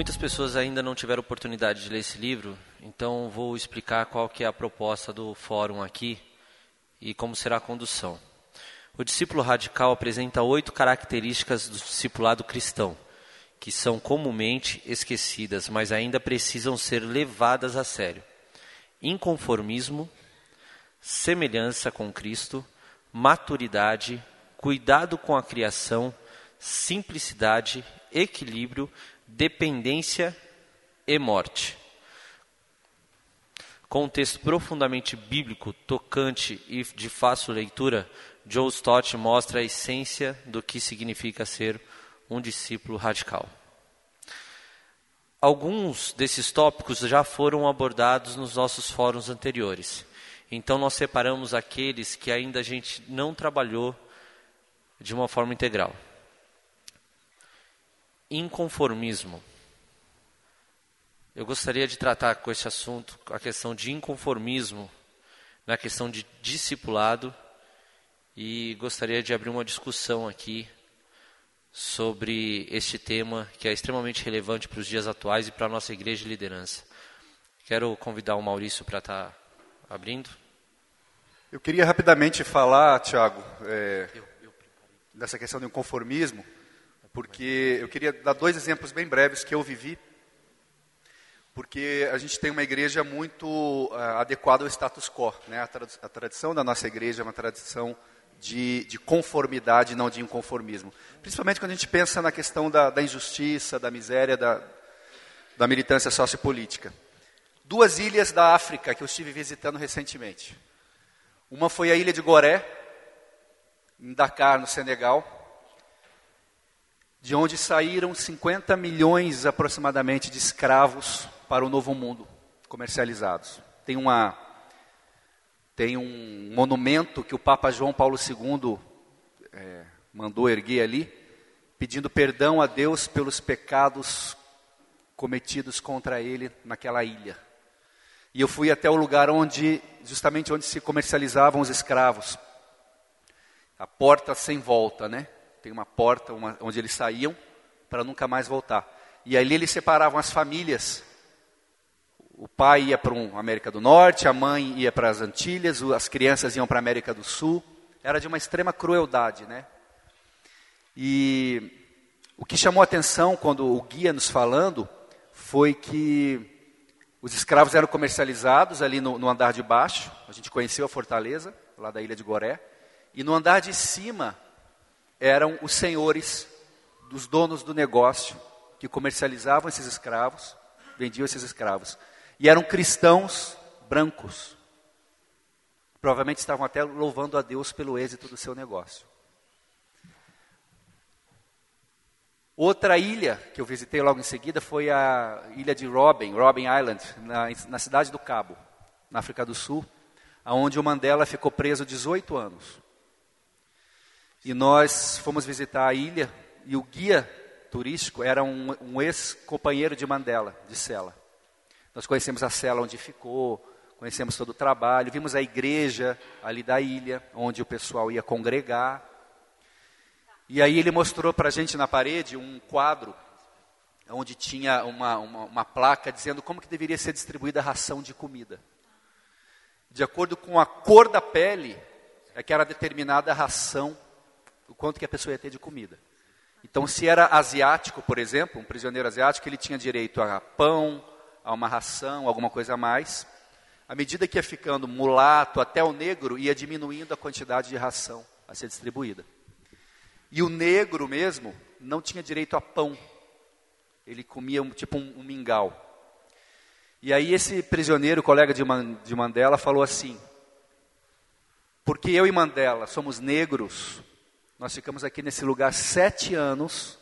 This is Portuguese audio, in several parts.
Muitas pessoas ainda não tiveram oportunidade de ler esse livro, então vou explicar qual que é a proposta do fórum aqui e como será a condução. O discípulo radical apresenta oito características do discipulado cristão, que são comumente esquecidas, mas ainda precisam ser levadas a sério: inconformismo, semelhança com Cristo, maturidade, cuidado com a criação, simplicidade, equilíbrio dependência e morte. Com um texto profundamente bíblico, tocante e de fácil leitura, Joe Stott mostra a essência do que significa ser um discípulo radical. Alguns desses tópicos já foram abordados nos nossos fóruns anteriores. Então nós separamos aqueles que ainda a gente não trabalhou de uma forma integral inconformismo. Eu gostaria de tratar com esse assunto a questão de inconformismo, na questão de discipulado, e gostaria de abrir uma discussão aqui sobre este tema que é extremamente relevante para os dias atuais e para a nossa igreja de liderança. Quero convidar o Maurício para estar abrindo. Eu queria rapidamente falar, Tiago, é, dessa questão do inconformismo porque eu queria dar dois exemplos bem breves que eu vivi, porque a gente tem uma igreja muito uh, adequada ao status quo. Né? A, a, tradição da nossa igreja é uma tradição de, de, conformidade, não de inconformismo. Principalmente quando a gente pensa na questão da, da injustiça, da miséria, da, da militância sociopolítica. Duas ilhas da África que eu estive visitando recentemente. Uma foi a ilha de Goré, em Dakar, no Senegal, de onde saíram 50 milhões aproximadamente de escravos para o novo mundo comercializados. Tem uma tem um monumento que o Papa João Paulo II é, mandou erguer ali, pedindo perdão a Deus pelos pecados cometidos contra ele naquela ilha. E eu fui até o lugar onde, justamente onde se comercializavam os escravos. A porta sem volta, né? Tem uma porta uma, onde eles saíam para nunca mais voltar. E ali eles separavam as famílias. O pai ia para a América do Norte, a mãe ia para as Antilhas, as crianças iam para a América do Sul. Era de uma extrema crueldade, né? E o que chamou atenção quando o guia nos falando foi que os escravos eram comercializados ali no, no andar de baixo. A gente conheceu a fortaleza, lá da ilha de Goré. E no andar de cima eram os senhores dos donos do negócio que comercializavam esses escravos, vendiam esses escravos. E eram cristãos brancos. Provavelmente estavam até louvando a Deus pelo êxito do seu negócio. Outra ilha que eu visitei logo em seguida foi a ilha de Robben, Robben Island, na, na cidade do Cabo, na África do Sul, onde o Mandela ficou preso 18 anos. E nós fomos visitar a ilha e o guia turístico era um, um ex-companheiro de Mandela, de cela. Nós conhecemos a cela onde ficou, conhecemos todo o trabalho, vimos a igreja ali da ilha, onde o pessoal ia congregar. E aí ele mostrou para a gente na parede um quadro onde tinha uma, uma, uma, placa dizendo como que deveria ser distribuída a ração de comida. De acordo com a cor da pele, é que era determinada a ração o quanto que a pessoa ia ter de comida. Então, se era asiático, por exemplo, um prisioneiro asiático, ele tinha direito a pão, a uma ração, alguma coisa a mais. À medida que ia ficando mulato até o negro, ia diminuindo a quantidade de ração a ser distribuída. E o negro mesmo não tinha direito a pão. Ele comia tipo um, um mingau. E aí esse prisioneiro, colega de, Man, de Mandela, falou assim: porque eu e Mandela somos negros, nós ficamos aqui nesse lugar sete anos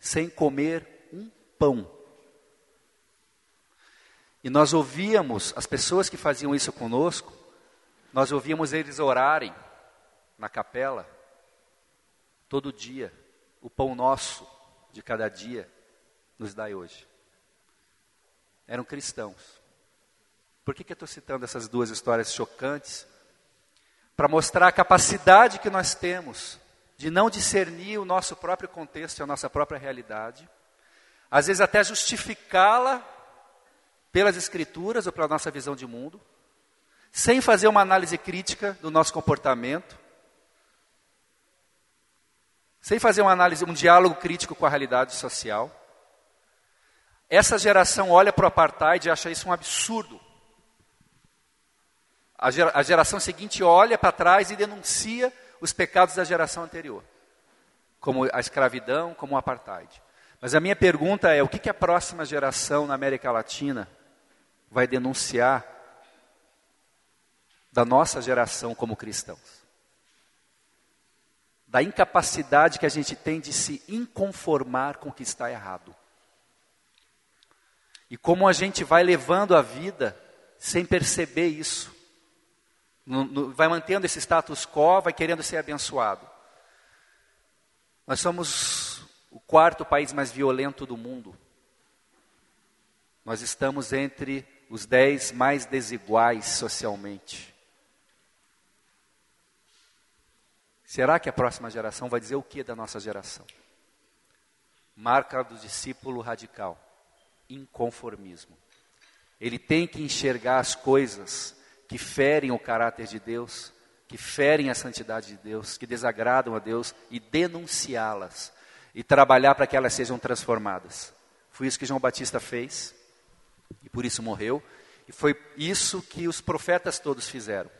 sem comer um pão. E nós ouvíamos as pessoas que faziam isso conosco, nós ouvíamos eles orarem na capela todo dia. O pão nosso de cada dia nos dai hoje. Eram cristãos. Por que, que eu estou citando essas duas histórias chocantes? Para mostrar a capacidade que nós temos de não discernir o nosso próprio contexto e a nossa própria realidade, às vezes até justificá-la pelas escrituras ou pela nossa visão de mundo, sem fazer uma análise crítica do nosso comportamento, sem fazer uma análise, um diálogo crítico com a realidade social. Essa geração olha para o apartheid e acha isso um absurdo. A, a geração seguinte olha para trás e denuncia os pecados da geração anterior, como a escravidão, como o apartheid. Mas a minha pergunta é: o que, que a próxima geração na América Latina vai denunciar da nossa geração como cristãos? Da incapacidade que a gente tem de se inconformar com o que está errado. E como a gente vai levando a vida sem perceber isso vai mantendo esse status quo, vai querendo ser abençoado. Nós somos o quarto país mais violento do mundo. Nós estamos entre os dez mais desiguais socialmente. Será que a próxima geração vai dizer o que da nossa geração? Marca do discípulo radical: inconformismo. Ele tem que enxergar as coisas que ferem o caráter de Deus, que ferem a santidade de Deus, que desagradam a Deus e denunciá-las e trabalhar para que elas sejam transformadas. Foi isso que João Batista fez e por isso morreu, e foi isso que os profetas todos fizeram.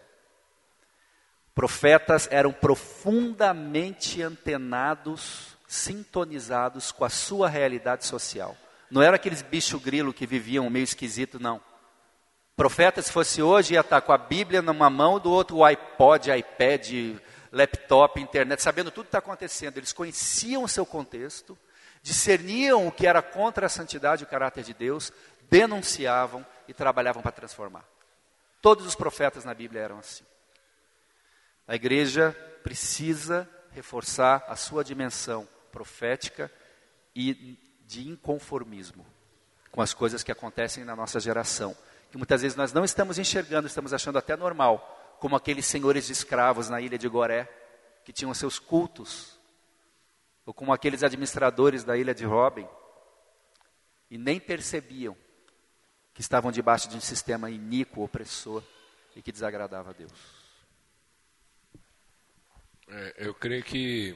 Profetas eram profundamente antenados, sintonizados com a sua realidade social. Não eram aqueles bicho grilo que viviam meio esquisito, não. Profeta, se fosse hoje, ia estar com a Bíblia numa mão, do outro o iPod, iPad, laptop, internet, sabendo tudo que está acontecendo. Eles conheciam o seu contexto, discerniam o que era contra a santidade e o caráter de Deus, denunciavam e trabalhavam para transformar. Todos os profetas na Bíblia eram assim. A igreja precisa reforçar a sua dimensão profética e de inconformismo com as coisas que acontecem na nossa geração que muitas vezes nós não estamos enxergando, estamos achando até normal, como aqueles senhores de escravos na ilha de Goré, que tinham seus cultos, ou como aqueles administradores da ilha de Robin, e nem percebiam que estavam debaixo de um sistema iníquo, opressor e que desagradava a Deus. É, eu creio que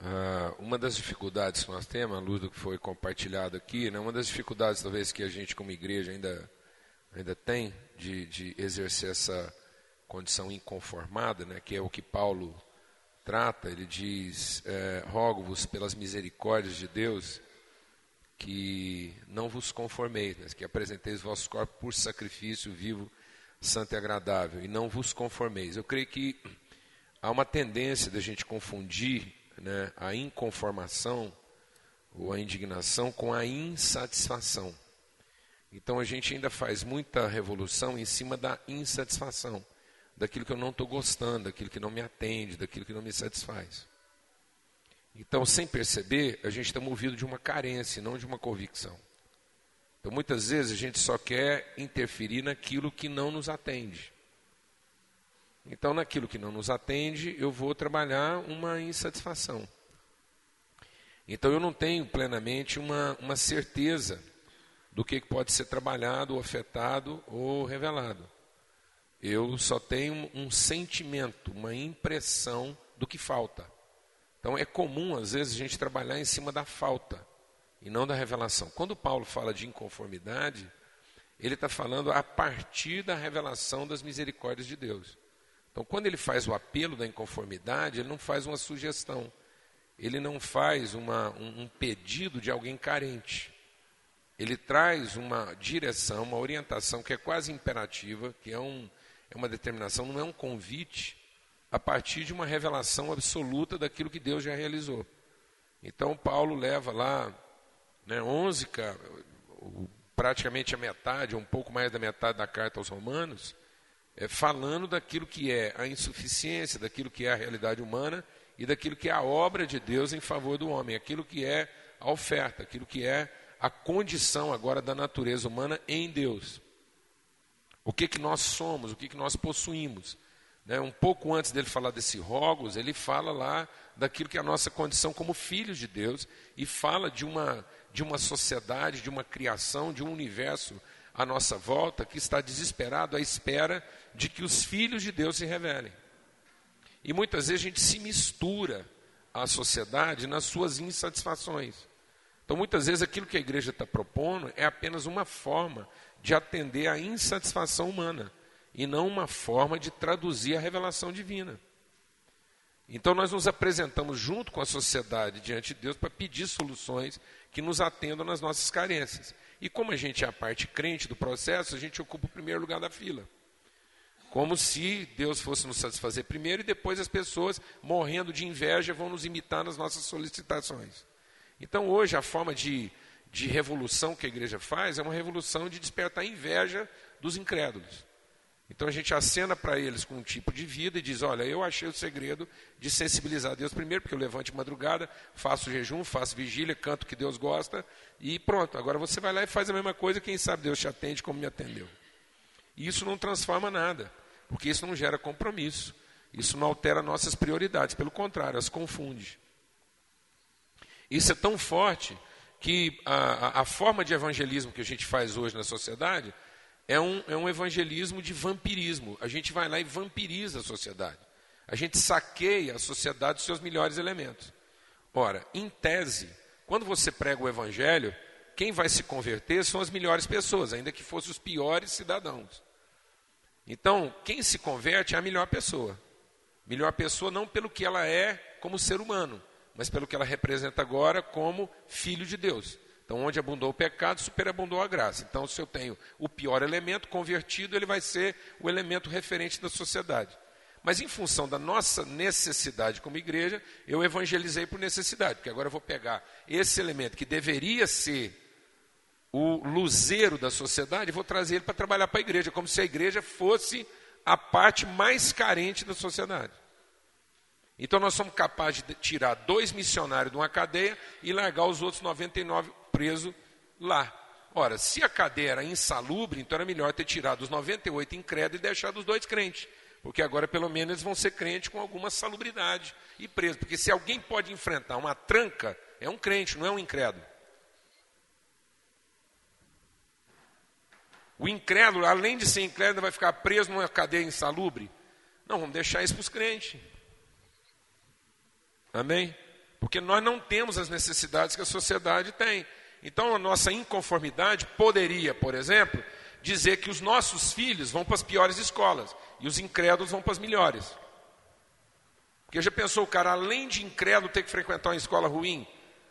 Uh, uma das dificuldades que nós temos, a luz do que foi compartilhado aqui, né, uma das dificuldades talvez que a gente como igreja ainda, ainda tem de, de exercer essa condição inconformada, né, que é o que Paulo trata, ele diz, é, rogo-vos pelas misericórdias de Deus, que não vos conformeis, né, que apresenteis vossos corpos por sacrifício vivo, santo e agradável, e não vos conformeis. Eu creio que há uma tendência da gente confundir né, a inconformação ou a indignação com a insatisfação. Então a gente ainda faz muita revolução em cima da insatisfação, daquilo que eu não estou gostando, daquilo que não me atende, daquilo que não me satisfaz. Então, sem perceber, a gente está movido de uma carência, não de uma convicção. Então, muitas vezes a gente só quer interferir naquilo que não nos atende. Então, naquilo que não nos atende, eu vou trabalhar uma insatisfação. Então, eu não tenho plenamente uma, uma certeza do que pode ser trabalhado, afetado ou revelado. Eu só tenho um sentimento, uma impressão do que falta. Então, é comum, às vezes, a gente trabalhar em cima da falta e não da revelação. Quando Paulo fala de inconformidade, ele está falando a partir da revelação das misericórdias de Deus. Então, quando ele faz o apelo da inconformidade, ele não faz uma sugestão, ele não faz uma, um, um pedido de alguém carente. Ele traz uma direção, uma orientação que é quase imperativa, que é, um, é uma determinação, não é um convite, a partir de uma revelação absoluta daquilo que Deus já realizou. Então, Paulo leva lá né, 11, praticamente a metade, um pouco mais da metade da carta aos Romanos, é, falando daquilo que é a insuficiência, daquilo que é a realidade humana e daquilo que é a obra de Deus em favor do homem, aquilo que é a oferta, aquilo que é a condição agora da natureza humana em Deus. O que, que nós somos, o que, que nós possuímos. Né? Um pouco antes dele falar desse rogos, ele fala lá daquilo que é a nossa condição como filhos de Deus e fala de uma, de uma sociedade, de uma criação, de um universo à nossa volta que está desesperado à espera de que os filhos de Deus se revelem. E muitas vezes a gente se mistura à sociedade nas suas insatisfações. Então, muitas vezes, aquilo que a igreja está propondo é apenas uma forma de atender à insatisfação humana e não uma forma de traduzir a revelação divina. Então, nós nos apresentamos junto com a sociedade diante de Deus para pedir soluções que nos atendam nas nossas carências. E como a gente é a parte crente do processo, a gente ocupa o primeiro lugar da fila. Como se Deus fosse nos satisfazer primeiro e depois as pessoas, morrendo de inveja, vão nos imitar nas nossas solicitações. Então, hoje, a forma de, de revolução que a igreja faz é uma revolução de despertar inveja dos incrédulos. Então a gente acena para eles com um tipo de vida e diz: Olha, eu achei o segredo de sensibilizar Deus primeiro, porque eu levanto de madrugada, faço jejum, faço vigília, canto o que Deus gosta e pronto. Agora você vai lá e faz a mesma coisa, quem sabe Deus te atende como me atendeu. E isso não transforma nada, porque isso não gera compromisso, isso não altera nossas prioridades, pelo contrário, as confunde. Isso é tão forte que a, a, a forma de evangelismo que a gente faz hoje na sociedade é um, é um evangelismo de vampirismo. A gente vai lá e vampiriza a sociedade. A gente saqueia a sociedade dos seus melhores elementos. Ora, em tese, quando você prega o evangelho, quem vai se converter são as melhores pessoas, ainda que fossem os piores cidadãos. Então, quem se converte é a melhor pessoa. Melhor pessoa não pelo que ela é como ser humano, mas pelo que ela representa agora como filho de Deus. Então, onde abundou o pecado, superabundou a graça. Então, se eu tenho o pior elemento convertido, ele vai ser o elemento referente da sociedade. Mas em função da nossa necessidade como igreja, eu evangelizei por necessidade, porque agora eu vou pegar esse elemento que deveria ser o luzeiro da sociedade e vou trazer ele para trabalhar para a igreja, como se a igreja fosse a parte mais carente da sociedade. Então nós somos capazes de tirar dois missionários de uma cadeia e largar os outros 99 presos lá. Ora, se a cadeia era insalubre, então era melhor ter tirado os 98 incrédulos e deixado os dois crentes. Porque agora, pelo menos, eles vão ser crentes com alguma salubridade e presos. Porque se alguém pode enfrentar uma tranca, é um crente, não é um incrédulo. O incrédulo, além de ser incrédulo, vai ficar preso numa cadeia insalubre? Não, vamos deixar isso para os crentes. Amém? Porque nós não temos as necessidades que a sociedade tem. Então a nossa inconformidade poderia, por exemplo, dizer que os nossos filhos vão para as piores escolas e os incrédulos vão para as melhores. Porque já pensou o cara, além de incrédulo, ter que frequentar uma escola ruim?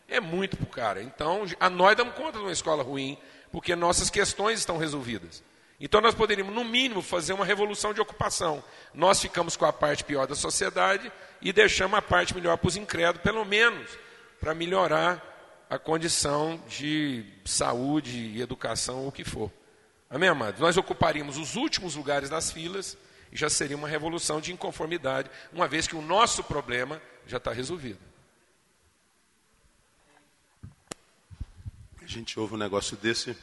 É muito para o cara. Então, a nós damos conta de uma escola ruim, porque nossas questões estão resolvidas. Então nós poderíamos, no mínimo, fazer uma revolução de ocupação. Nós ficamos com a parte pior da sociedade e deixamos a parte melhor para os incrédulos, pelo menos para melhorar a condição de saúde e educação, o que for. Amém, amados? Nós ocuparíamos os últimos lugares das filas e já seria uma revolução de inconformidade, uma vez que o nosso problema já está resolvido. A gente ouve um negócio desse,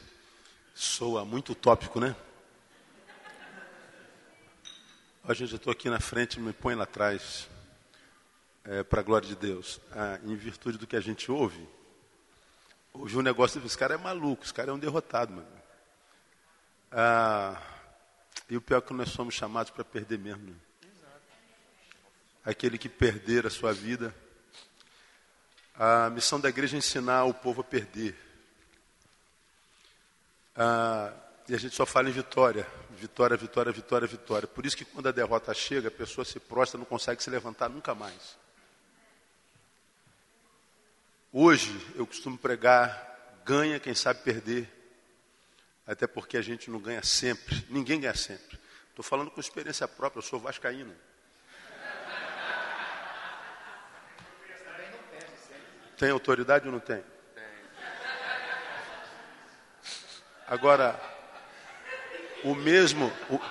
soa muito utópico, né? Ó, gente, eu estou aqui na frente, me põe lá atrás, é, para a glória de Deus. Ah, em virtude do que a gente ouve, hoje o negócio desse cara é maluco, esse cara é um derrotado, mano. Ah, e o pior é que nós somos chamados para perder mesmo. Né? Aquele que perder a sua vida. A missão da igreja é ensinar o povo a perder. Ah, e a gente só fala em vitória. Vitória, vitória, vitória, vitória. Por isso que quando a derrota chega, a pessoa se prostra, não consegue se levantar nunca mais. Hoje eu costumo pregar, ganha quem sabe perder. Até porque a gente não ganha sempre, ninguém ganha sempre. Estou falando com experiência própria, eu sou vascaíno. Tem autoridade ou não tem? Agora, o mesmo, o,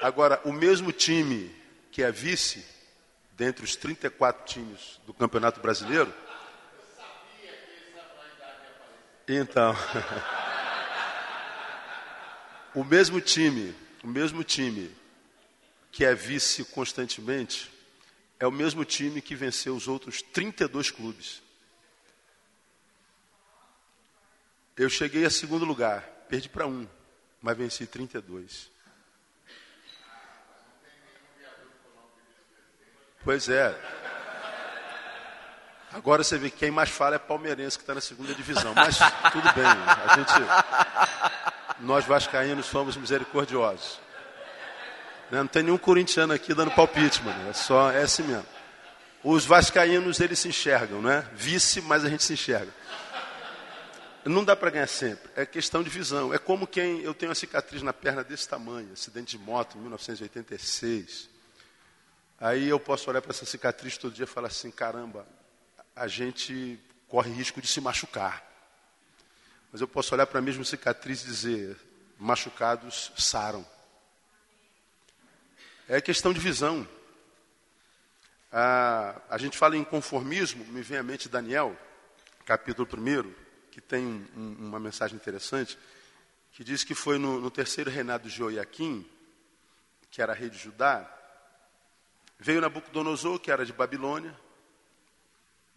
agora, o mesmo time que é vice, dentre os 34 times do Campeonato Brasileiro. Então, o mesmo time, o mesmo time que é vice constantemente, é o mesmo time que venceu os outros 32 clubes. Eu cheguei a segundo lugar, perdi para um, mas venci 32. Pois é. Agora você vê que quem mais fala é palmeirense que está na segunda divisão. Mas tudo bem, a gente, nós vascaínos somos misericordiosos. Né, não tem nenhum corintiano aqui dando palpite, mano. É só é assim mesmo. Os vascaínos eles se enxergam, né? Vice, mas a gente se enxerga. Não dá para ganhar sempre. É questão de visão. É como quem eu tenho uma cicatriz na perna desse tamanho, acidente de moto em 1986. Aí eu posso olhar para essa cicatriz todo dia e falar assim: caramba, a gente corre risco de se machucar. Mas eu posso olhar para a mesma cicatriz e dizer: machucados saram. É questão de visão. A, a gente fala em conformismo, me vem à mente Daniel, capítulo 1, que tem um, uma mensagem interessante, que diz que foi no, no terceiro reinado de Joiaquim, que era rei de Judá, veio Nabucodonosor, que era de Babilônia,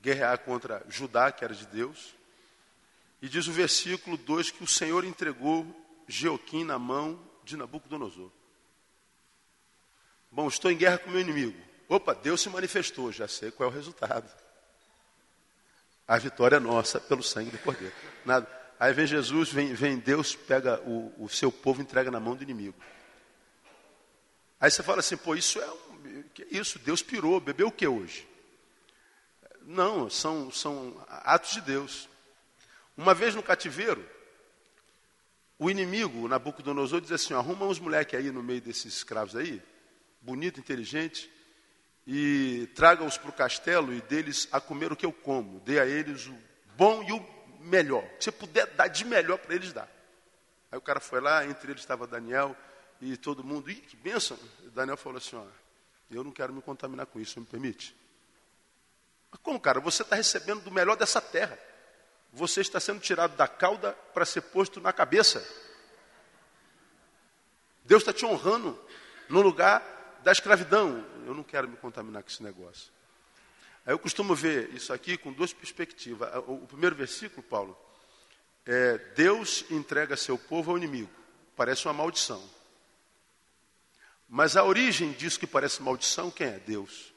guerrear contra Judá, que era de Deus. E diz o versículo 2 que o Senhor entregou Jeoquim na mão de Nabucodonosor. Bom, estou em guerra com meu inimigo. Opa, Deus se manifestou, já sei qual é o resultado. A vitória é nossa pelo sangue do Cordeiro. Nada. Aí vem Jesus, vem, vem Deus, pega o, o seu povo e entrega na mão do inimigo. Aí você fala assim, pô, isso é um, isso? Deus pirou, bebeu o que hoje? Não, são, são atos de Deus. Uma vez no cativeiro, o inimigo, Nabucodonosor, diz assim: arruma uns moleques aí no meio desses escravos aí, bonito, inteligente, e traga-os para o castelo e deles a comer o que eu como. Dê a eles o bom e o melhor. Se puder dar de melhor para eles, dá. Aí o cara foi lá, entre eles estava Daniel e todo mundo. Ih, que bênção! Daniel falou assim: ó, eu não quero me contaminar com isso, me permite? Mas como, cara? Você está recebendo do melhor dessa terra. Você está sendo tirado da cauda para ser posto na cabeça. Deus está te honrando no lugar da escravidão. Eu não quero me contaminar com esse negócio. Aí eu costumo ver isso aqui com duas perspectivas. O primeiro versículo, Paulo, é Deus entrega seu povo ao inimigo. Parece uma maldição. Mas a origem disso que parece maldição, quem é? Deus.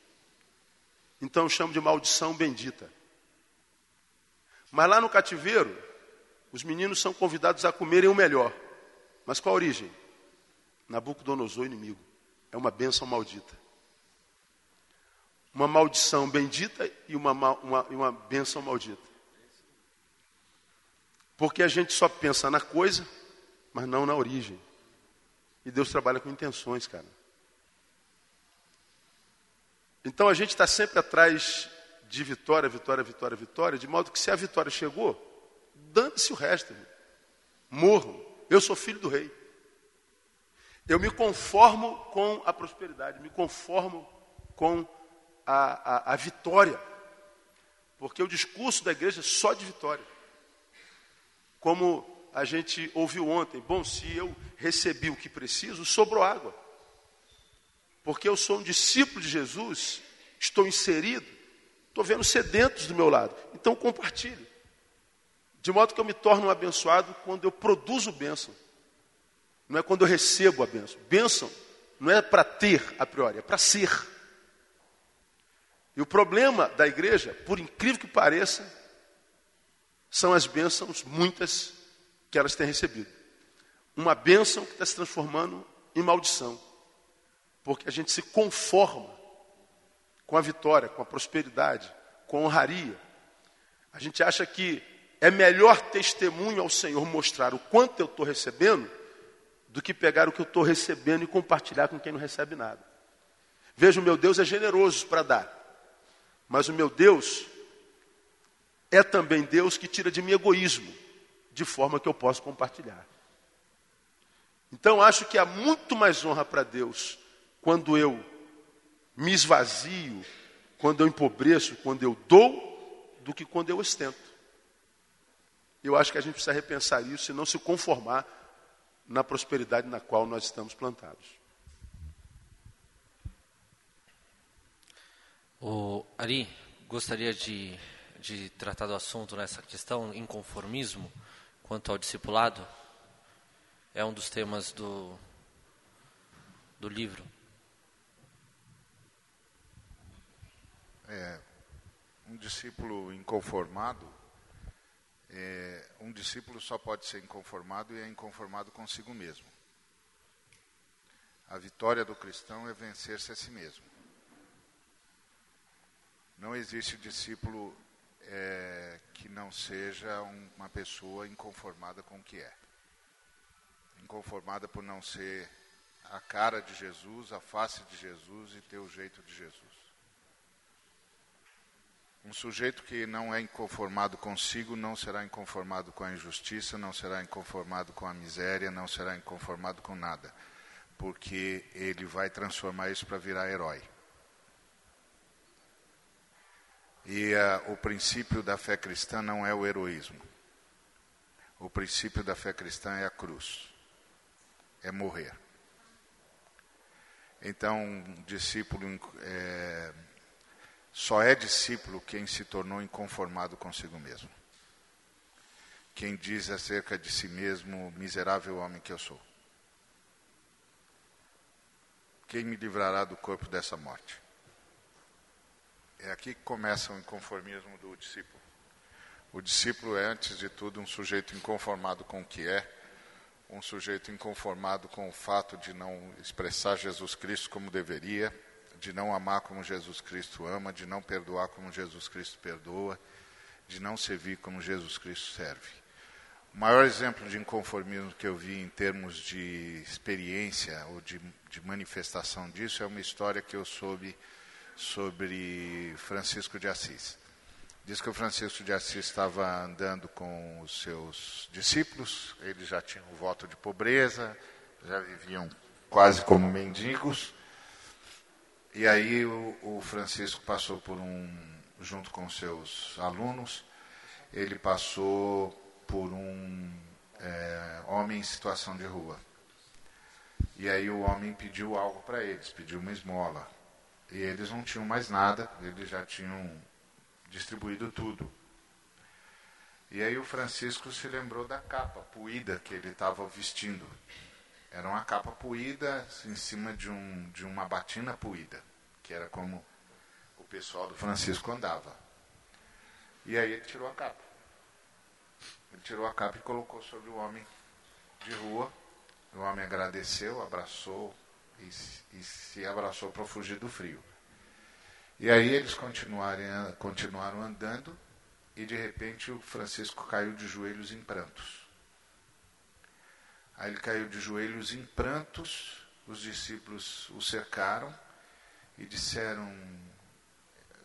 Então eu chamo de maldição bendita. Mas lá no cativeiro, os meninos são convidados a comerem o melhor. Mas qual a origem? Nabucodonosor, inimigo. É uma bênção maldita. Uma maldição bendita e uma, uma, uma bênção maldita. Porque a gente só pensa na coisa, mas não na origem. E Deus trabalha com intenções, cara. Então a gente está sempre atrás de vitória, vitória, vitória, vitória, de modo que se a vitória chegou, dane-se o resto. Morro. Eu sou filho do rei. Eu me conformo com a prosperidade, me conformo com a, a, a vitória. Porque o discurso da igreja é só de vitória. Como a gente ouviu ontem, bom, se eu recebi o que preciso, sobrou água porque eu sou um discípulo de Jesus, estou inserido, estou vendo sedentos do meu lado. Então compartilhe. De modo que eu me torno um abençoado quando eu produzo bênção. Não é quando eu recebo a bênção. Bênção não é para ter a priori, é para ser. E o problema da igreja, por incrível que pareça, são as bênçãos, muitas, que elas têm recebido. Uma bênção que está se transformando em maldição porque a gente se conforma com a vitória, com a prosperidade, com a honraria. A gente acha que é melhor testemunho ao Senhor mostrar o quanto eu estou recebendo do que pegar o que eu estou recebendo e compartilhar com quem não recebe nada. Veja, o meu Deus é generoso para dar, mas o meu Deus é também Deus que tira de mim egoísmo, de forma que eu possa compartilhar. Então, acho que há muito mais honra para Deus quando eu me esvazio, quando eu empobreço, quando eu dou, do que quando eu ostento. Eu acho que a gente precisa repensar isso e não se conformar na prosperidade na qual nós estamos plantados. O Ari, gostaria de, de tratar do assunto nessa questão, inconformismo, quanto ao discipulado? É um dos temas do, do livro. É, um discípulo inconformado, é, um discípulo só pode ser inconformado e é inconformado consigo mesmo. A vitória do cristão é vencer-se a si mesmo. Não existe discípulo é, que não seja um, uma pessoa inconformada com o que é. Inconformada por não ser a cara de Jesus, a face de Jesus e ter o jeito de Jesus. Um sujeito que não é inconformado consigo não será inconformado com a injustiça, não será inconformado com a miséria, não será inconformado com nada, porque ele vai transformar isso para virar herói. E uh, o princípio da fé cristã não é o heroísmo. O princípio da fé cristã é a cruz, é morrer. Então, um discípulo é, só é discípulo quem se tornou inconformado consigo mesmo. Quem diz acerca de si mesmo, miserável homem que eu sou. Quem me livrará do corpo dessa morte? É aqui que começa o inconformismo do discípulo. O discípulo é, antes de tudo, um sujeito inconformado com o que é, um sujeito inconformado com o fato de não expressar Jesus Cristo como deveria, de não amar como Jesus Cristo ama, de não perdoar como Jesus Cristo perdoa, de não servir como Jesus Cristo serve. O maior exemplo de inconformismo que eu vi em termos de experiência ou de, de manifestação disso é uma história que eu soube sobre Francisco de Assis. Diz que o Francisco de Assis estava andando com os seus discípulos, eles já tinham um voto de pobreza, já viviam quase como mendigos. E aí o, o Francisco passou por um, junto com seus alunos, ele passou por um é, homem em situação de rua. E aí o homem pediu algo para eles, pediu uma esmola. E eles não tinham mais nada, eles já tinham distribuído tudo. E aí o Francisco se lembrou da capa puída que ele estava vestindo. Era uma capa puída em cima de, um, de uma batina puída, que era como o pessoal do Francisco andava. E aí ele tirou a capa. Ele tirou a capa e colocou sobre o homem de rua. O homem agradeceu, abraçou, e, e se abraçou para fugir do frio. E aí eles continuaram andando e de repente o Francisco caiu de joelhos em prantos. Aí ele caiu de joelhos em prantos, os discípulos o cercaram e disseram: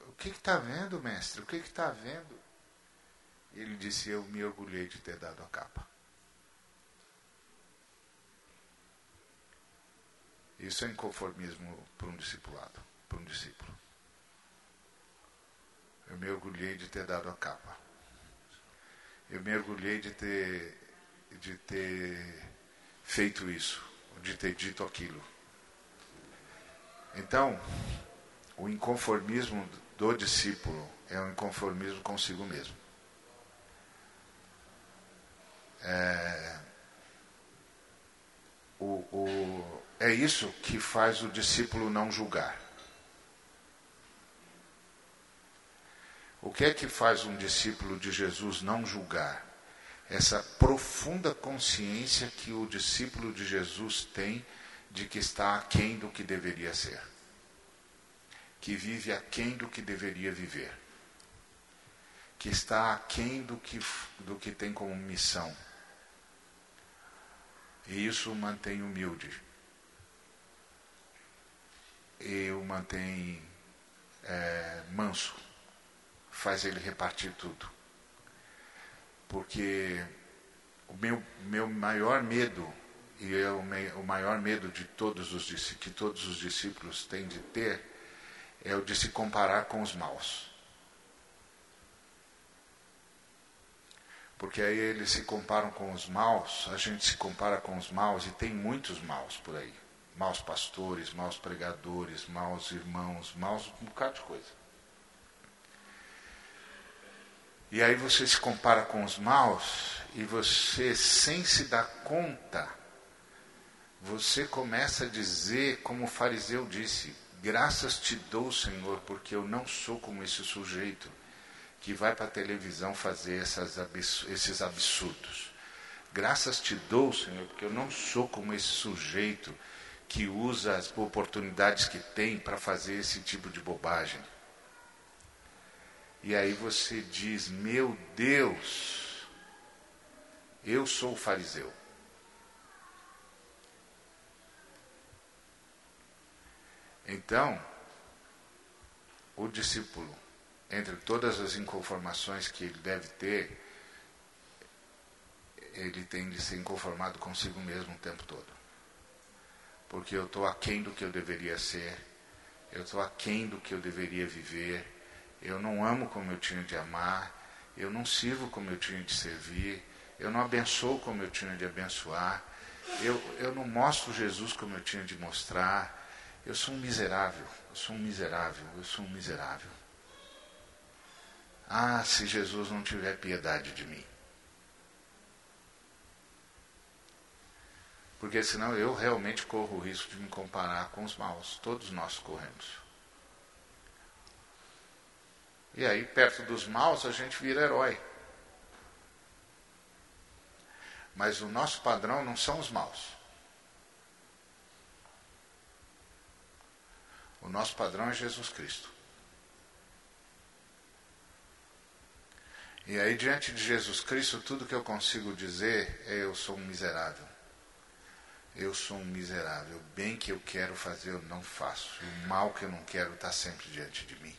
O que está vendo, mestre? O que está vendo? Ele disse: Eu me orgulhei de ter dado a capa. Isso é inconformismo para um discipulado, para um discípulo. Eu me orgulhei de ter dado a capa. Eu me orgulhei de ter, de ter feito isso, de ter dito aquilo. Então, o inconformismo do discípulo é um inconformismo consigo mesmo. É, o, o, é isso que faz o discípulo não julgar. O que é que faz um discípulo de Jesus não julgar? Essa profunda consciência que o discípulo de Jesus tem de que está aquém do que deveria ser, que vive aquém do que deveria viver, que está aquém do que, do que tem como missão. E isso o mantém humilde. E o mantém é, manso. Faz ele repartir tudo. Porque o meu, meu maior medo, e é o, o maior medo de todos os que todos os discípulos têm de ter, é o de se comparar com os maus. porque aí eles se comparam com os maus, a gente se compara com os maus e tem muitos maus por aí. Maus pastores, maus pregadores, maus irmãos, maus um bocado de coisa. E aí você se compara com os maus e você, sem se dar conta, você começa a dizer, como o fariseu disse: Graças te dou, Senhor, porque eu não sou como esse sujeito que vai para a televisão fazer essas, esses absurdos. Graças te dou, Senhor, porque eu não sou como esse sujeito que usa as oportunidades que tem para fazer esse tipo de bobagem. E aí você diz: Meu Deus, eu sou fariseu. Então, o discípulo, entre todas as inconformações que ele deve ter, ele tem de ser inconformado consigo mesmo o tempo todo. Porque eu estou aquém do que eu deveria ser, eu estou aquém do que eu deveria viver, eu não amo como eu tinha de amar, eu não sirvo como eu tinha de servir, eu não abençoo como eu tinha de abençoar, eu, eu não mostro Jesus como eu tinha de mostrar, eu sou um miserável, eu sou um miserável, eu sou um miserável. Ah, se Jesus não tiver piedade de mim. Porque senão eu realmente corro o risco de me comparar com os maus. Todos nós corremos. E aí, perto dos maus, a gente vira herói. Mas o nosso padrão não são os maus. O nosso padrão é Jesus Cristo. E aí, diante de Jesus Cristo, tudo que eu consigo dizer é: eu sou um miserável. Eu sou um miserável. O bem que eu quero fazer, eu não faço. O mal que eu não quero está sempre diante de mim.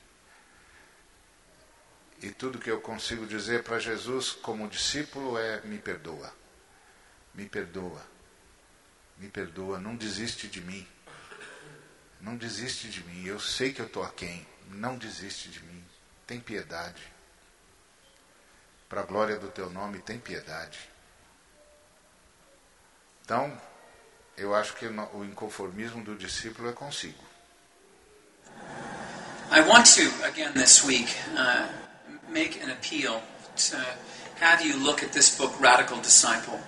E tudo que eu consigo dizer para Jesus como discípulo é: me perdoa. Me perdoa. Me perdoa. Não desiste de mim. Não desiste de mim. Eu sei que eu estou aquém. Não desiste de mim. Tem piedade. Para a glória do teu nome, tem piedade. Então, eu acho que o inconformismo do discípulo é consigo. I want to, again this week, uh, make an appeal to have you look at this book, Radical Disciple,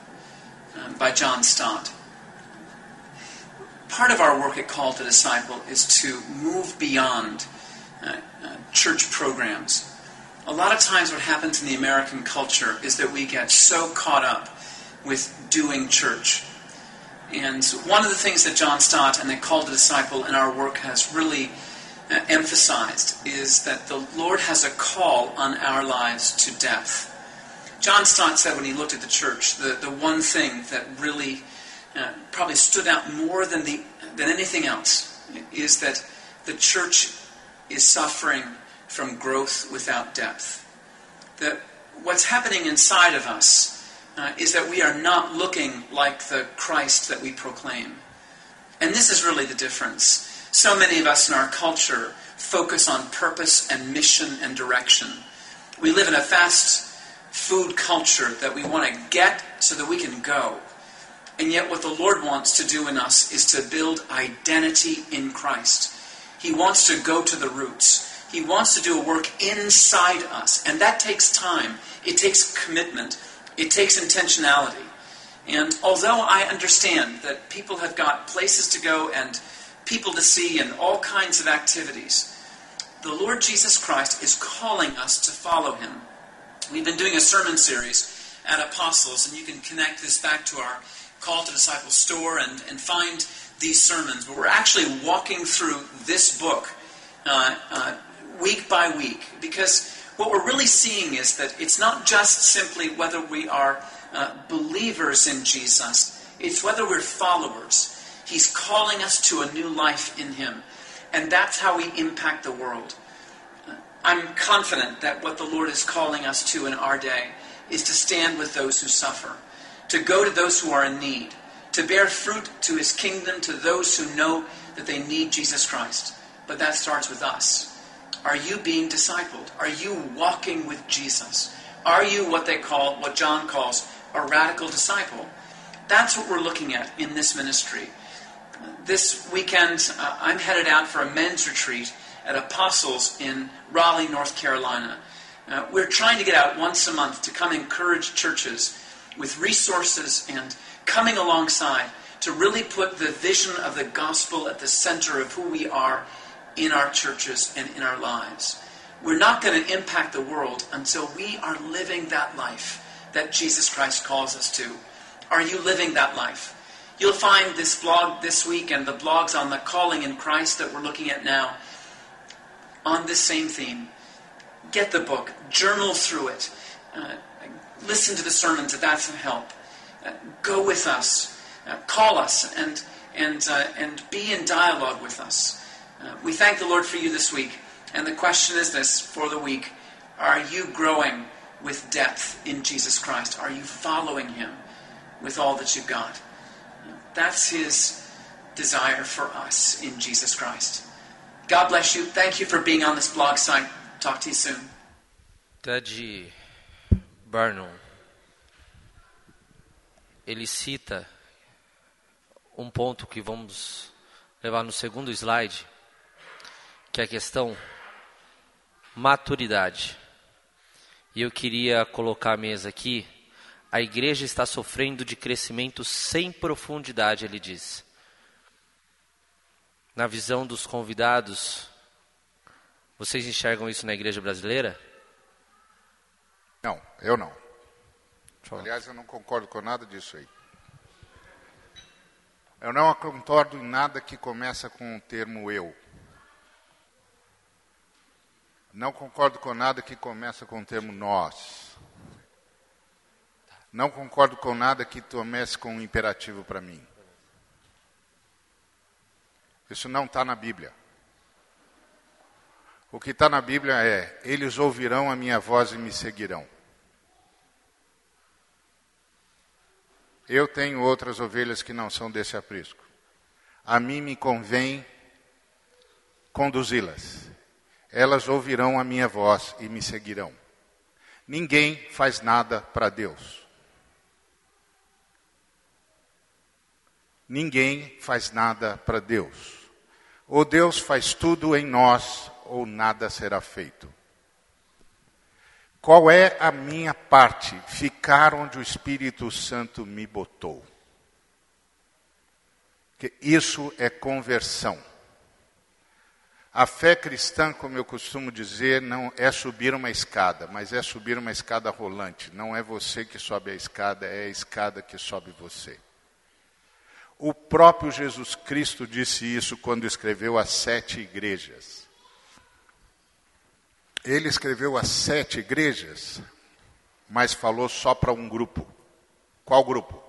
uh, by John Stott. part of our work at Call to Disciple is to move beyond uh, uh, church programs. A lot of times, what happens in the American culture is that we get so caught up with doing church. And one of the things that John Stott and the Call to Disciple in our work has really uh, emphasized is that the Lord has a call on our lives to depth. John Stott said when he looked at the church, the, the one thing that really uh, probably stood out more than, the, than anything else is that the church is suffering from growth without depth. That what's happening inside of us uh, is that we are not looking like the Christ that we proclaim. And this is really the difference. So many of us in our culture focus on purpose and mission and direction. We live in a fast food culture that we want to get so that we can go. And yet, what the Lord wants to do in us is to build identity in Christ. He wants to go to the roots. He wants to do a work inside us. And that takes time, it takes commitment, it takes intentionality. And although I understand that people have got places to go and people to see and all kinds of activities, the Lord Jesus Christ is calling us to follow him. We've been doing a sermon series at Apostles, and you can connect this back to our Call to Disciple store and, and find these sermons. But we're actually walking through this book uh, uh, week by week because what we're really seeing is that it's not just simply whether we are uh, believers in Jesus, it's whether we're followers. He's calling us to a new life in Him. And that's how we impact the world. I'm confident that what the Lord is calling us to in our day is to stand with those who suffer to go to those who are in need, to bear fruit to his kingdom to those who know that they need Jesus Christ. But that starts with us. Are you being discipled? Are you walking with Jesus? Are you what they call, what John calls, a radical disciple? That's what we're looking at in this ministry. This weekend, uh, I'm headed out for a men's retreat at Apostles in Raleigh, North Carolina. Uh, we're trying to get out once a month to come encourage churches with resources and coming alongside to really put the vision of the gospel at the center of who we are in our churches and in our lives. We're not going to impact the world until we are living that life that Jesus Christ calls us to. Are you living that life? You'll find this blog this week and the blogs on the calling in Christ that we're looking at now on this same theme. Get the book, journal through it, uh, listen to the sermons if that's of help. Uh, go with us, uh, call us, and, and, uh, and be in dialogue with us. Uh, we thank the Lord for you this week. And the question is this for the week Are you growing with depth in Jesus Christ? Are you following Him with all that you've got? That's His desire for us in Jesus Christ. God bless you. Thank you for being on this blog site. Talk to you soon. Ted Barnum, ele cita um ponto que vamos levar no segundo slide, que é a questão maturidade. E eu queria colocar a mesa aqui. A igreja está sofrendo de crescimento sem profundidade, ele diz. Na visão dos convidados, vocês enxergam isso na igreja brasileira? Não, eu não. Aliás, eu não concordo com nada disso aí. Eu não concordo em nada que começa com o termo eu. Não concordo com nada que começa com o termo nós. Não concordo com nada que comece com um imperativo para mim. Isso não está na Bíblia. O que está na Bíblia é: eles ouvirão a minha voz e me seguirão. Eu tenho outras ovelhas que não são desse aprisco. A mim me convém conduzi-las elas ouvirão a minha voz e me seguirão. Ninguém faz nada para Deus. Ninguém faz nada para Deus. Ou Deus faz tudo em nós, ou nada será feito. Qual é a minha parte? Ficar onde o Espírito Santo me botou. Que isso é conversão. A fé cristã, como eu costumo dizer, não é subir uma escada, mas é subir uma escada rolante. Não é você que sobe a escada, é a escada que sobe você. O próprio Jesus Cristo disse isso quando escreveu as sete igrejas. Ele escreveu as sete igrejas, mas falou só para um grupo. Qual grupo?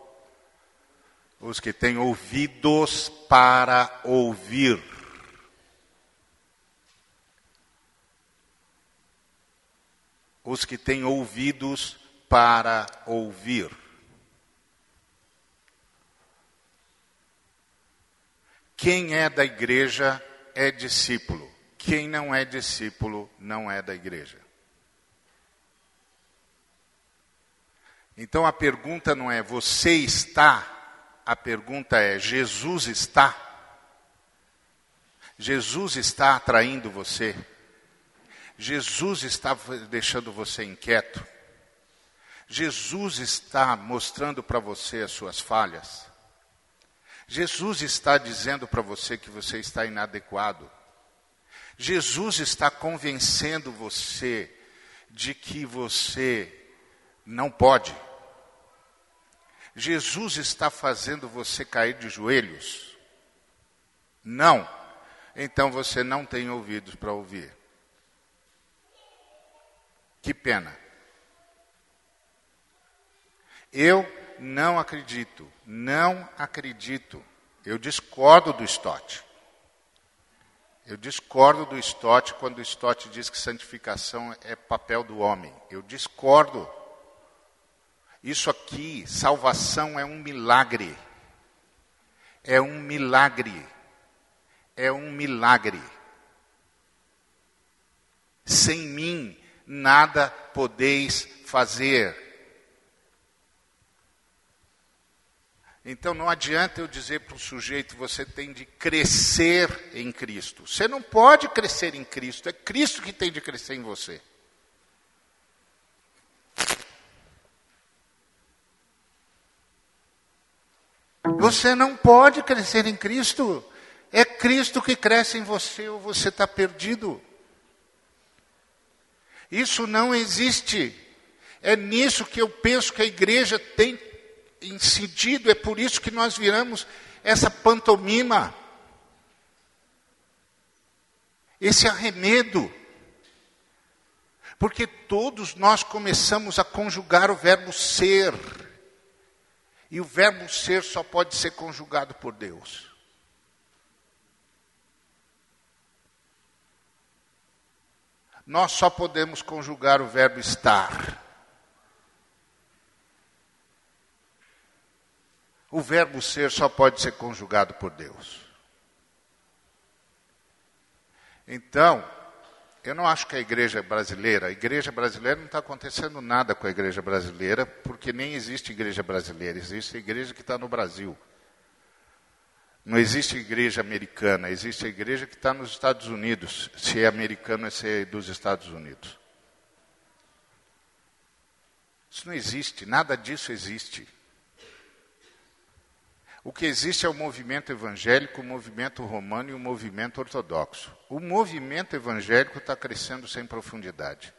Os que têm ouvidos para ouvir. os que têm ouvidos para ouvir. Quem é da igreja é discípulo. Quem não é discípulo não é da igreja. Então a pergunta não é você está, a pergunta é Jesus está. Jesus está atraindo você. Jesus está deixando você inquieto. Jesus está mostrando para você as suas falhas. Jesus está dizendo para você que você está inadequado. Jesus está convencendo você de que você não pode. Jesus está fazendo você cair de joelhos? Não. Então você não tem ouvidos para ouvir. Que pena. Eu não acredito, não acredito. Eu discordo do Stott. Eu discordo do Stott quando o Stott diz que santificação é papel do homem. Eu discordo. Isso aqui, salvação é um milagre. É um milagre. É um milagre. Sem mim, nada podeis fazer. Então não adianta eu dizer para o sujeito você tem de crescer em Cristo. Você não pode crescer em Cristo, é Cristo que tem de crescer em você. Você não pode crescer em Cristo. É Cristo que cresce em você ou você está perdido. Isso não existe. É nisso que eu penso que a igreja tem incidido, é por isso que nós viramos essa pantomima, esse arremedo. Porque todos nós começamos a conjugar o verbo ser. E o verbo ser só pode ser conjugado por Deus. Nós só podemos conjugar o verbo estar. O verbo ser só pode ser conjugado por Deus. Então, eu não acho que a igreja brasileira, a igreja brasileira não está acontecendo nada com a igreja brasileira, porque nem existe igreja brasileira, existe a igreja que está no Brasil. Não existe igreja americana, existe a igreja que está nos Estados Unidos. Se é americano, é ser dos Estados Unidos. Isso não existe, nada disso existe. O que existe é o movimento evangélico, o movimento romano e o movimento ortodoxo. O movimento evangélico está crescendo sem profundidade.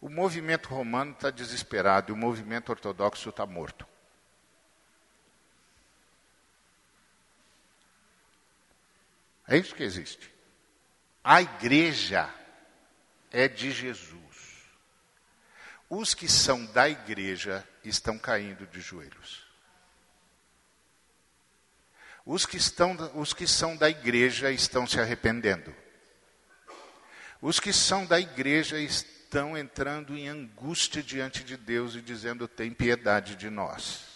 O movimento romano está desesperado e o movimento ortodoxo está morto. É isso que existe. A igreja é de Jesus. Os que são da igreja estão caindo de joelhos. Os que, estão, os que são da igreja estão se arrependendo. Os que são da igreja estão entrando em angústia diante de Deus e dizendo: tem piedade de nós.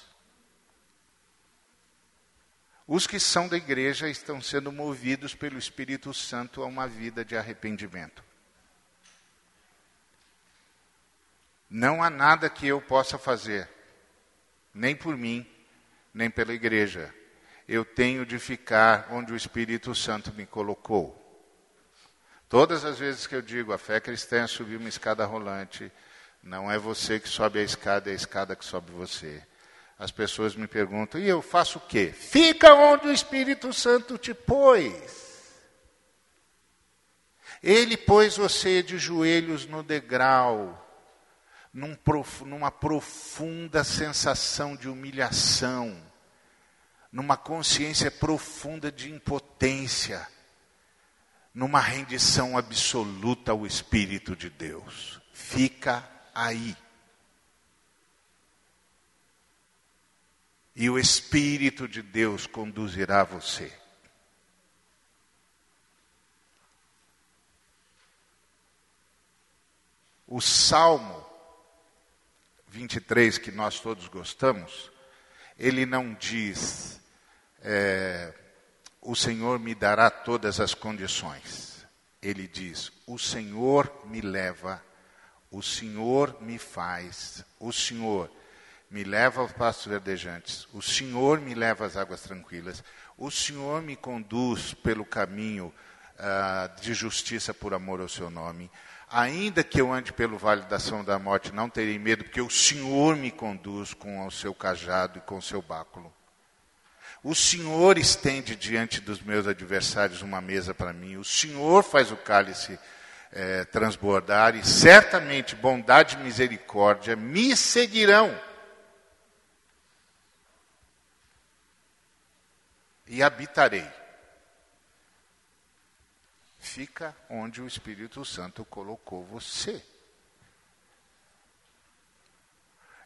Os que são da igreja estão sendo movidos pelo Espírito Santo a uma vida de arrependimento. Não há nada que eu possa fazer, nem por mim, nem pela igreja, eu tenho de ficar onde o Espírito Santo me colocou. Todas as vezes que eu digo a fé cristã é subir uma escada rolante, não é você que sobe a escada, é a escada que sobe você. As pessoas me perguntam, e eu faço o quê? Fica onde o Espírito Santo te pôs. Ele pôs você de joelhos no degrau, num prof, numa profunda sensação de humilhação numa consciência profunda de impotência, numa rendição absoluta ao Espírito de Deus. Fica aí. E o Espírito de Deus conduzirá você. O Salmo 23, que nós todos gostamos, ele não diz é, o Senhor me dará todas as condições. Ele diz: o Senhor me leva, o Senhor me faz, o Senhor me leva aos pastos verdejantes, o Senhor me leva às águas tranquilas, o Senhor me conduz pelo caminho uh, de justiça por amor ao seu nome. Ainda que eu ande pelo vale da ação da morte, não terei medo, porque o Senhor me conduz com o seu cajado e com o seu báculo. O Senhor estende diante dos meus adversários uma mesa para mim. O Senhor faz o cálice é, transbordar e certamente bondade e misericórdia me seguirão. E habitarei. Fica onde o Espírito Santo colocou você.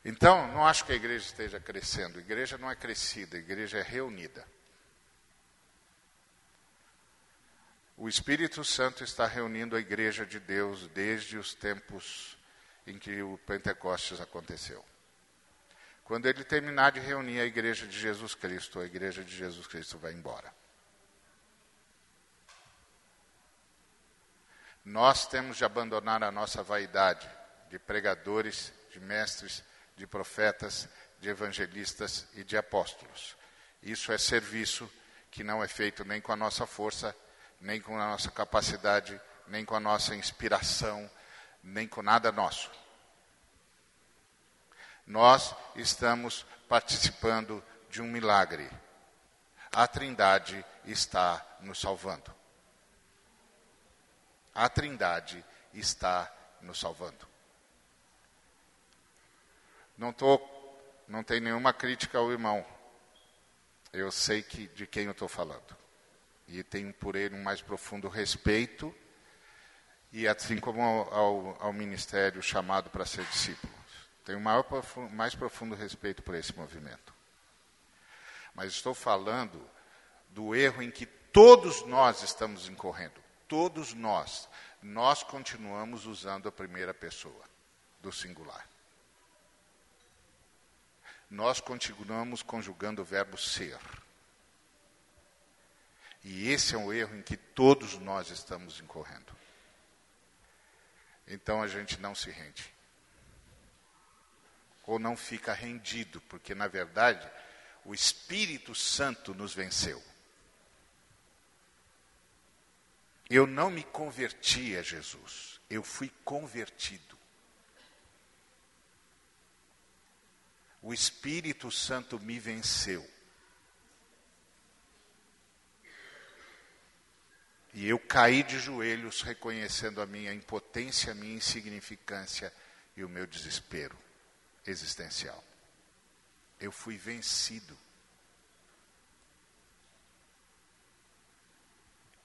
Então, não acho que a igreja esteja crescendo. A igreja não é crescida, a igreja é reunida. O Espírito Santo está reunindo a igreja de Deus desde os tempos em que o Pentecostes aconteceu. Quando ele terminar de reunir a igreja de Jesus Cristo, a igreja de Jesus Cristo vai embora. Nós temos de abandonar a nossa vaidade de pregadores, de mestres, de profetas, de evangelistas e de apóstolos. Isso é serviço que não é feito nem com a nossa força, nem com a nossa capacidade, nem com a nossa inspiração, nem com nada nosso. Nós estamos participando de um milagre. A Trindade está nos salvando. A Trindade está nos salvando. Não tô, não tem nenhuma crítica ao irmão. Eu sei que de quem eu estou falando. E tenho por ele um mais profundo respeito, e assim como ao, ao, ministério chamado para ser discípulo. Tenho o maior, mais profundo respeito por esse movimento. Mas estou falando do erro em que todos nós estamos incorrendo. Todos nós. Nós continuamos usando a primeira pessoa do singular. Nós continuamos conjugando o verbo ser. E esse é um erro em que todos nós estamos incorrendo. Então a gente não se rende. Ou não fica rendido, porque na verdade o Espírito Santo nos venceu. Eu não me converti a Jesus, eu fui convertido. O Espírito Santo me venceu. E eu caí de joelhos reconhecendo a minha impotência, a minha insignificância e o meu desespero existencial. Eu fui vencido.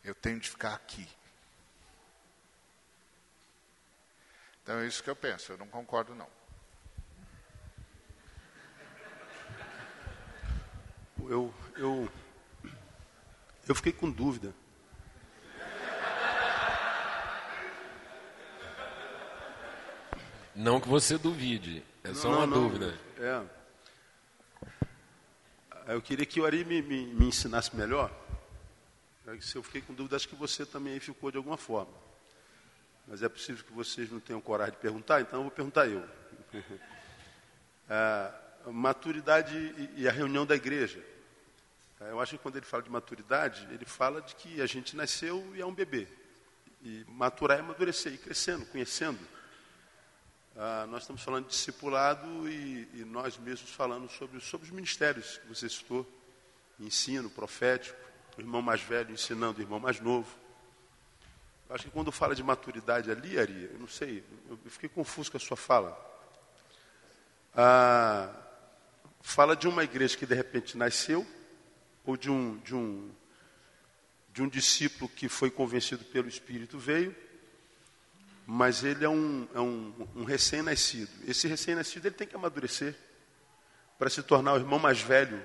Eu tenho de ficar aqui. Então é isso que eu penso, eu não concordo não. Eu, eu, eu fiquei com dúvida. Não que você duvide, é só Não, uma não, dúvida. É. Eu queria que o Ari me, me, me ensinasse melhor. Se eu fiquei com dúvida, acho que você também ficou de alguma forma. Mas é possível que vocês não tenham coragem de perguntar, então eu vou perguntar eu. É, maturidade e a reunião da igreja. É, Eu acho que quando ele fala de maturidade, ele fala de que a gente nasceu e é um bebê. E maturar é amadurecer, ir crescendo, conhecendo. Ah, nós estamos falando de discipulado e, e nós mesmos falando sobre, sobre os ministérios que você citou. Ensino, profético, o irmão mais velho ensinando o irmão mais novo. Eu acho que quando fala de maturidade ali, Ari, eu não sei, eu fiquei confuso com a sua fala. Ah, fala de uma igreja que de repente nasceu, ou de um, de um, de um discípulo que foi convencido pelo Espírito veio, mas ele é um, é um, um recém-nascido. Esse recém-nascido ele tem que amadurecer para se tornar o irmão mais velho,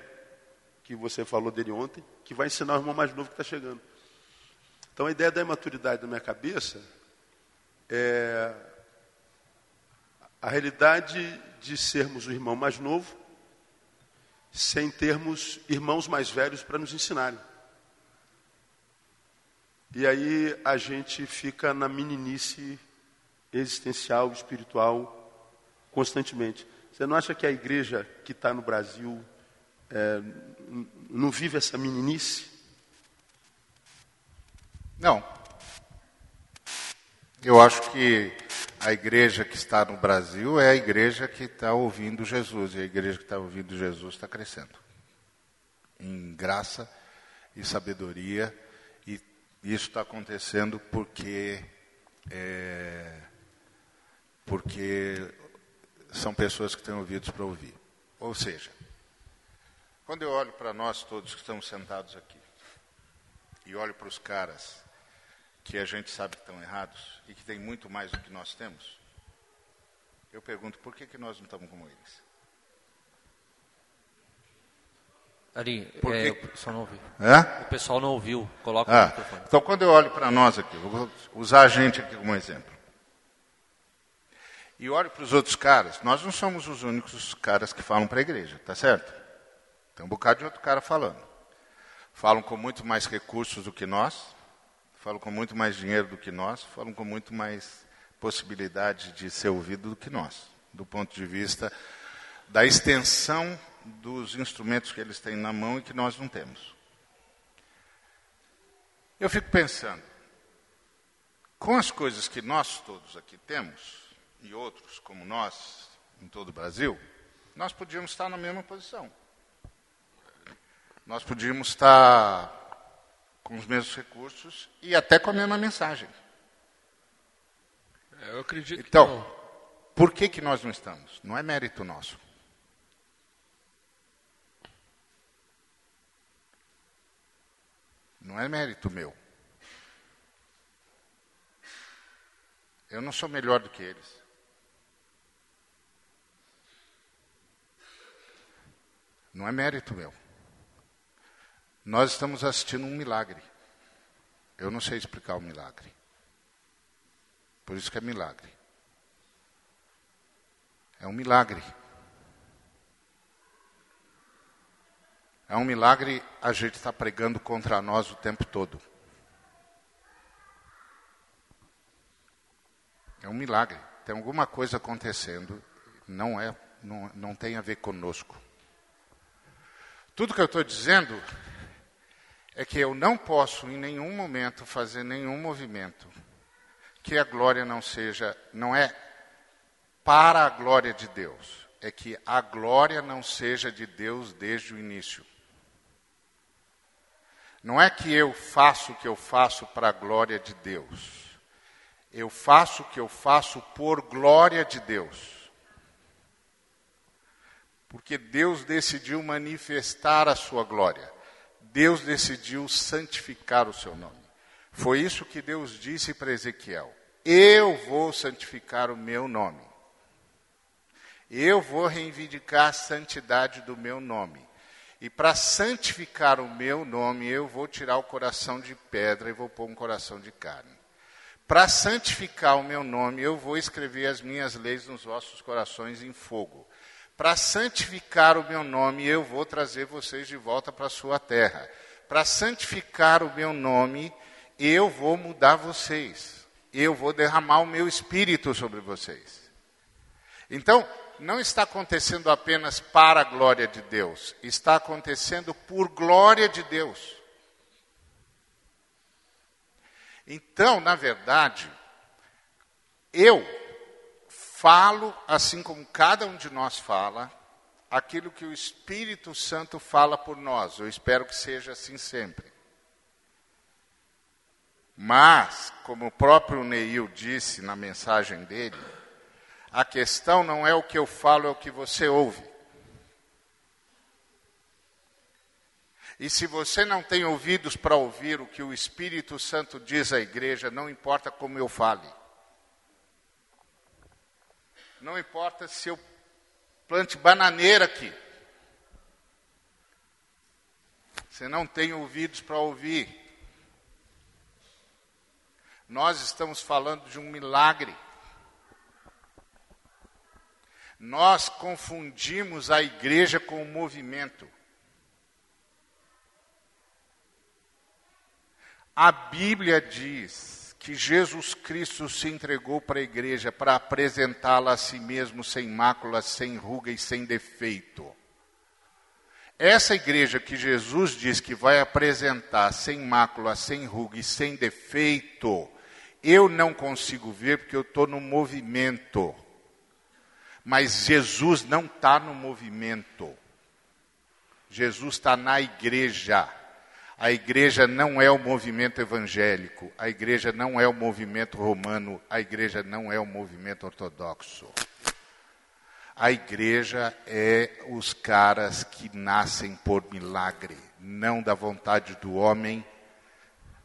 que você falou dele ontem, que vai ensinar o irmão mais novo que está chegando. Então a ideia da imaturidade na minha cabeça é a realidade de sermos o irmão mais novo, sem termos irmãos mais velhos para nos ensinarem. E aí a gente fica na meninice existencial, espiritual, constantemente. Você não acha que a igreja que está no Brasil é, não vive essa meninice? Não. Eu acho que a igreja que está no Brasil é a igreja que está ouvindo Jesus, e a igreja que está ouvindo Jesus está crescendo. Em graça e sabedoria, e isso está acontecendo porque, é, porque são pessoas que têm ouvidos para ouvir. Ou seja, quando eu olho para nós todos que estamos sentados aqui, e olho para os caras que a gente sabe que estão errados e que tem muito mais do que nós temos, eu pergunto por que, que nós não estamos como eles? Ari, Por é, que- o pessoal não ouviu. Hã? O pessoal não ouviu. Coloca o Ah, microfone. então, quando eu olho para nós aqui, vou usar a gente aqui como exemplo. E olho para os outros caras, nós não somos os únicos caras que falam para a igreja, tá certo? Tem um bocado de outro cara falando. Falam com muito mais recursos do que nós, falam com muito mais dinheiro do que nós, falam com muito mais possibilidade de ser ouvido do que nós, do ponto de vista da extensão dos instrumentos que eles têm na mão e que nós não temos. Eu fico pensando, com as coisas que nós todos aqui temos, e outros como nós, em todo o Brasil, nós podíamos estar na mesma posição. Nós podíamos estar com os mesmos recursos e até com a mesma mensagem. É, eu acredito Então, que não. por que, que nós não estamos? Não é mérito nosso. Não é mérito meu. Eu não sou melhor do que eles. Não é mérito meu. Nós estamos assistindo um milagre. Eu não sei explicar o milagre. Por isso que é milagre. É um milagre. É um milagre a gente está pregando contra nós o tempo todo. É um milagre. Tem alguma coisa acontecendo, não é, não, não tem a ver conosco. Tudo que eu estou dizendo é que eu não posso em nenhum momento fazer nenhum movimento que a glória não seja, não é para a glória de Deus, é que a glória não seja de Deus desde o início. Não é que eu faço o que eu faço para a glória de Deus. Eu faço o que eu faço por glória de Deus. Porque Deus decidiu manifestar a sua glória. Deus decidiu santificar o seu nome. Foi isso que Deus disse para Ezequiel: Eu vou santificar o meu nome. Eu vou reivindicar a santidade do meu nome. E para santificar o meu nome, eu vou tirar o coração de pedra e vou pôr um coração de carne. Para santificar o meu nome, eu vou escrever as minhas leis nos vossos corações em fogo. Para santificar o meu nome, eu vou trazer vocês de volta para a sua terra. Para santificar o meu nome, eu vou mudar vocês. Eu vou derramar o meu espírito sobre vocês. Então, não está acontecendo apenas para a glória de Deus, está acontecendo por glória de Deus. Então, na verdade, eu falo, assim como cada um de nós fala, aquilo que o Espírito Santo fala por nós. Eu espero que seja assim sempre. Mas, como o próprio Neil disse na mensagem dele, a questão não é o que eu falo, é o que você ouve. E se você não tem ouvidos para ouvir o que o Espírito Santo diz à igreja, não importa como eu fale. Não importa se eu plante bananeira aqui. Você não tem ouvidos para ouvir. Nós estamos falando de um milagre. Nós confundimos a igreja com o movimento. A Bíblia diz que Jesus Cristo se entregou para a igreja para apresentá-la a si mesmo sem mácula, sem ruga e sem defeito. Essa igreja que Jesus diz que vai apresentar sem mácula, sem ruga e sem defeito, eu não consigo ver porque eu estou no movimento. Mas Jesus não está no movimento. Jesus está na igreja. A igreja não é o movimento evangélico, a igreja não é o movimento romano, a igreja não é o movimento ortodoxo. A igreja é os caras que nascem por milagre, não da vontade do homem,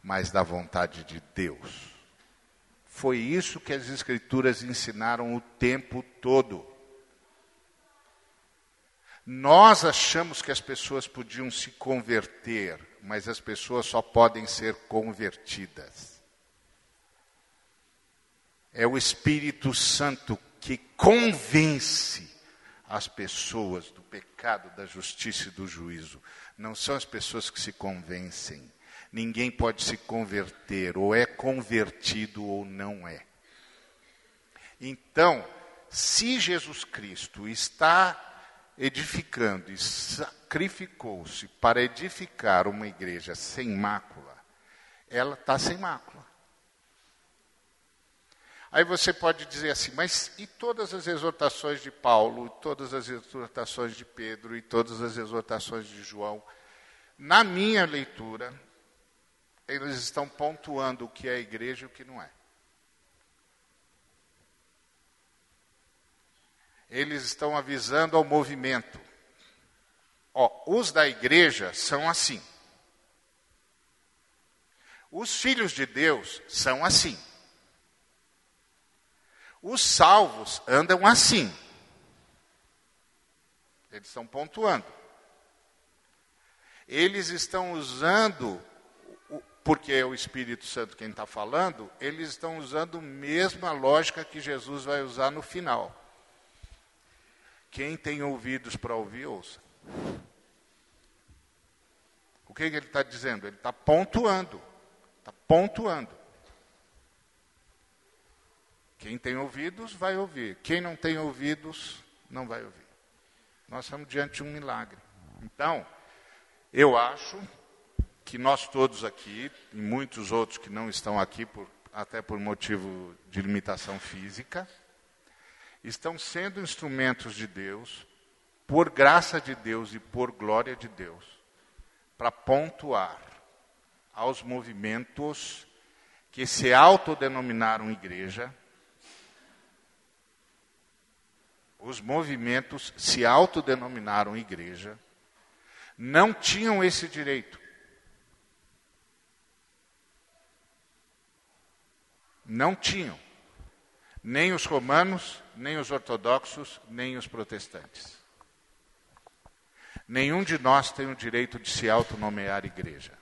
mas da vontade de Deus. Foi isso que as Escrituras ensinaram o tempo todo. Nós achamos que as pessoas podiam se converter, mas as pessoas só podem ser convertidas. É o Espírito Santo que convence as pessoas do pecado, da justiça e do juízo. Não são as pessoas que se convencem. Ninguém pode se converter, ou é convertido ou não é. Então, se Jesus Cristo está edificando sacrificou-se para edificar uma igreja sem mácula, ela está sem mácula. Aí você pode dizer assim, mas e todas as exortações de Paulo, todas as exortações de Pedro, e todas as exortações de João? Na minha leitura, eles estão pontuando o que é igreja e o que não é. Eles estão avisando ao movimento. Ó, os da igreja são assim. Os filhos de Deus são assim. Os salvos andam assim. Eles estão pontuando. Eles estão usando, porque é o Espírito Santo quem está falando, eles estão usando a mesma lógica que Jesus vai usar no final. Quem tem ouvidos para ouvir, ouça. O que, ele está dizendo? Ele está pontuando. Está pontuando. Quem tem ouvidos vai ouvir. Quem não tem ouvidos não vai ouvir. Nós estamos diante de um milagre. Então, eu acho que nós todos aqui, e muitos outros que não estão aqui, por, até por motivo de limitação física, estão sendo instrumentos de Deus, por graça de Deus e por glória de Deus, para pontuar aos movimentos que se autodenominaram igreja, os movimentos se autodenominaram igreja, não tinham esse direito. Não tinham. Nem os romanos, nem os ortodoxos, nem os protestantes. Nenhum de nós tem o direito de se autonomear igreja.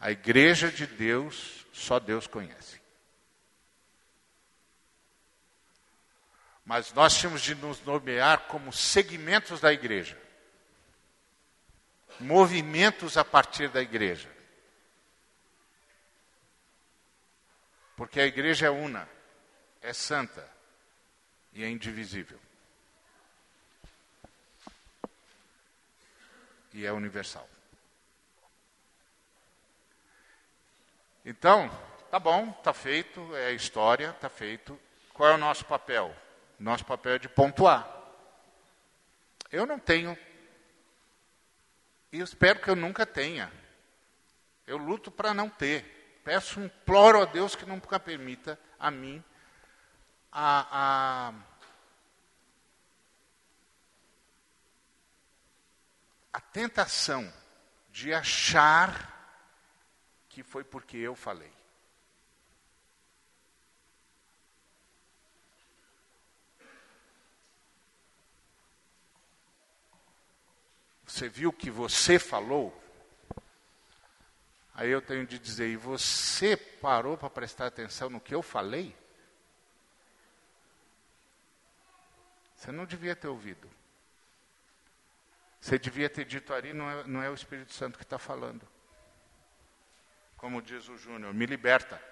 A igreja de Deus, só Deus conhece. Mas nós tínhamos de nos nomear como segmentos da igreja. Movimentos a partir da igreja. Porque a igreja é una, é santa e é indivisível. E é universal. Então, tá bom, tá feito, é história, tá feito. Qual é o nosso papel? Nosso papel é de pontuar. Eu não tenho, e espero que eu nunca tenha. Eu luto para não ter. Peço, imploro a Deus que nunca permita a mim a, a, a tentação de achar que foi porque eu falei. Você viu que você falou? Aí eu tenho de dizer, e você parou para prestar atenção no que eu falei? Você não devia ter ouvido. Você devia ter dito ali, não é, não é o Espírito Santo que está falando. Como diz o Júnior, me liberta.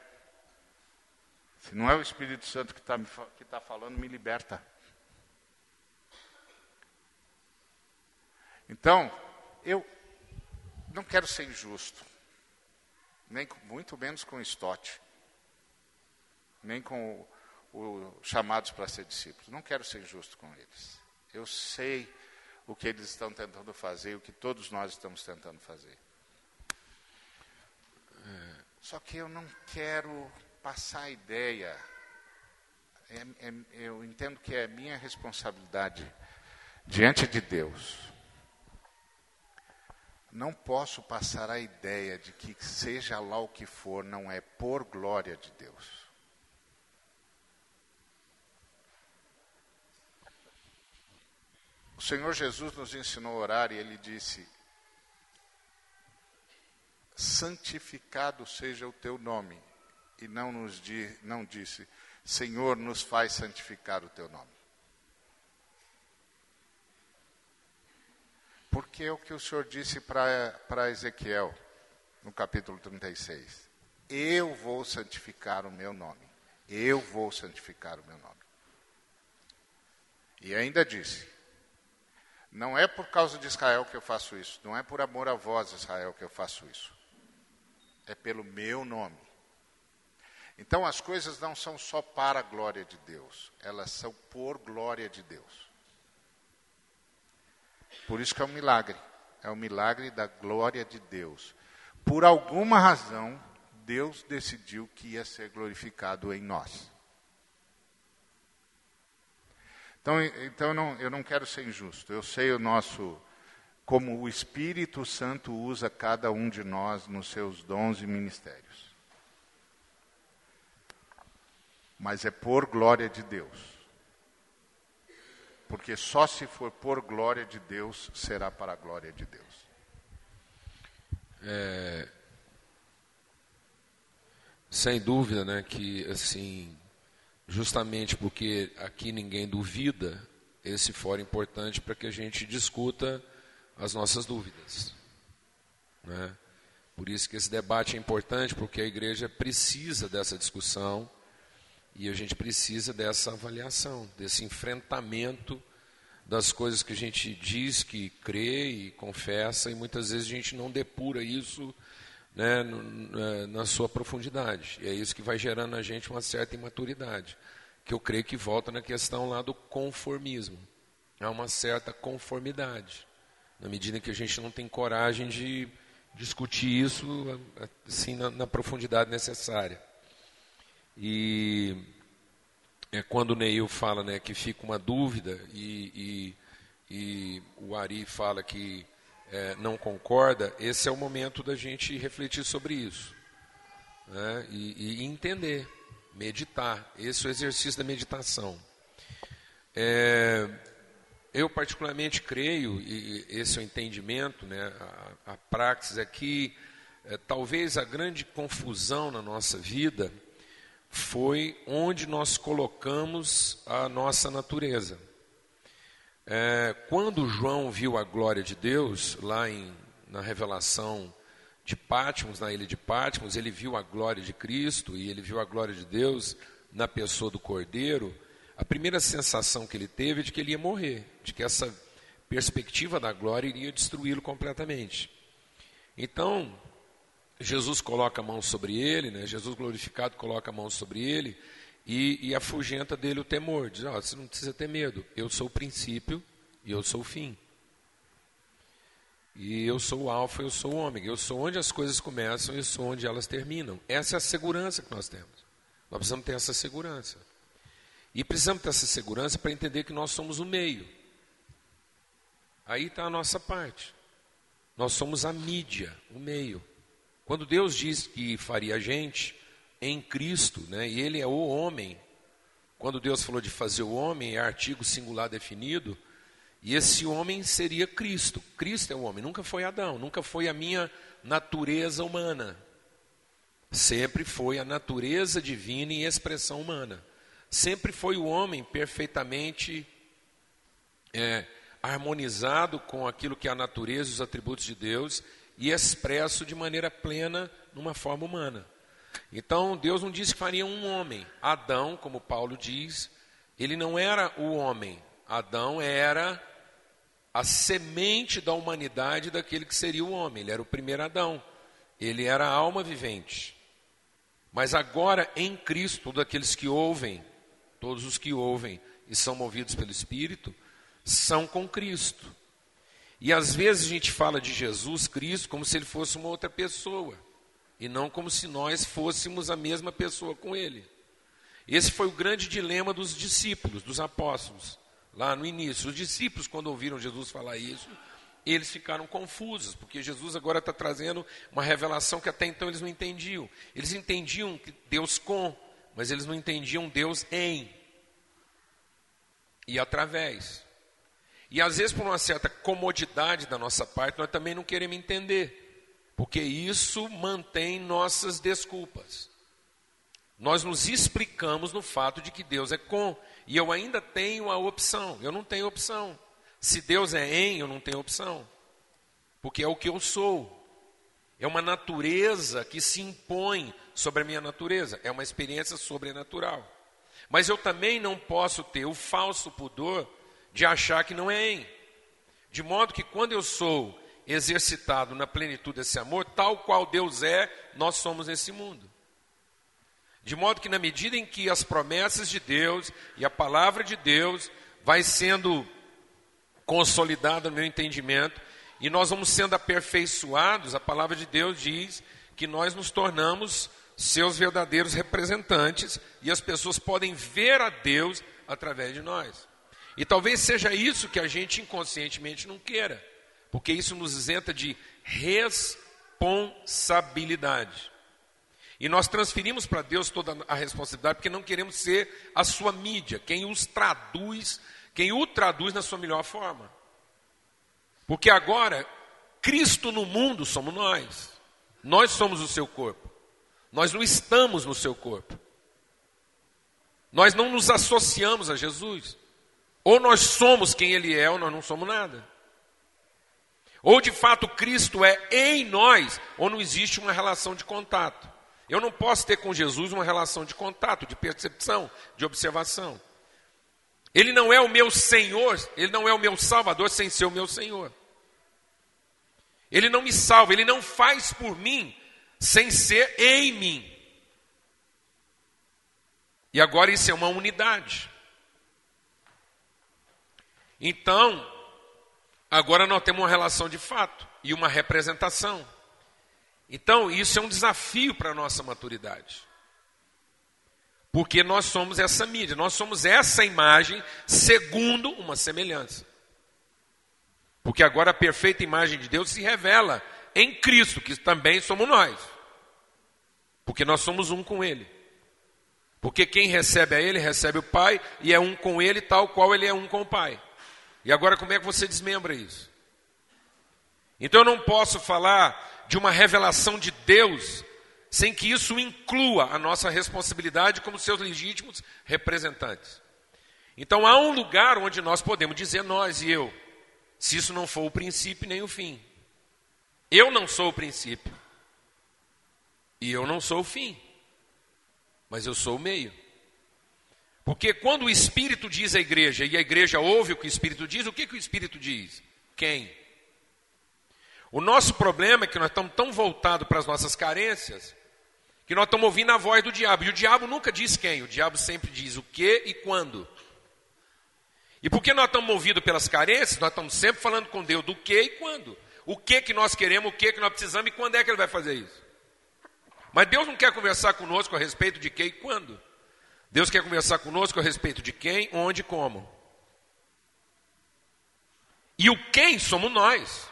Se não é o Espírito Santo que está que tá falando, me liberta. Então, eu não quero ser injusto, nem muito menos com Stott, nem com os chamados para ser discípulos. Não quero ser injusto com eles. Eu sei o que eles estão tentando fazer, o que todos nós estamos tentando fazer. Só que eu não quero passar a ideia. É, é, eu entendo que é minha responsabilidade diante de Deus não posso passar a ideia de que, seja lá o que for, não é por glória de Deus. O Senhor Jesus nos ensinou a orar e ele disse: Santificado seja o teu nome. E não, nos di, não disse: Senhor, nos faz santificar o teu nome. Porque é o que o Senhor disse para Ezequiel, no capítulo 36. Eu vou santificar o meu nome. Eu vou santificar o meu nome. E ainda disse: Não é por causa de Israel que eu faço isso. Não é por amor a vós, Israel, que eu faço isso. É pelo meu nome. Então as coisas não são só para a glória de Deus, elas são por glória de Deus. Por isso que é um milagre. é o milagre da glória de Deus. Por alguma razão, Deus decidiu que ia ser glorificado em nós. Então, então não, eu não quero ser injusto. Eu sei o nosso como o Espírito Santo usa cada um de nós nos seus dons e ministérios. Mas é por glória de Deus. Porque só se for por glória de Deus, será para a glória de Deus. É, sem dúvida, né, que assim, justamente porque aqui ninguém duvida, esse fórum é importante para que a gente discuta as nossas dúvidas. Né? Por isso que esse debate é importante, porque a igreja precisa dessa discussão e a gente precisa dessa avaliação, desse enfrentamento das coisas que a gente diz que crê e confessa, e muitas vezes a gente não depura isso né, na sua profundidade. E é isso que vai gerando na gente uma certa imaturidade, que eu creio que volta na questão lá do conformismo. Há uma certa conformidade, na medida que a gente não tem coragem de discutir isso assim na, na profundidade necessária. E é quando o Neil fala né, que fica uma dúvida e, e, e o Ari fala que é, não concorda, esse é o momento da gente refletir sobre isso né, e, e, entender, meditar. Esse é o exercício da meditação. É, eu particularmente creio, e esse é o entendimento, né, a, a praxis é que é, talvez a grande confusão na nossa vida foi onde nós colocamos a nossa natureza. É, quando João viu a glória de Deus, lá em, na revelação de Pátimos, na ilha de Pátimos, ele viu a glória de Cristo e ele viu a glória de Deus na pessoa do Cordeiro. A primeira sensação que ele teve é de que ele ia morrer, de que essa perspectiva da glória iria destruí-lo completamente. Então, Jesus coloca a mão sobre ele, né? Jesus glorificado coloca a mão sobre ele e, e afugenta dele o temor. Diz: oh, você não precisa ter medo, eu sou o princípio e eu sou o fim. E eu sou o alfa, eu sou o ômega. Eu sou onde as coisas começam e eu sou onde elas terminam. Essa é a segurança que nós temos. Nós precisamos ter essa segurança. E precisamos ter essa segurança para entender que nós somos o meio. Aí está a nossa parte. Nós somos a mídia, o meio. Quando Deus diz que faria a gente em Cristo, né, e Ele é o homem, quando Deus falou de fazer o homem, é artigo singular definido, e esse homem seria Cristo. Cristo é o homem, nunca foi Adão, nunca foi a minha natureza humana. Sempre foi a natureza divina e expressão humana. Sempre foi o homem perfeitamente é, harmonizado com aquilo que é a natureza e os atributos de Deus e expresso de maneira plena numa forma humana. Então, Deus não disse que faria um homem. Adão, como Paulo diz, ele não era o homem. Adão era a semente da humanidade daquele que seria o homem. Ele era o primeiro Adão. Ele era a alma vivente. Mas agora, em Cristo, todos aqueles que ouvem, todos os que ouvem e são movidos pelo Espírito, são com Cristo. E às vezes a gente fala de Jesus Cristo como se ele fosse uma outra pessoa, e não como se nós fôssemos a mesma pessoa com ele. Esse foi o grande dilema dos discípulos, dos apóstolos, lá no início. Os discípulos, quando ouviram Jesus falar isso, eles ficaram confusos, porque Jesus agora está trazendo uma revelação que até então eles não entendiam. Eles entendiam que Deus com, mas eles não entendiam Deus em e através. E às vezes, por uma certa comodidade da nossa parte, nós também não queremos entender, porque isso mantém nossas desculpas. Nós nos explicamos no fato de que Deus é com, e eu ainda tenho a opção, eu não tenho opção. Se Deus é em, eu não tenho opção, porque é o que eu sou. É uma natureza que se impõe sobre a minha natureza, é uma experiência sobrenatural. Mas eu também não posso ter o falso pudor de achar que não é em. De modo que quando eu sou exercitado na plenitude desse amor, tal qual Deus é, nós somos nesse mundo. De modo que na medida em que as promessas de Deus e a palavra de Deus vai sendo consolidada no meu entendimento, e nós vamos sendo aperfeiçoados, a palavra de Deus diz que nós nos tornamos seus verdadeiros representantes e as pessoas podem ver a Deus através de nós. E talvez seja isso que a gente inconscientemente não queira, porque isso nos isenta de responsabilidade. E nós transferimos para Deus toda a responsabilidade porque não queremos ser a sua mídia, quem os traduz, quem o traduz na sua melhor forma. Porque agora, Cristo no mundo somos nós. Nós somos o seu corpo. Nós não estamos no seu corpo. Nós não nos associamos a Jesus. Ou nós somos quem Ele é, ou nós não somos nada. Ou de fato Cristo é em nós, ou não existe uma relação de contato. Eu não posso ter com Jesus uma relação de contato, de percepção, de observação. Ele não é o meu Senhor, ele não é o meu Salvador sem ser o meu Senhor. Ele não me salva, ele não faz por mim sem ser em mim. E agora isso é uma unidade. Então, agora nós temos uma relação de fato e uma representação. Então, isso é um desafio para a nossa maturidade. Porque nós somos essa mídia, nós somos essa imagem segundo uma semelhança. Porque agora a perfeita imagem de Deus se revela em Cristo, que também somos nós. Porque nós somos um com Ele. Porque quem recebe a Ele, recebe o Pai, e é um com Ele, tal qual Ele é um com o Pai. E agora, como é que você desmembra isso? Então eu não posso falar de uma revelação de Deus, sem que isso inclua a nossa responsabilidade como seus legítimos representantes. Então há um lugar onde nós podemos dizer nós e eu, se isso não for o princípio nem o fim. Eu não sou o princípio. E eu não sou o fim. Mas eu sou o meio. Porque quando o Espírito diz à igreja e a igreja ouve o que o Espírito diz, o que, que o Espírito diz? Quem? O nosso problema é que nós estamos tão voltados para as nossas carências que nós estamos ouvindo a voz do diabo. E o diabo nunca diz quem, o diabo sempre diz o que e quando. E porque nós estamos movidos pelas carências, nós estamos sempre falando com Deus do que e quando. O que que nós queremos, o que que nós precisamos e quando é que Ele vai fazer isso. Mas Deus não quer conversar conosco a respeito de que e quando. Deus quer conversar conosco a respeito de quem, onde e como. E o quem somos nós.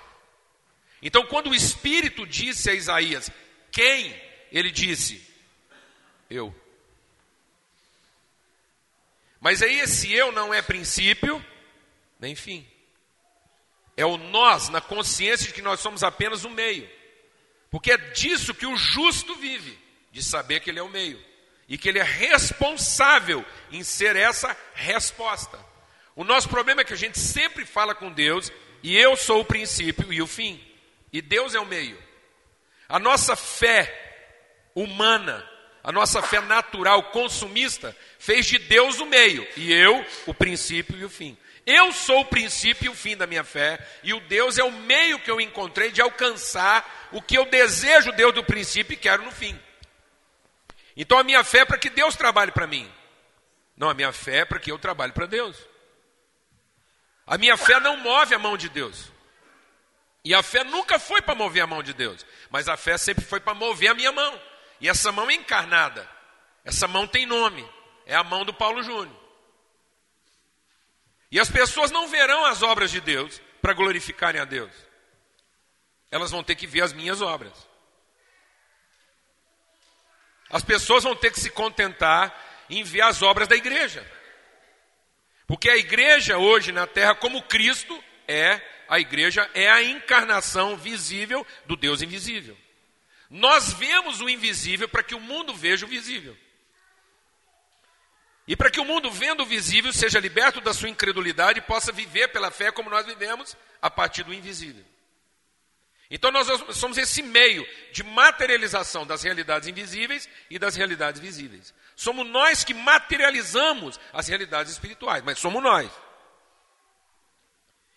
Então, quando o Espírito disse a Isaías, quem? Ele disse, eu. Mas aí esse eu não é princípio, nem fim. É o nós na consciência de que nós somos apenas o meio. Porque é disso que o justo vive, de saber que ele é o meio. E que ele é responsável em ser essa resposta. O nosso problema é que a gente sempre fala com Deus, e eu sou o princípio e o fim. E Deus é o meio. A nossa fé humana, a nossa fé natural, consumista, fez de Deus o meio e eu o princípio e o fim. Eu sou o princípio e o fim da minha fé, e o Deus é o meio que eu encontrei de alcançar o que eu desejo, Deus do princípio, e quero no fim. Então a minha fé é para que Deus trabalhe para mim. Não, a minha fé é para que eu trabalhe para Deus. A minha fé não move a mão de Deus. E a fé nunca foi para mover a mão de Deus, mas a fé sempre foi para mover a minha mão. E essa mão é encarnada. Essa mão tem nome. É a mão do Paulo Júnior. E as pessoas não verão as obras de Deus para glorificarem a Deus. Elas vão ter que ver as minhas obras. As pessoas vão ter que se contentar em ver as obras da igreja. Porque a igreja hoje na terra, como Cristo, é a igreja é a encarnação visível do Deus invisível. Nós vemos o invisível para que o mundo veja o visível. E para que o mundo, vendo o visível, seja liberto da sua incredulidade e possa viver pela fé como nós vivemos a partir do invisível. Então nós somos esse meio de materialização das realidades invisíveis e das realidades visíveis. Somos nós que materializamos as realidades espirituais, mas somos nós.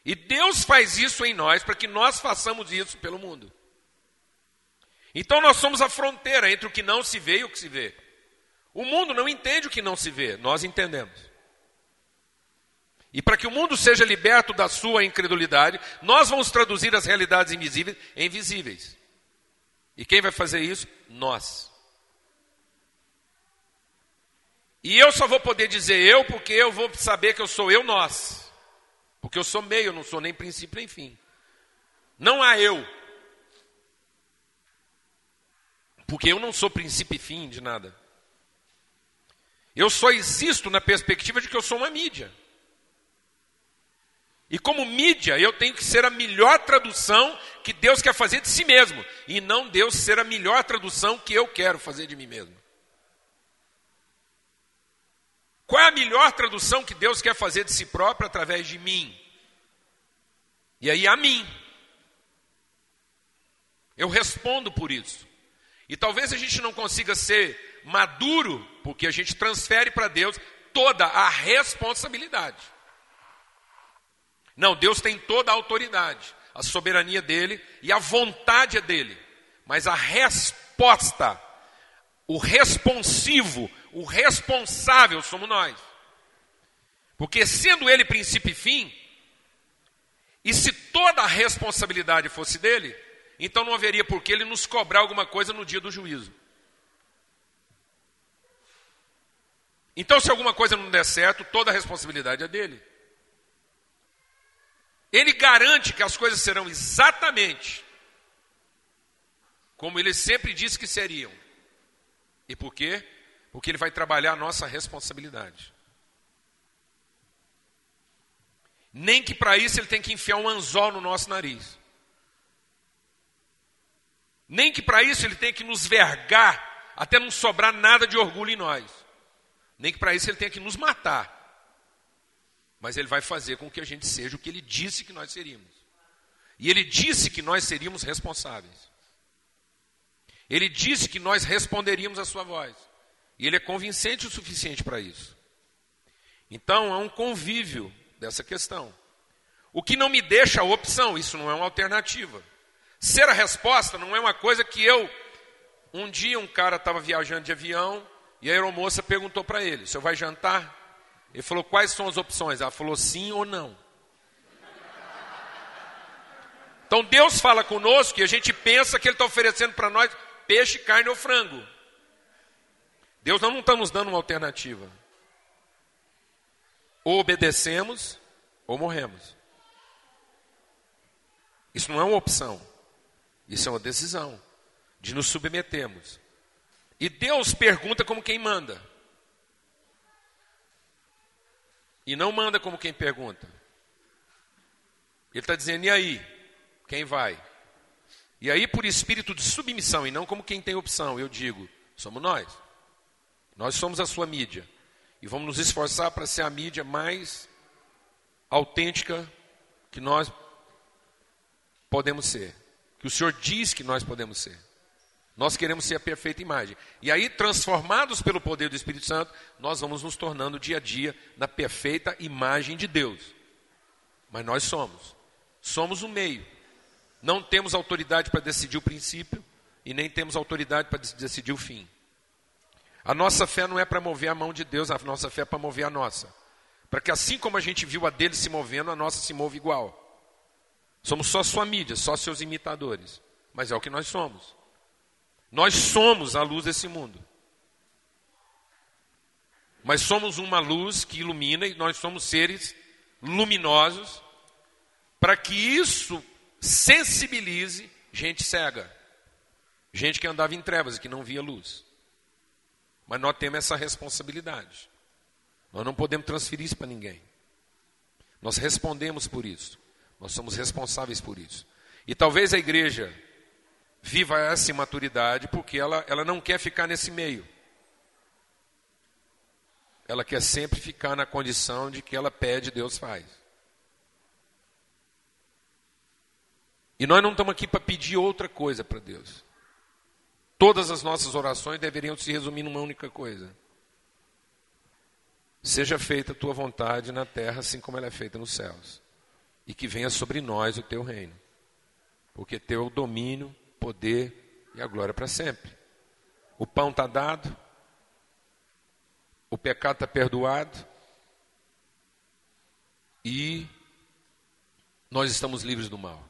E Deus faz isso em nós para que nós façamos isso pelo mundo. Então nós somos a fronteira entre o que não se vê e o que se vê. O mundo não entende o que não se vê, nós entendemos. E para que o mundo seja liberto da sua incredulidade, nós vamos traduzir as realidades invisíveis em visíveis. E quem vai fazer isso? Nós. E eu só vou poder dizer eu porque eu vou saber que eu sou eu, nós. Porque eu sou meio, não sou nem princípio nem fim. Não há eu. Porque eu não sou princípio e fim de nada. Eu só existo na perspectiva de que eu sou uma mídia. E como mídia, eu tenho que ser a melhor tradução que Deus quer fazer de si mesmo, e não Deus ser a melhor tradução que eu quero fazer de mim mesmo. Qual é a melhor tradução que Deus quer fazer de si próprio através de mim? E aí, a mim. Eu respondo por isso. E talvez a gente não consiga ser maduro, porque a gente transfere para Deus toda a responsabilidade. Não, Deus tem toda a autoridade, a soberania dele e a vontade é dele. Mas a resposta, o responsivo, o responsável somos nós. Porque sendo ele princípio e fim, e se toda a responsabilidade fosse dele, então não haveria por que ele nos cobrar alguma coisa no dia do juízo. Então, se alguma coisa não der certo, toda a responsabilidade é dele. Ele garante que as coisas serão exatamente como ele sempre disse que seriam. E por quê? Porque ele vai trabalhar a nossa responsabilidade. Nem que para isso ele tem que enfiar um anzol no nosso nariz. Nem que para isso ele tem que nos vergar até não sobrar nada de orgulho em nós. Nem que para isso ele tenha que nos matar. Mas ele vai fazer com que a gente seja o que ele disse que nós seríamos. E ele disse que nós seríamos responsáveis. Ele disse que nós responderíamos à sua voz. E ele é convincente o suficiente para isso. Então é um convívio dessa questão. O que não me deixa a opção, isso não é uma alternativa. Ser a resposta não é uma coisa que eu. Um dia um cara estava viajando de avião e a aeromoça perguntou para ele: o senhor vai jantar? Ele falou: quais são as opções? Ela falou: sim ou não. Então Deus fala conosco e a gente pensa que Ele está oferecendo para nós peixe, carne ou frango. Deus não está nos dando uma alternativa. Ou obedecemos ou morremos. Isso não é uma opção. Isso é uma decisão de nos submetermos. E Deus pergunta como quem manda. E não manda como quem pergunta. Ele está dizendo, e aí? Quem vai? E aí, por espírito de submissão, e não como quem tem opção, eu digo: somos nós. Nós somos a sua mídia. E vamos nos esforçar para ser a mídia mais autêntica que nós podemos ser. Que o Senhor diz que nós podemos ser. Nós queremos ser a perfeita imagem. E aí, transformados pelo poder do Espírito Santo, nós vamos nos tornando dia a dia na perfeita imagem de Deus. Mas nós somos. Somos o meio. Não temos autoridade para decidir o princípio e nem temos autoridade para decidir o fim. A nossa fé não é para mover a mão de Deus, a nossa fé é para mover a nossa. Para que assim como a gente viu a dele se movendo, a nossa se move igual. Somos só sua mídia, só seus imitadores. Mas é o que nós somos. Nós somos a luz desse mundo. Mas somos uma luz que ilumina e nós somos seres luminosos para que isso sensibilize gente cega, gente que andava em trevas e que não via luz. Mas nós temos essa responsabilidade. Nós não podemos transferir isso para ninguém. Nós respondemos por isso. Nós somos responsáveis por isso. E talvez a igreja viva essa imaturidade porque ela, ela não quer ficar nesse meio. Ela quer sempre ficar na condição de que ela pede, Deus faz. E nós não estamos aqui para pedir outra coisa para Deus. Todas as nossas orações deveriam se resumir numa única coisa: Seja feita a tua vontade na terra, assim como ela é feita nos céus, e que venha sobre nós o teu reino, porque teu domínio, poder e a glória para sempre. O pão está dado, o pecado está perdoado, nós estamos livres do mal.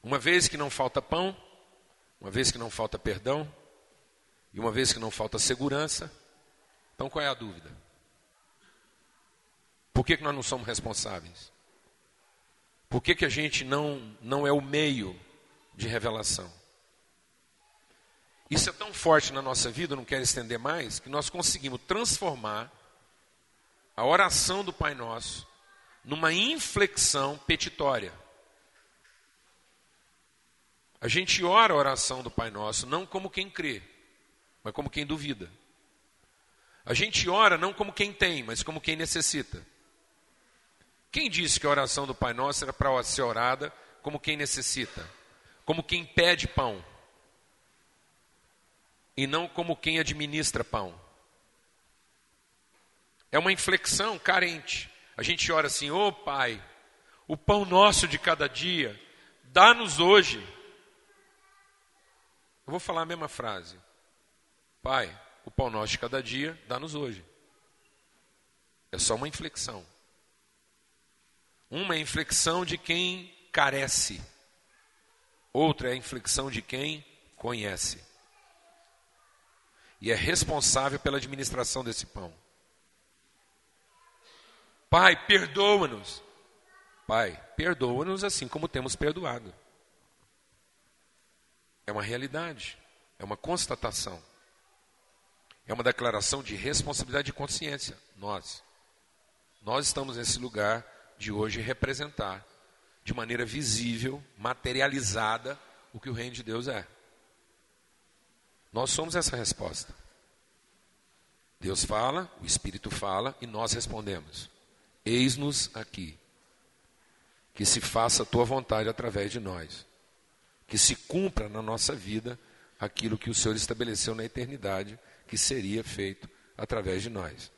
Uma vez que não falta pão, uma vez que não falta perdão, e uma vez que não falta segurança, então qual é a dúvida? Por que, que nós não somos responsáveis? Por que, que a gente não, não é o meio de revelação? Isso é tão forte na nossa vida, não quero estender mais, que nós conseguimos transformar a oração do Pai Nosso numa inflexão petitória. A gente ora a oração do Pai Nosso não como quem crê, mas como quem duvida. A gente ora não como quem tem, mas como quem necessita. Quem disse que a oração do Pai Nosso era para ser orada como quem necessita, como quem pede pão, e não como quem administra pão? É uma inflexão carente. A gente ora assim: Ô oh, Pai, o pão nosso de cada dia, dá-nos hoje. Eu vou falar a mesma frase. Pai, o pão nosso de cada dia, dá-nos hoje. É só uma inflexão. Uma é a inflexão de quem carece, outra é a inflexão de quem conhece. E é responsável pela administração desse pão. Pai, perdoa-nos. Pai, perdoa-nos assim como temos perdoado. É uma realidade, é uma constatação. É uma declaração de responsabilidade e consciência. Nós. Nós estamos nesse lugar de hoje representar de maneira visível, materializada, o que o reino de Deus é. Nós somos essa resposta. Deus fala, o Espírito fala e nós respondemos. Eis-nos aqui. Que se faça a tua vontade através de nós. Que se cumpra na nossa vida aquilo que o Senhor estabeleceu na eternidade, que seria feito através de nós.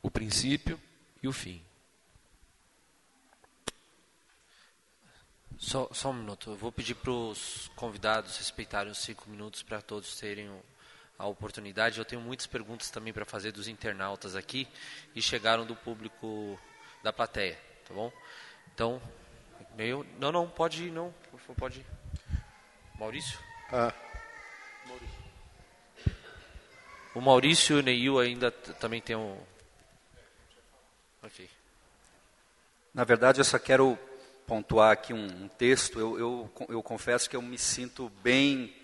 O princípio e o fim. Só, só um minuto. Eu vou pedir para os convidados respeitarem os cinco minutos para todos terem a oportunidade. Eu tenho muitas perguntas também para fazer dos internautas aqui e chegaram do público da plateia, tá bom? Então, meio, não, não, pode ir, não, pode ir. Maurício? Ah. O Maurício e o Neil ainda também tem um. Ok. Na verdade, eu só quero pontuar aqui um, um texto. Eu, eu, eu confesso que eu me sinto bem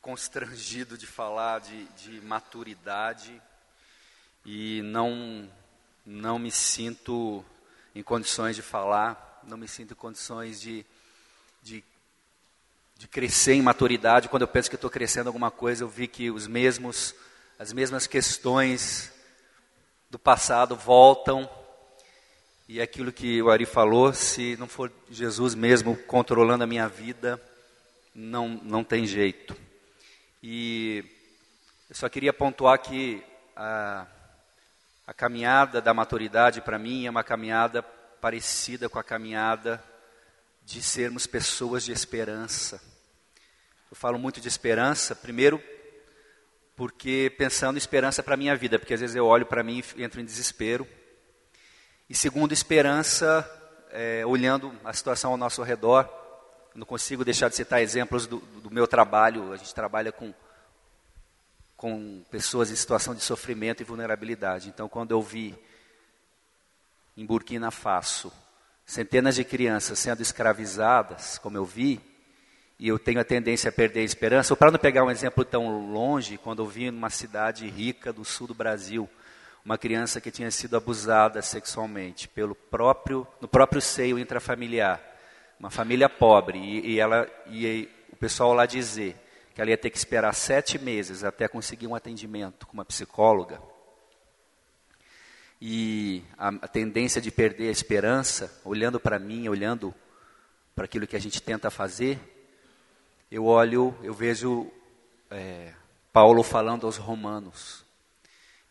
constrangido de falar de, de maturidade e não, não me sinto em condições de falar, não me sinto em condições de, de, de crescer em maturidade. Quando eu penso que estou crescendo alguma coisa, eu vi que os mesmos, as mesmas questões do passado voltam. E é aquilo que o Ari falou, se não for Jesus mesmo controlando a minha vida, não, não tem jeito. E eu só queria pontuar que a, a caminhada da maturidade para mim é uma caminhada parecida com a caminhada de sermos pessoas de esperança. Eu falo muito de esperança, primeiro porque pensando em esperança para a minha vida, porque às vezes eu olho para mim e entro em desespero. E segundo, esperança é, olhando a situação ao nosso redor não consigo deixar de citar exemplos do, do meu trabalho. A gente trabalha com, com pessoas em situação de sofrimento e vulnerabilidade. Então, quando eu vi em Burkina Faso centenas de crianças sendo escravizadas, como eu vi, e eu tenho a tendência a perder a esperança, ou para não pegar um exemplo tão longe, quando eu vi numa cidade rica do sul do Brasil, uma criança que tinha sido abusada sexualmente pelo próprio, no próprio seio intrafamiliar uma família pobre, e, e ela e o pessoal lá dizer que ela ia ter que esperar sete meses até conseguir um atendimento com uma psicóloga, e a, a tendência de perder a esperança, olhando para mim, olhando para aquilo que a gente tenta fazer, eu olho, eu vejo é, Paulo falando aos romanos,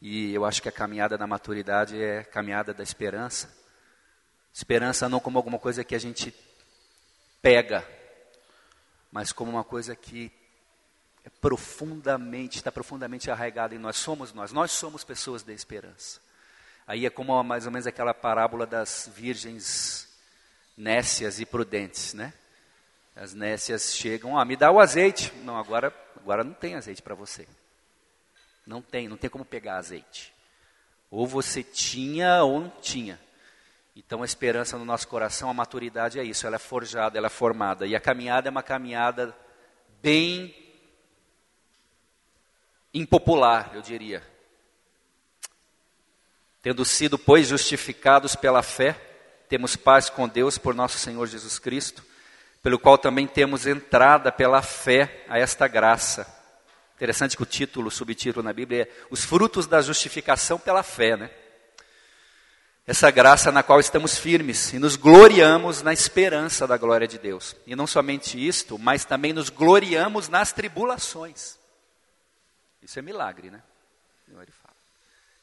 e eu acho que a caminhada da maturidade é a caminhada da esperança. Esperança não como alguma coisa que a gente pega, mas como uma coisa que é profundamente, está profundamente arraigada em nós. Somos nós, nós somos pessoas da esperança. Aí é como mais ou menos aquela parábola das virgens nécias e prudentes, né? As nécias chegam, ah, me dá o azeite. Não, agora, agora não tem azeite para você. Não tem, não tem como pegar azeite. Ou você tinha ou não tinha. Então a esperança no nosso coração, a maturidade é isso, ela é forjada, ela é formada. E a caminhada é uma caminhada bem impopular, eu diria. Tendo sido, pois, justificados pela fé, temos paz com Deus por nosso Senhor Jesus Cristo, pelo qual também temos entrada pela fé a esta graça. Interessante que o título, o subtítulo na Bíblia é Os frutos da justificação pela fé, né? Essa graça na qual estamos firmes e nos gloriamos na esperança da glória de Deus. E não somente isto, mas também nos gloriamos nas tribulações. Isso é milagre, né?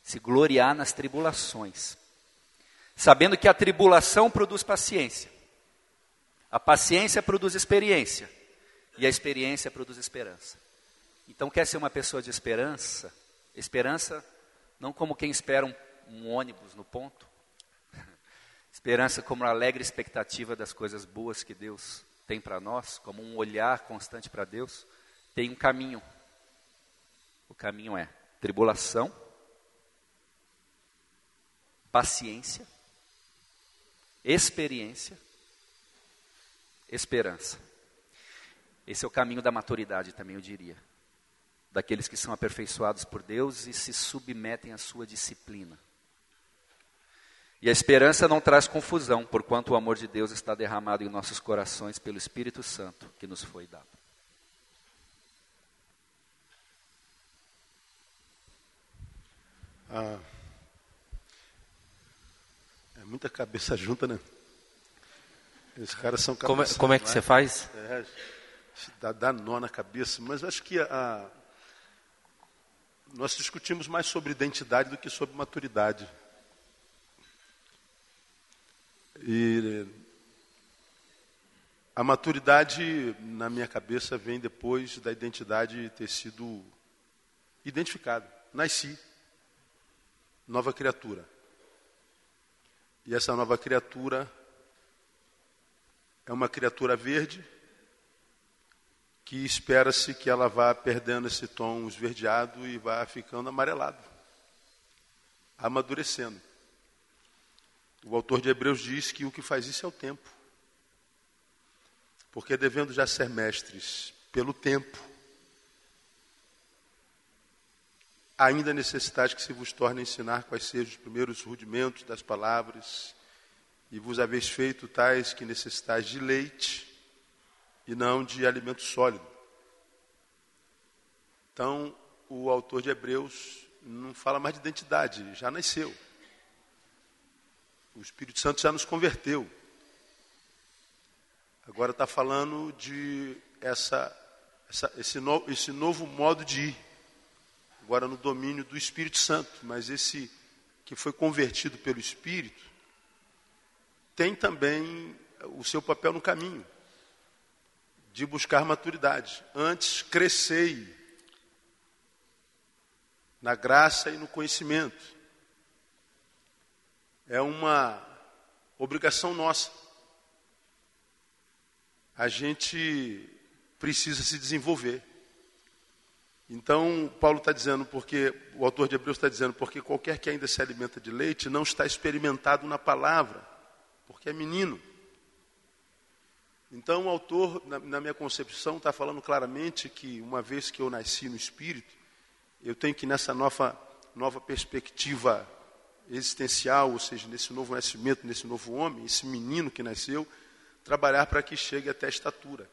Se gloriar nas tribulações. Sabendo que a tribulação produz paciência. A paciência produz experiência. E a experiência produz esperança. Então, quer ser uma pessoa de esperança? Esperança não como quem espera um, um ônibus no ponto. Esperança como uma alegre expectativa das coisas boas que Deus tem para nós, como um olhar constante para Deus. Tem um caminho. O caminho é tribulação, paciência, experiência, esperança. Esse é o caminho da maturidade também, eu diria. Daqueles que são aperfeiçoados por Deus e se submetem à sua disciplina. E a esperança não traz confusão, porquanto o amor de Deus está derramado em nossos corações pelo Espírito Santo que nos foi dado. Ah, é muita cabeça junta, né? Esses caras são como, é, como é que você faz? É, dá, dá nó na cabeça, mas acho que a, nós discutimos mais sobre identidade do que sobre maturidade. E a maturidade, na minha cabeça, vem depois da identidade ter sido identificada. Nasci nova criatura. E essa nova criatura é uma criatura verde que espera-se que ela vá perdendo esse tom esverdeado e vá ficando amarelado, amadurecendo. O autor de Hebreus diz que o que faz isso é o tempo. Porque devendo já ser mestres pelo tempo, ainda necessidade que se vos torne ensinar quais sejam os primeiros rudimentos das palavras, e vos haveis feito tais que necessitais de leite e não de alimento sólido. Então, o autor de Hebreus não fala mais de identidade, já nasceu. O Espírito Santo já nos converteu. Agora está falando de essa, essa, esse, no, esse novo modo de ir agora no domínio do Espírito Santo, mas esse que foi convertido pelo Espírito tem também o seu papel no caminho de buscar maturidade. Antes, crescei na graça e no conhecimento. É uma obrigação nossa. A gente precisa se desenvolver. Então, Paulo está dizendo, porque o autor de Hebreus está dizendo, porque qualquer que ainda se alimenta de leite não está experimentado na palavra, porque é menino. Então, o autor, na, na minha concepção, está falando claramente que, uma vez que eu nasci no Espírito, eu tenho que, nessa nova, nova perspectiva existencial, ou seja, nesse novo nascimento, nesse novo homem, esse menino que nasceu, trabalhar para que chegue até a estatura.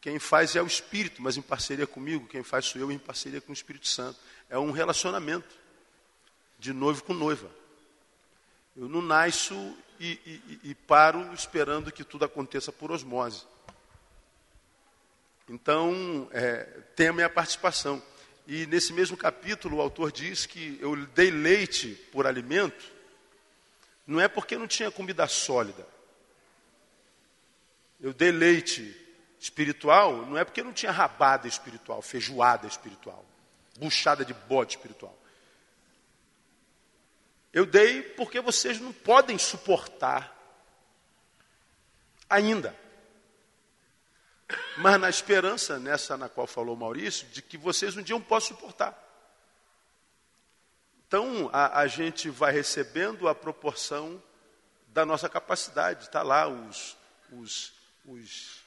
Quem faz é o Espírito, mas em parceria comigo. Quem faz sou eu em parceria com o Espírito Santo. É um relacionamento de noivo com noiva. Eu não nasço e, e, e paro esperando que tudo aconteça por osmose. Então, é, tem a minha participação. E nesse mesmo capítulo, o autor diz que eu dei leite por alimento, não é porque não tinha comida sólida. Eu dei leite espiritual, não é porque não tinha rabada espiritual, feijoada espiritual, buchada de bode espiritual. Eu dei porque vocês não podem suportar ainda. Mas na esperança, nessa na qual falou Maurício, de que vocês um dia não possam suportar. Então a, a gente vai recebendo a proporção da nossa capacidade. Está lá os, os, os,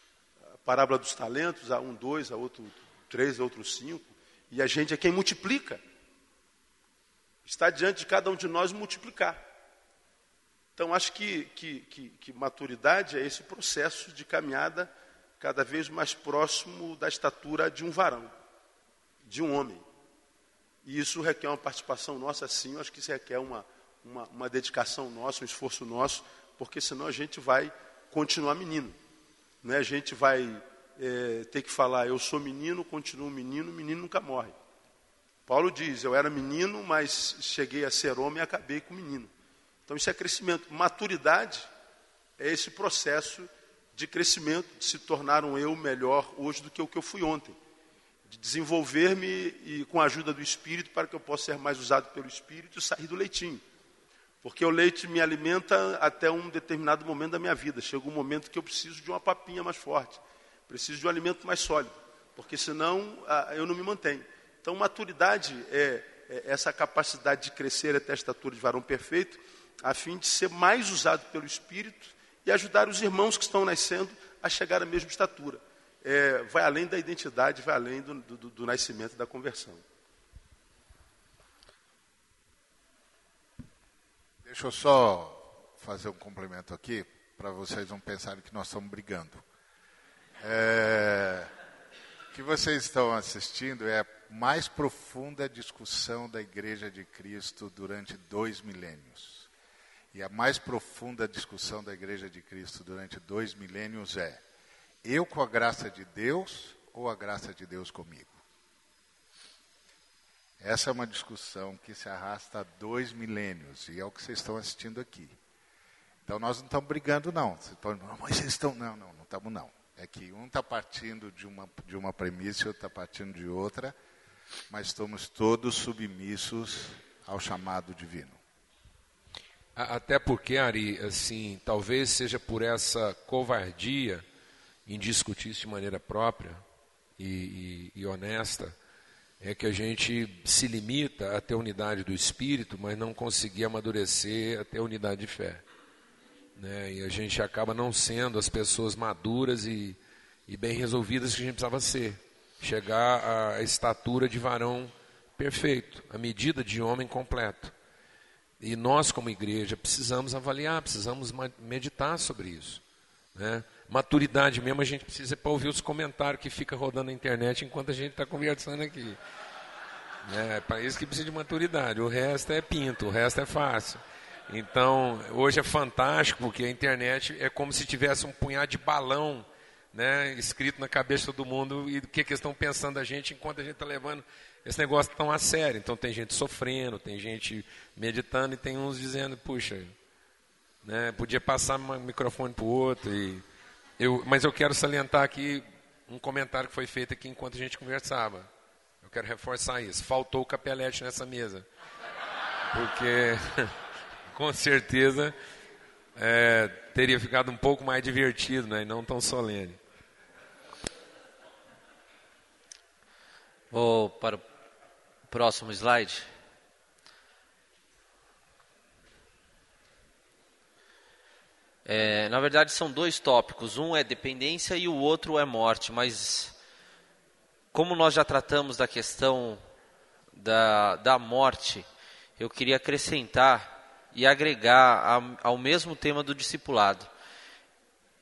a parábola dos talentos, a um, dois, a outro três, a outro cinco. E a gente é quem multiplica. Está diante de cada um de nós multiplicar. Então, acho que, que, que, que maturidade é esse processo de caminhada cada vez mais próximo da estatura de um varão, de um homem. E isso requer uma participação nossa, sim, acho que isso requer uma, uma, uma dedicação nossa, um esforço nosso, porque senão a gente vai continuar menino. Né? A gente vai é, ter que falar, eu sou menino, continuo menino, menino nunca morre. Paulo diz, eu era menino, mas cheguei a ser homem e acabei com menino. Então isso é crescimento. Maturidade é esse processo de crescimento, de se tornar um eu melhor hoje do que o que eu fui ontem. De desenvolver-me e com a ajuda do Espírito para que eu possa ser mais usado pelo Espírito e sair do leitinho. Porque o leite me alimenta até um determinado momento da minha vida. Chega um momento que eu preciso de uma papinha mais forte. Preciso de um alimento mais sólido. Porque senão ah, eu não me mantenho. Então, maturidade é, é essa capacidade de crescer até a estatura de varão perfeito a fim de ser mais usado pelo Espírito e ajudar os irmãos que estão nascendo a chegar à mesma estatura. É, vai além da identidade, vai além do, do, do nascimento da conversão. Deixa eu só fazer um complemento aqui, para vocês não pensarem que nós estamos brigando. É, o que vocês estão assistindo é mais profunda discussão da Igreja de Cristo durante dois milênios. E a mais profunda discussão da Igreja de Cristo durante dois milênios é: eu com a graça de Deus ou a graça de Deus comigo? Essa é uma discussão que se arrasta há dois milênios e é o que vocês estão assistindo aqui. Então nós não estamos brigando, não. Vocês podem, mas vocês estão. Não, não, não estamos, não. É que um está partindo de uma, de uma premissa e outro está partindo de outra, mas estamos todos submissos ao chamado divino. Até porque, Ari, assim, talvez seja por essa covardia em discutir isso de maneira própria e, e, e honesta, é que a gente se limita a ter unidade do espírito, mas não conseguir amadurecer a ter unidade de fé. Né? E a gente acaba não sendo as pessoas maduras e, e bem resolvidas que a gente precisava ser. Chegar à estatura de varão perfeito, a medida de homem completo. E nós, como igreja, precisamos avaliar, precisamos meditar sobre isso. Né? Maturidade mesmo, a gente precisa para ouvir os comentários que fica rodando na internet enquanto a gente está conversando aqui. É para isso que precisa de maturidade. O resto é pinto, o resto é fácil. Então, hoje é fantástico, porque a internet é como se tivesse um punhado de balão né, escrito na cabeça todo mundo e o que, que eles estão pensando da gente enquanto a gente está levando esse negócio tão a sério. Então tem gente sofrendo, tem gente meditando e tem uns dizendo, puxa, né, podia passar um microfone para o outro. E eu, mas eu quero salientar aqui um comentário que foi feito aqui enquanto a gente conversava. Eu quero reforçar isso. Faltou o capelete nessa mesa. Porque, com certeza, é, teria ficado um pouco mais divertido né, e não tão solene. Vou para o próximo slide. É, na verdade, são dois tópicos. Um é dependência e o outro é morte. Mas, como nós já tratamos da questão da, da morte, eu queria acrescentar e agregar ao mesmo tema do discipulado.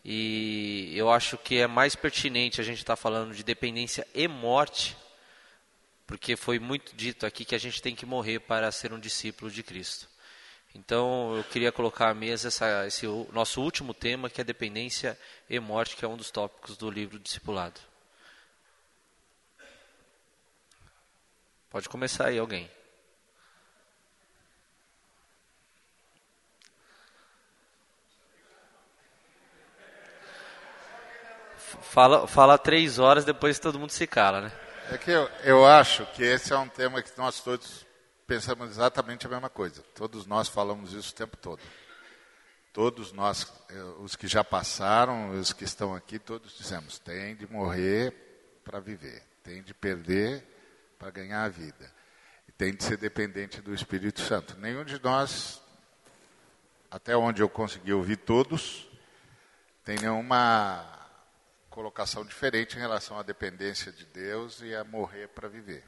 E eu acho que é mais pertinente a gente estar tá falando de dependência e morte porque foi muito dito aqui que a gente tem que morrer para ser um discípulo de Cristo. Então, eu queria colocar à mesa essa, esse nosso último tema, que é dependência e morte, que é um dos tópicos do livro Discipulado. Pode começar aí alguém. Fala, fala três horas, depois todo mundo se cala, né? É que eu, eu acho que esse é um tema que nós todos pensamos exatamente a mesma coisa. Todos nós falamos isso o tempo todo. Todos nós, eh, os que já passaram, os que estão aqui, todos dizemos: tem de morrer para viver, tem de perder para ganhar a vida, e tem de ser dependente do Espírito Santo. Nenhum de nós, até onde eu consegui ouvir todos, tem nenhuma colocação diferente em relação à dependência de Deus e a morrer para viver.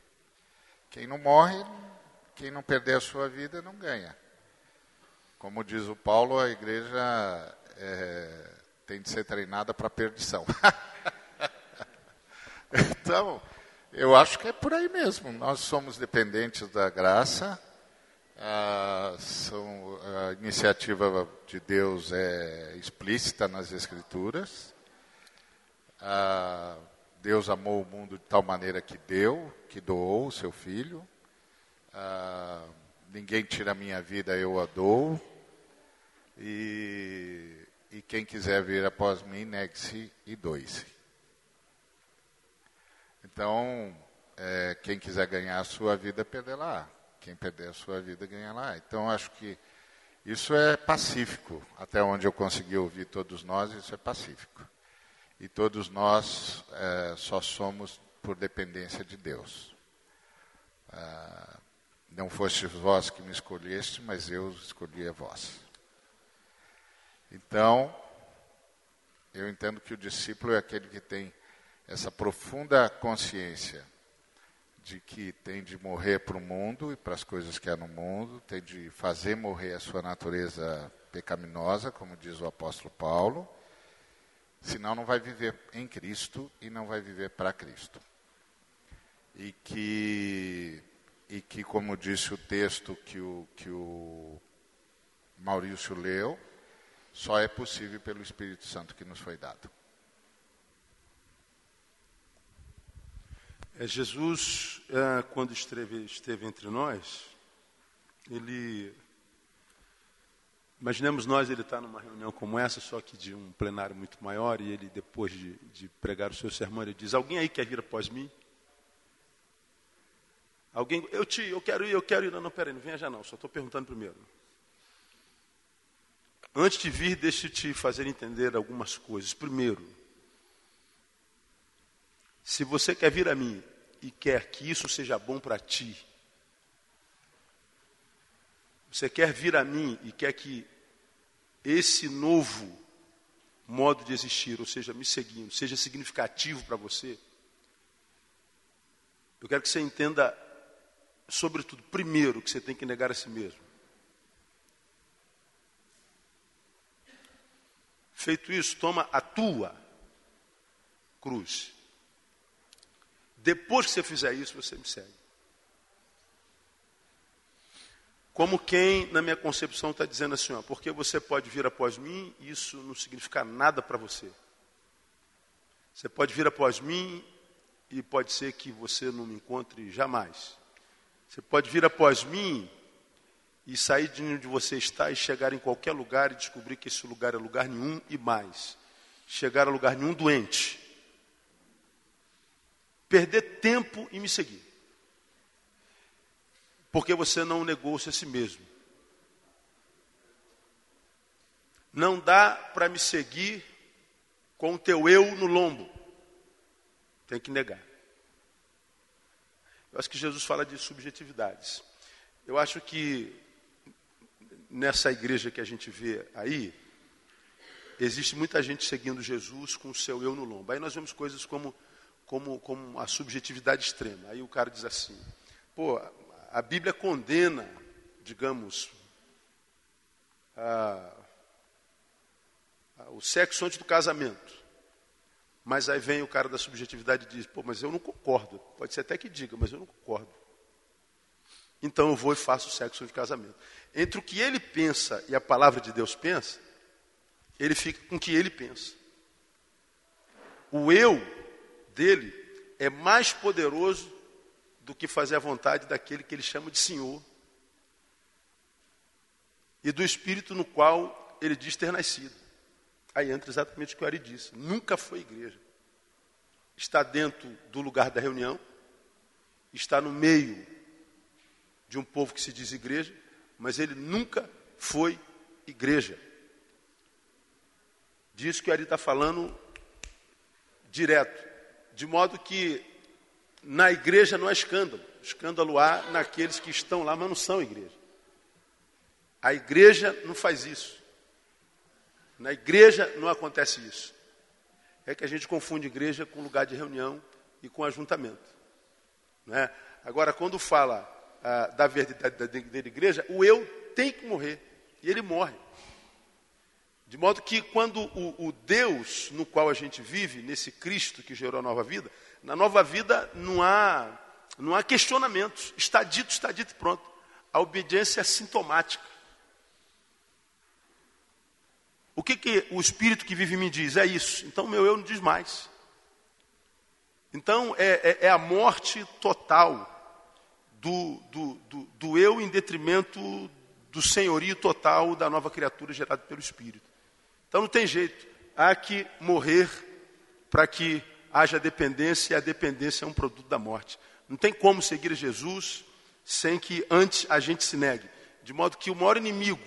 Quem não morre, quem não perder a sua vida, não ganha. Como diz o Paulo, a igreja é, tem de ser treinada para perdição. então, eu acho que é por aí mesmo. Nós somos dependentes da graça. A, são, a iniciativa de Deus é explícita nas Escrituras. A, Deus amou o mundo de tal maneira que deu, que doou o seu filho. Ah, ninguém tira a minha vida, eu a dou. E, e quem quiser vir após mim, negue-se e doe-se. Então, é, quem quiser ganhar a sua vida, perder lá. Quem perder a sua vida, ganha lá. Então, acho que isso é pacífico. Até onde eu consegui ouvir todos nós, isso é pacífico. E todos nós é, só somos por dependência de Deus. Ah, não foste vós que me escolheste, mas eu escolhi a vós. Então, eu entendo que o discípulo é aquele que tem essa profunda consciência de que tem de morrer para o mundo e para as coisas que há no mundo, tem de fazer morrer a sua natureza pecaminosa, como diz o apóstolo Paulo, senão não vai viver em Cristo e não vai viver para Cristo. E que e que, como disse o texto que o, que o Maurício leu, só é possível pelo Espírito Santo que nos foi dado. É, Jesus, é, quando esteve, esteve entre nós, ele. Imaginemos nós, ele está numa reunião como essa, só que de um plenário muito maior, e ele, depois de, de pregar o seu sermão, ele diz: Alguém aí quer vir após mim? Alguém, eu te, eu quero ir, eu quero ir. Não, não, peraí, não venha já não, só estou perguntando primeiro. Antes de vir, deixe eu te fazer entender algumas coisas. Primeiro, se você quer vir a mim e quer que isso seja bom para ti, você quer vir a mim e quer que esse novo modo de existir, ou seja, me seguindo, seja significativo para você, eu quero que você entenda sobretudo, primeiro, que você tem que negar a si mesmo. Feito isso, toma a tua cruz. Depois que você fizer isso, você me segue. Como quem, na minha concepção, está dizendo assim, ó, porque você pode vir após mim, isso não significa nada para você. Você pode vir após mim e pode ser que você não me encontre jamais. Você pode vir após mim e sair de onde você está e chegar em qualquer lugar e descobrir que esse lugar é lugar nenhum e mais. Chegar a lugar nenhum doente. Perder tempo e me seguir. Porque você não negou-se a si mesmo. Não dá para me seguir com o teu eu no lombo. Tem que negar. Eu acho que Jesus fala de subjetividades. Eu acho que nessa igreja que a gente vê aí, existe muita gente seguindo Jesus com o seu eu no lombo. Aí nós vemos coisas como, como, como a subjetividade extrema. Aí o cara diz assim: pô, a Bíblia condena, digamos, a, a, o sexo antes do casamento. Mas aí vem o cara da subjetividade e diz: pô, mas eu não concordo. Pode ser até que diga, mas eu não concordo. Então eu vou e faço sexo de casamento. Entre o que ele pensa e a palavra de Deus pensa, ele fica com o que ele pensa. O eu dele é mais poderoso do que fazer a vontade daquele que ele chama de Senhor. E do espírito no qual ele diz ter nascido. Aí entra exatamente o que o Ari disse. Nunca foi igreja. Está dentro do lugar da reunião, está no meio de um povo que se diz igreja, mas ele nunca foi igreja. Disso que Ari está falando direto. De modo que na igreja não há escândalo. Escândalo há naqueles que estão lá, mas não são igreja. A igreja não faz isso. Na igreja não acontece isso. É que a gente confunde igreja com lugar de reunião e com ajuntamento. Né? Agora, quando fala ah, da verdade da, da, da igreja, o eu tem que morrer. E ele morre. De modo que quando o, o, Deus no qual a gente vive, nesse Cristo que gerou a nova vida, na nova vida não há, não há questionamentos. Está dito, está dito e pronto. A obediência é sintomática. O que, que o Espírito que vive em mim diz? É isso. Então meu eu não diz mais. Então é, é, é a morte total do, do, do, do eu em detrimento do senhorio total da nova criatura gerada pelo Espírito. Então não tem jeito. Há que morrer para que haja dependência, e a dependência é um produto da morte. Não tem como seguir Jesus sem que antes a gente se negue. De modo que o maior inimigo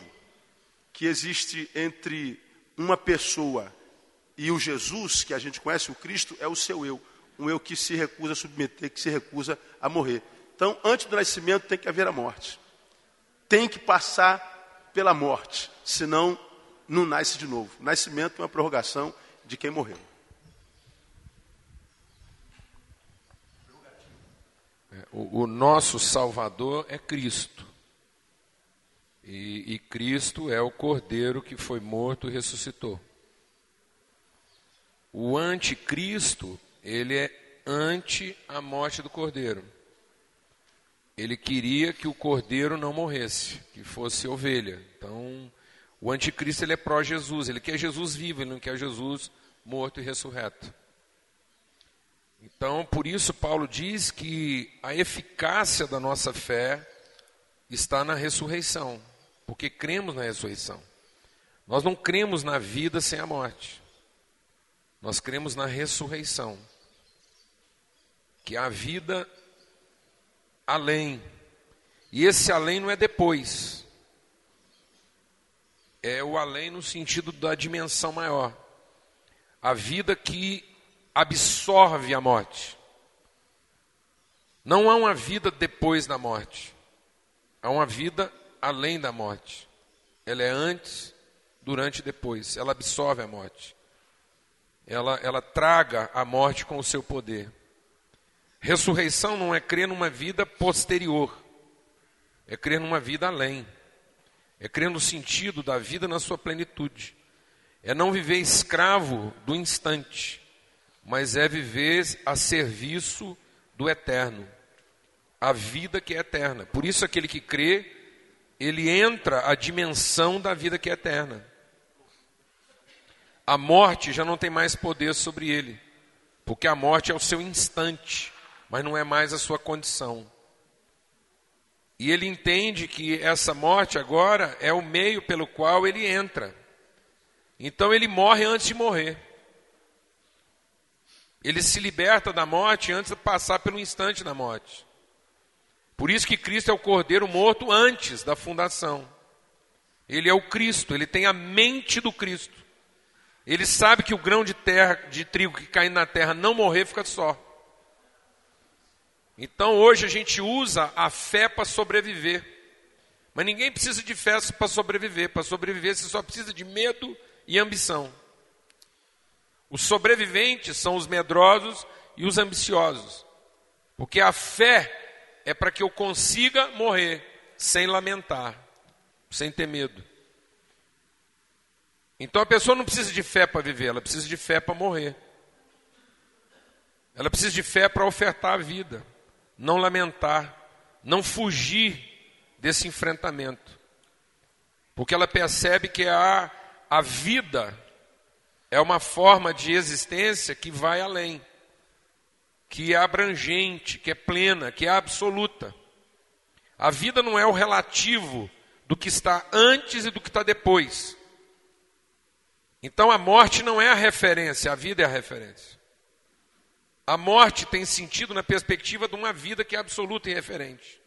que existe entre uma pessoa e o Jesus que a gente conhece, o Cristo, é o seu eu. Um eu que se recusa a submeter, que se recusa a morrer. Então, antes do nascimento tem que haver a morte. Tem que passar pela morte, senão não nasce de novo. O nascimento é uma prorrogação de quem morreu. O, o nosso Salvador é Cristo. E, e Cristo é o Cordeiro que foi morto e ressuscitou. O anticristo, ele é ante a morte do Cordeiro. Ele queria que o Cordeiro não morresse, que fosse ovelha. Então, o anticristo ele é pró-Jesus, ele quer Jesus vivo, ele não quer Jesus morto e ressurreto. Então, por isso Paulo diz que a eficácia da nossa fé está na ressurreição, porque cremos na ressurreição. Nós não cremos na vida sem a morte. Nós cremos na ressurreição. Que a vida além. E esse além não é depois é o além no sentido da dimensão maior. A vida que absorve a morte. Não há uma vida depois da morte. Há uma vida além da morte. Ela é antes, durante e depois. Ela absorve a morte. Ela, ela traga a morte com o seu poder. Ressurreição não é crer numa vida posterior, é crer numa vida além. É crer no sentido da vida na sua plenitude. É não viver escravo do instante, mas é viver a serviço do eterno. A vida que é eterna. Por isso, aquele que crê, ele entra a dimensão da vida que é eterna. A morte já não tem mais poder sobre ele, porque a morte é o seu instante, mas não é mais a sua condição. E ele entende que essa morte agora é o meio pelo qual ele entra. Então ele morre antes de morrer. Ele se liberta da morte antes de passar pelo instante da morte. Por isso que Cristo é o cordeiro morto antes da fundação. Ele é o Cristo, ele tem a mente do Cristo. Ele sabe que o grão de terra, de trigo que cai na terra não morrer fica só. Então hoje a gente usa a fé para sobreviver. Mas ninguém precisa de fé para sobreviver. Para sobreviver você só precisa de medo e ambição. Os sobreviventes são os medrosos e os ambiciosos. Porque a fé é para que eu consiga morrer sem lamentar, sem ter medo. Então a pessoa não precisa de fé para viver, ela precisa de fé para morrer. Ela precisa de fé para ofertar a vida não lamentar, não fugir desse enfrentamento. Porque ela percebe que a, a vida é uma forma de existência que vai além, que é abrangente, que é plena, que é absoluta. A vida não é o relativo do que está antes e do que está depois. Então a morte não é a referência, a vida é a referência. A morte tem sentido na perspectiva de uma vida que é absoluta e referente.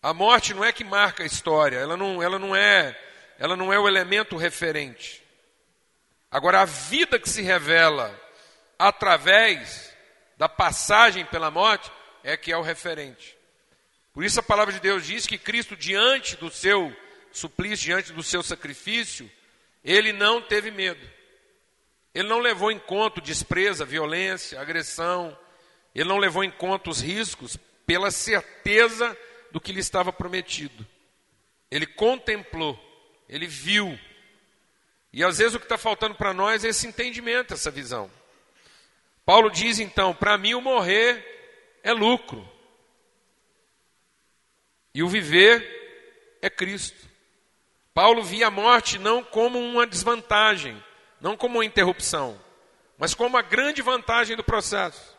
A morte não é que marca a história, ela não, ela não é, ela não é o elemento referente. Agora a vida que se revela através da passagem pela morte é que é o referente. Por isso a palavra de Deus diz que Cristo diante do seu suplício, diante do seu sacrifício, ele não teve medo. Ele não levou em conta o desprezo, a violência, agressão. Ele não levou em conta os riscos pela certeza do que lhe estava prometido. Ele contemplou, ele viu. E às vezes o que está faltando para nós é esse entendimento, essa visão. Paulo diz então: para mim o morrer é lucro, e o viver é Cristo. Paulo via a morte não como uma desvantagem, não como uma interrupção, mas como a grande vantagem do processo.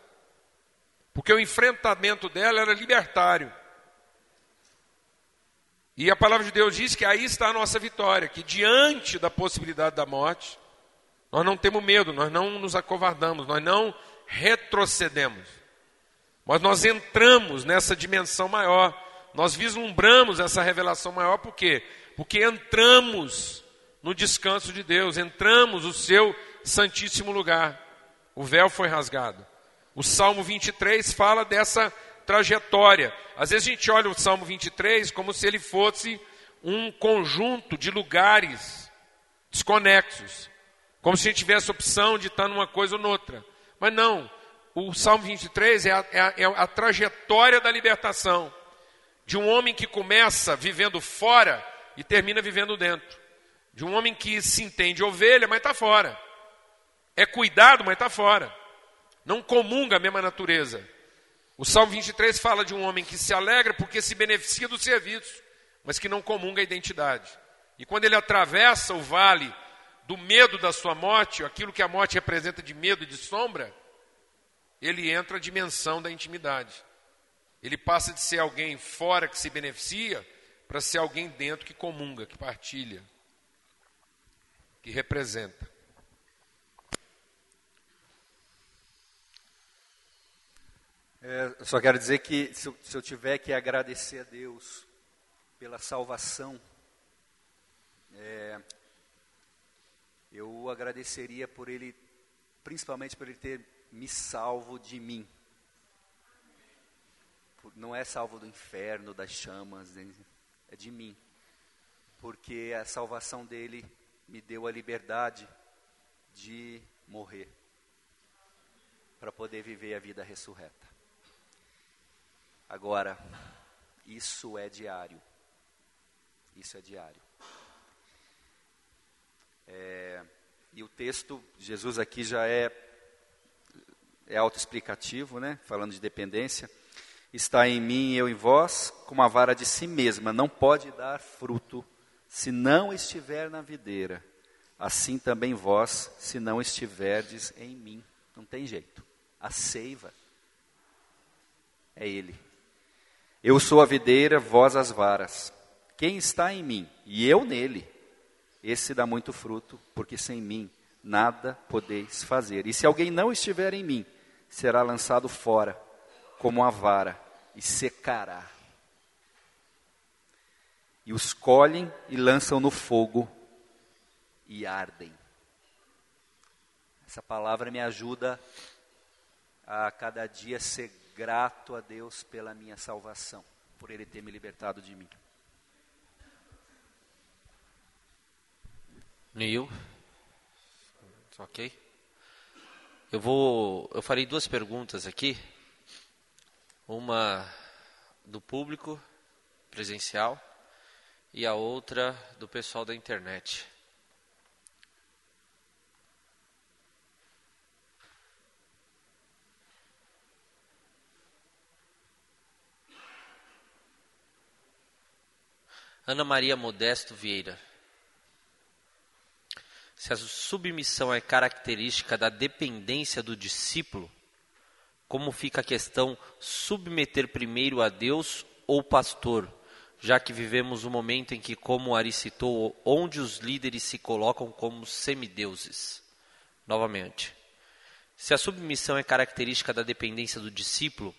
Porque o enfrentamento dela era libertário. E a palavra de Deus diz que aí está a nossa vitória, que diante da possibilidade da morte, nós não temos medo, nós não nos acovardamos, nós não retrocedemos. Mas nós entramos nessa dimensão maior, nós vislumbramos essa revelação maior, por quê? Porque entramos no descanso de Deus, entramos no seu santíssimo lugar. O véu foi rasgado. O Salmo 23 fala dessa trajetória. Às vezes a gente olha o Salmo 23 como se ele fosse um conjunto de lugares desconexos, como se a gente tivesse opção de estar numa coisa ou noutra. Mas não, o Salmo 23 é a, é a, é a trajetória da libertação de um homem que começa vivendo fora e termina vivendo dentro de um homem que se entende ovelha, mas está fora. É cuidado, mas está fora. Não comunga a mesma natureza. O Salmo 23 fala de um homem que se alegra porque se beneficia do serviço, mas que não comunga a identidade. E quando ele atravessa o vale do medo da sua morte, aquilo que a morte representa de medo e de sombra, ele entra a dimensão da intimidade. Ele passa de ser alguém fora que se beneficia para ser alguém dentro que comunga, que partilha que representa. É, só quero dizer que se eu, se eu tiver que agradecer a Deus pela salvação, é, eu agradeceria por Ele, principalmente por Ele ter me salvo de mim. Não é salvo do inferno, das chamas, é de mim. Porque a salvação dele me deu a liberdade de morrer para poder viver a vida ressurreta. Agora, isso é diário. Isso é diário. É, e o texto, Jesus aqui já é, é autoexplicativo, né? falando de dependência. Está em mim e eu em vós, como a vara de si mesma, não pode dar fruto se não estiver na videira, assim também vós, se não estiverdes em mim. Não tem jeito. A seiva é Ele. Eu sou a videira, vós as varas. Quem está em mim e eu nele, esse dá muito fruto, porque sem mim nada podeis fazer. E se alguém não estiver em mim, será lançado fora como a vara e secará e os colhem e lançam no fogo e ardem. Essa palavra me ajuda a cada dia ser grato a Deus pela minha salvação, por Ele ter me libertado de mim. Neil, ok? Eu vou, eu farei duas perguntas aqui, uma do público presencial e a outra do pessoal da internet. Ana Maria Modesto Vieira. Se a submissão é característica da dependência do discípulo, como fica a questão submeter primeiro a Deus ou pastor, já que vivemos um momento em que, como Ari citou, onde os líderes se colocam como semideuses. Novamente, se a submissão é característica da dependência do discípulo,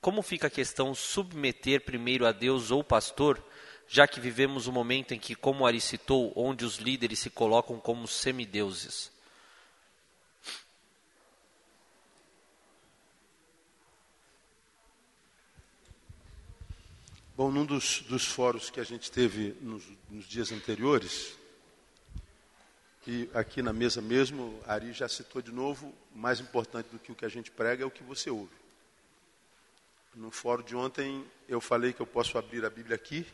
como fica a questão submeter primeiro a Deus ou pastor, já que vivemos um momento em que, como Ari citou, onde os líderes se colocam como semideuses? Bom, num dos, dos fóruns que a gente teve nos, nos dias anteriores, e aqui na mesa mesmo, Ari já citou de novo, mais importante do que o que a gente prega é o que você ouve. No fórum de ontem eu falei que eu posso abrir a Bíblia aqui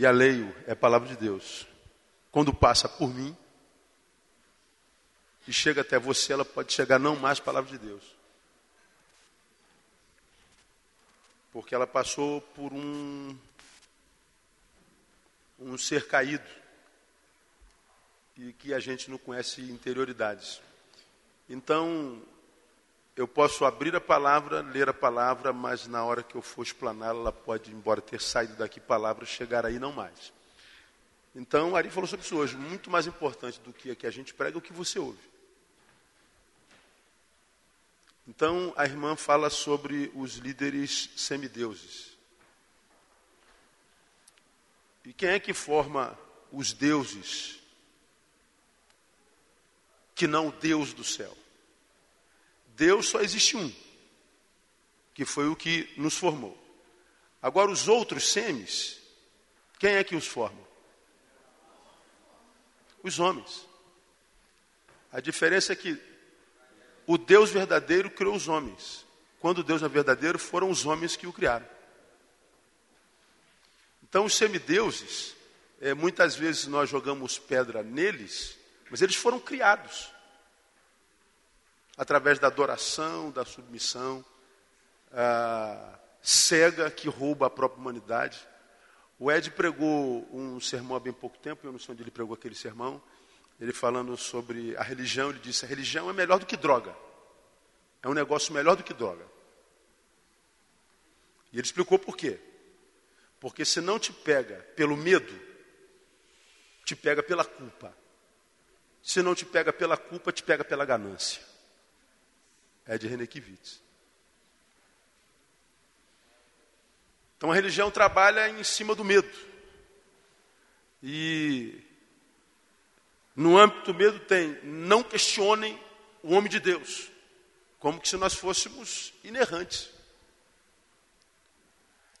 e a leio, é a palavra de Deus. Quando passa por mim e chega até você, ela pode chegar não mais palavra de Deus. porque ela passou por um, um ser caído e que a gente não conhece interioridades. Então, eu posso abrir a palavra, ler a palavra, mas na hora que eu for explanar, ela pode, embora ter saído daqui palavra, chegar aí não mais. Então, Ari falou sobre isso hoje. Muito mais importante do que a que a gente prega é o que você ouve. Então a irmã fala sobre os líderes semideuses. E quem é que forma os deuses que não o Deus do céu? Deus só existe um, que foi o que nos formou. Agora os outros semes, quem é que os forma? Os homens. A diferença é que o Deus verdadeiro criou os homens. Quando Deus é verdadeiro, foram os homens que o criaram. Então, os semideuses, é, muitas vezes nós jogamos pedra neles, mas eles foram criados através da adoração, da submissão, cega que rouba a própria humanidade. O Ed pregou um sermão há bem pouco tempo, eu não sei onde ele pregou aquele sermão, ele falando sobre a religião, ele disse: a religião é melhor do que droga. É um negócio melhor do que droga. E ele explicou por quê. Porque se não te pega pelo medo, te pega pela culpa. Se não te pega pela culpa, te pega pela ganância. É de René Kivitz. Então a religião trabalha em cima do medo. E no âmbito do medo tem, não questionem o homem de Deus, como que se nós fôssemos inerrantes.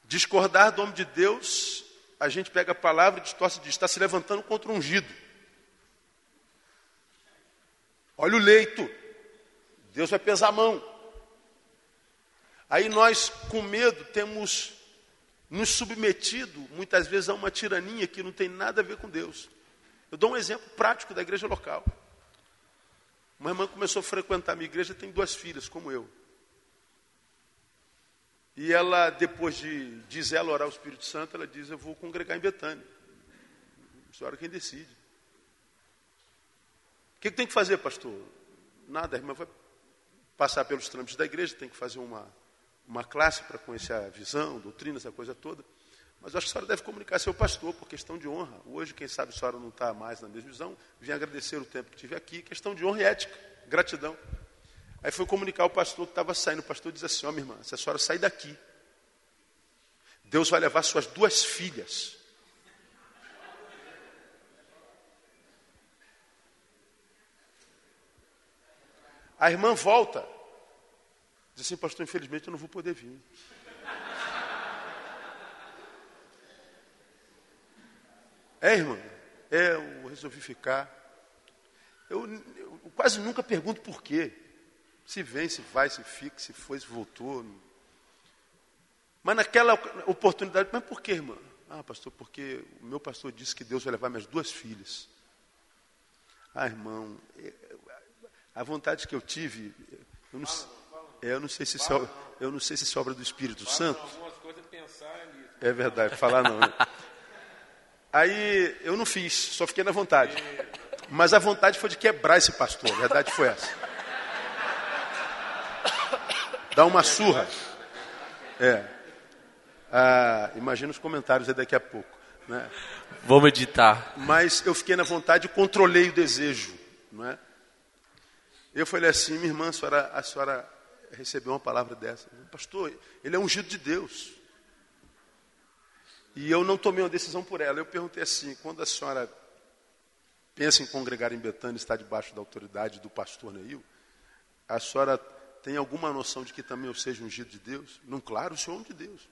Discordar do homem de Deus, a gente pega a palavra e distorce e diz, está se levantando contra o ungido. Olha o leito, Deus vai pesar a mão. Aí nós, com medo, temos nos submetido, muitas vezes, a uma tirania que não tem nada a ver com Deus. Eu dou um exemplo prático da igreja local. Uma irmã começou a frequentar a minha igreja, tem duas filhas, como eu. E ela, depois de dizer ela orar o Espírito Santo, ela diz, eu vou congregar em Betânia. A senhora quem decide. O que, que tem que fazer, pastor? Nada, a irmã vai passar pelos trâmites da igreja, tem que fazer uma, uma classe para conhecer a visão, doutrina, essa coisa toda. Mas eu acho que a senhora deve comunicar seu pastor, por questão de honra. Hoje, quem sabe a senhora não está mais na mesma visão, vim agradecer o tempo que tive aqui, questão de honra e ética, gratidão. Aí foi comunicar ao pastor que estava saindo. O pastor diz assim: Ó, oh, minha irmã, se a senhora sair daqui, Deus vai levar suas duas filhas. A irmã volta. Diz assim, pastor, infelizmente eu não vou poder vir. É, irmã? É, eu resolvi ficar. Eu, eu, quase nunca pergunto por quê. Se vem, se vai, se fica, se foi, se voltou. Mas naquela oportunidade, mas por quê, irmã? Ah, pastor, porque o meu pastor disse que Deus vai levar minhas duas filhas. Ah, irmão, é, a vontade que eu tive, eu não, é, eu não sei se isso é, eu não sei se isso é obra do Espírito Santo. É verdade, falar não. Né? Aí eu não fiz, só fiquei na vontade. Mas a vontade foi de quebrar esse pastor, a verdade foi essa. Dar uma surra. É. Ah, imagina os comentários aí daqui a pouco. Né? Vamos editar. Mas eu fiquei na vontade e controlei o desejo. Não é? Eu falei assim, minha irmã, a senhora, a senhora receber uma palavra dessa. Pastor, ele é ungido de Deus. E eu não tomei uma decisão por ela. Eu perguntei assim: quando a senhora pensa em congregar em Betânia, está debaixo da autoridade do pastor Neil, a senhora tem alguma noção de que também eu seja ungido de Deus? Não, claro, o senhor é um de Deus.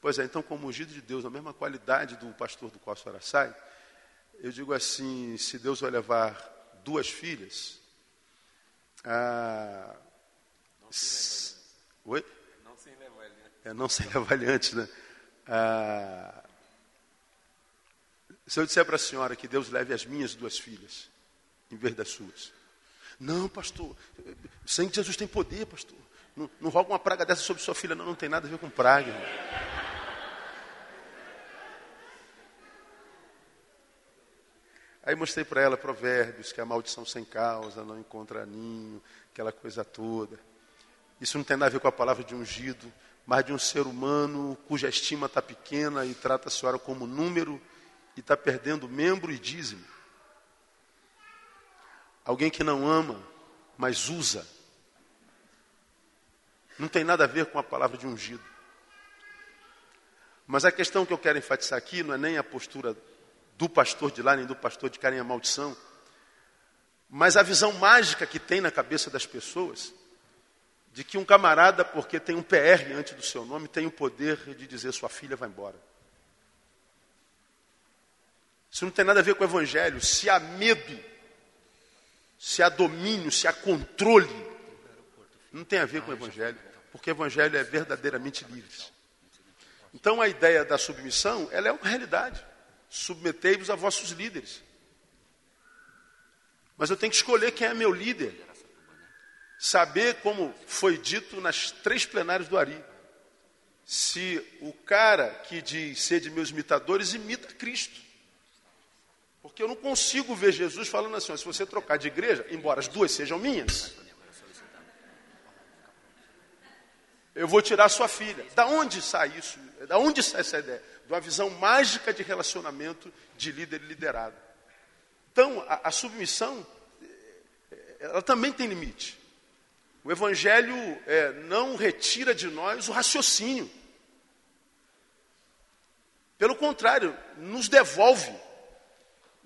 Pois é, então, como ungido de Deus, a mesma qualidade do pastor do qual a senhora sai, eu digo assim: se Deus vai levar duas filhas, ah, não se Oi? Não sem levar ele, né? É, não sem antes, né? Ah, se eu disser para a senhora que Deus leve as minhas duas filhas, em vez das suas. Não, pastor, o sangue de Jesus tem poder, pastor. Não, não roga uma praga dessa sobre sua filha, não, não tem nada a ver com praga. Irmão. Aí mostrei para ela provérbios, que a maldição sem causa não encontra ninho, aquela coisa toda. Isso não tem nada a ver com a palavra de ungido, mas de um ser humano cuja estima está pequena e trata a senhora como número e está perdendo membro e dízimo. Alguém que não ama, mas usa. Não tem nada a ver com a palavra de ungido. Mas a questão que eu quero enfatizar aqui não é nem a postura do pastor de lá, nem do pastor de carinha maldição, mas a visão mágica que tem na cabeça das pessoas de que um camarada, porque tem um PR antes do seu nome, tem o poder de dizer sua filha vai embora. Isso não tem nada a ver com o evangelho. Se há medo, se há domínio, se há controle, não tem a ver com o evangelho, porque o evangelho é verdadeiramente livre. Então a ideia da submissão, ela é uma realidade. Submetei-vos a vossos líderes. Mas eu tenho que escolher quem é meu líder saber, como foi dito nas três plenárias do Ari, se o cara que diz ser de meus imitadores imita Cristo. Porque eu não consigo ver Jesus falando assim: se você trocar de igreja, embora as duas sejam minhas, eu vou tirar sua filha. Da onde sai isso? Da onde sai essa ideia? De uma visão mágica de relacionamento de líder e liderado. Então, a, a submissão, ela também tem limite. O Evangelho é, não retira de nós o raciocínio. Pelo contrário, nos devolve.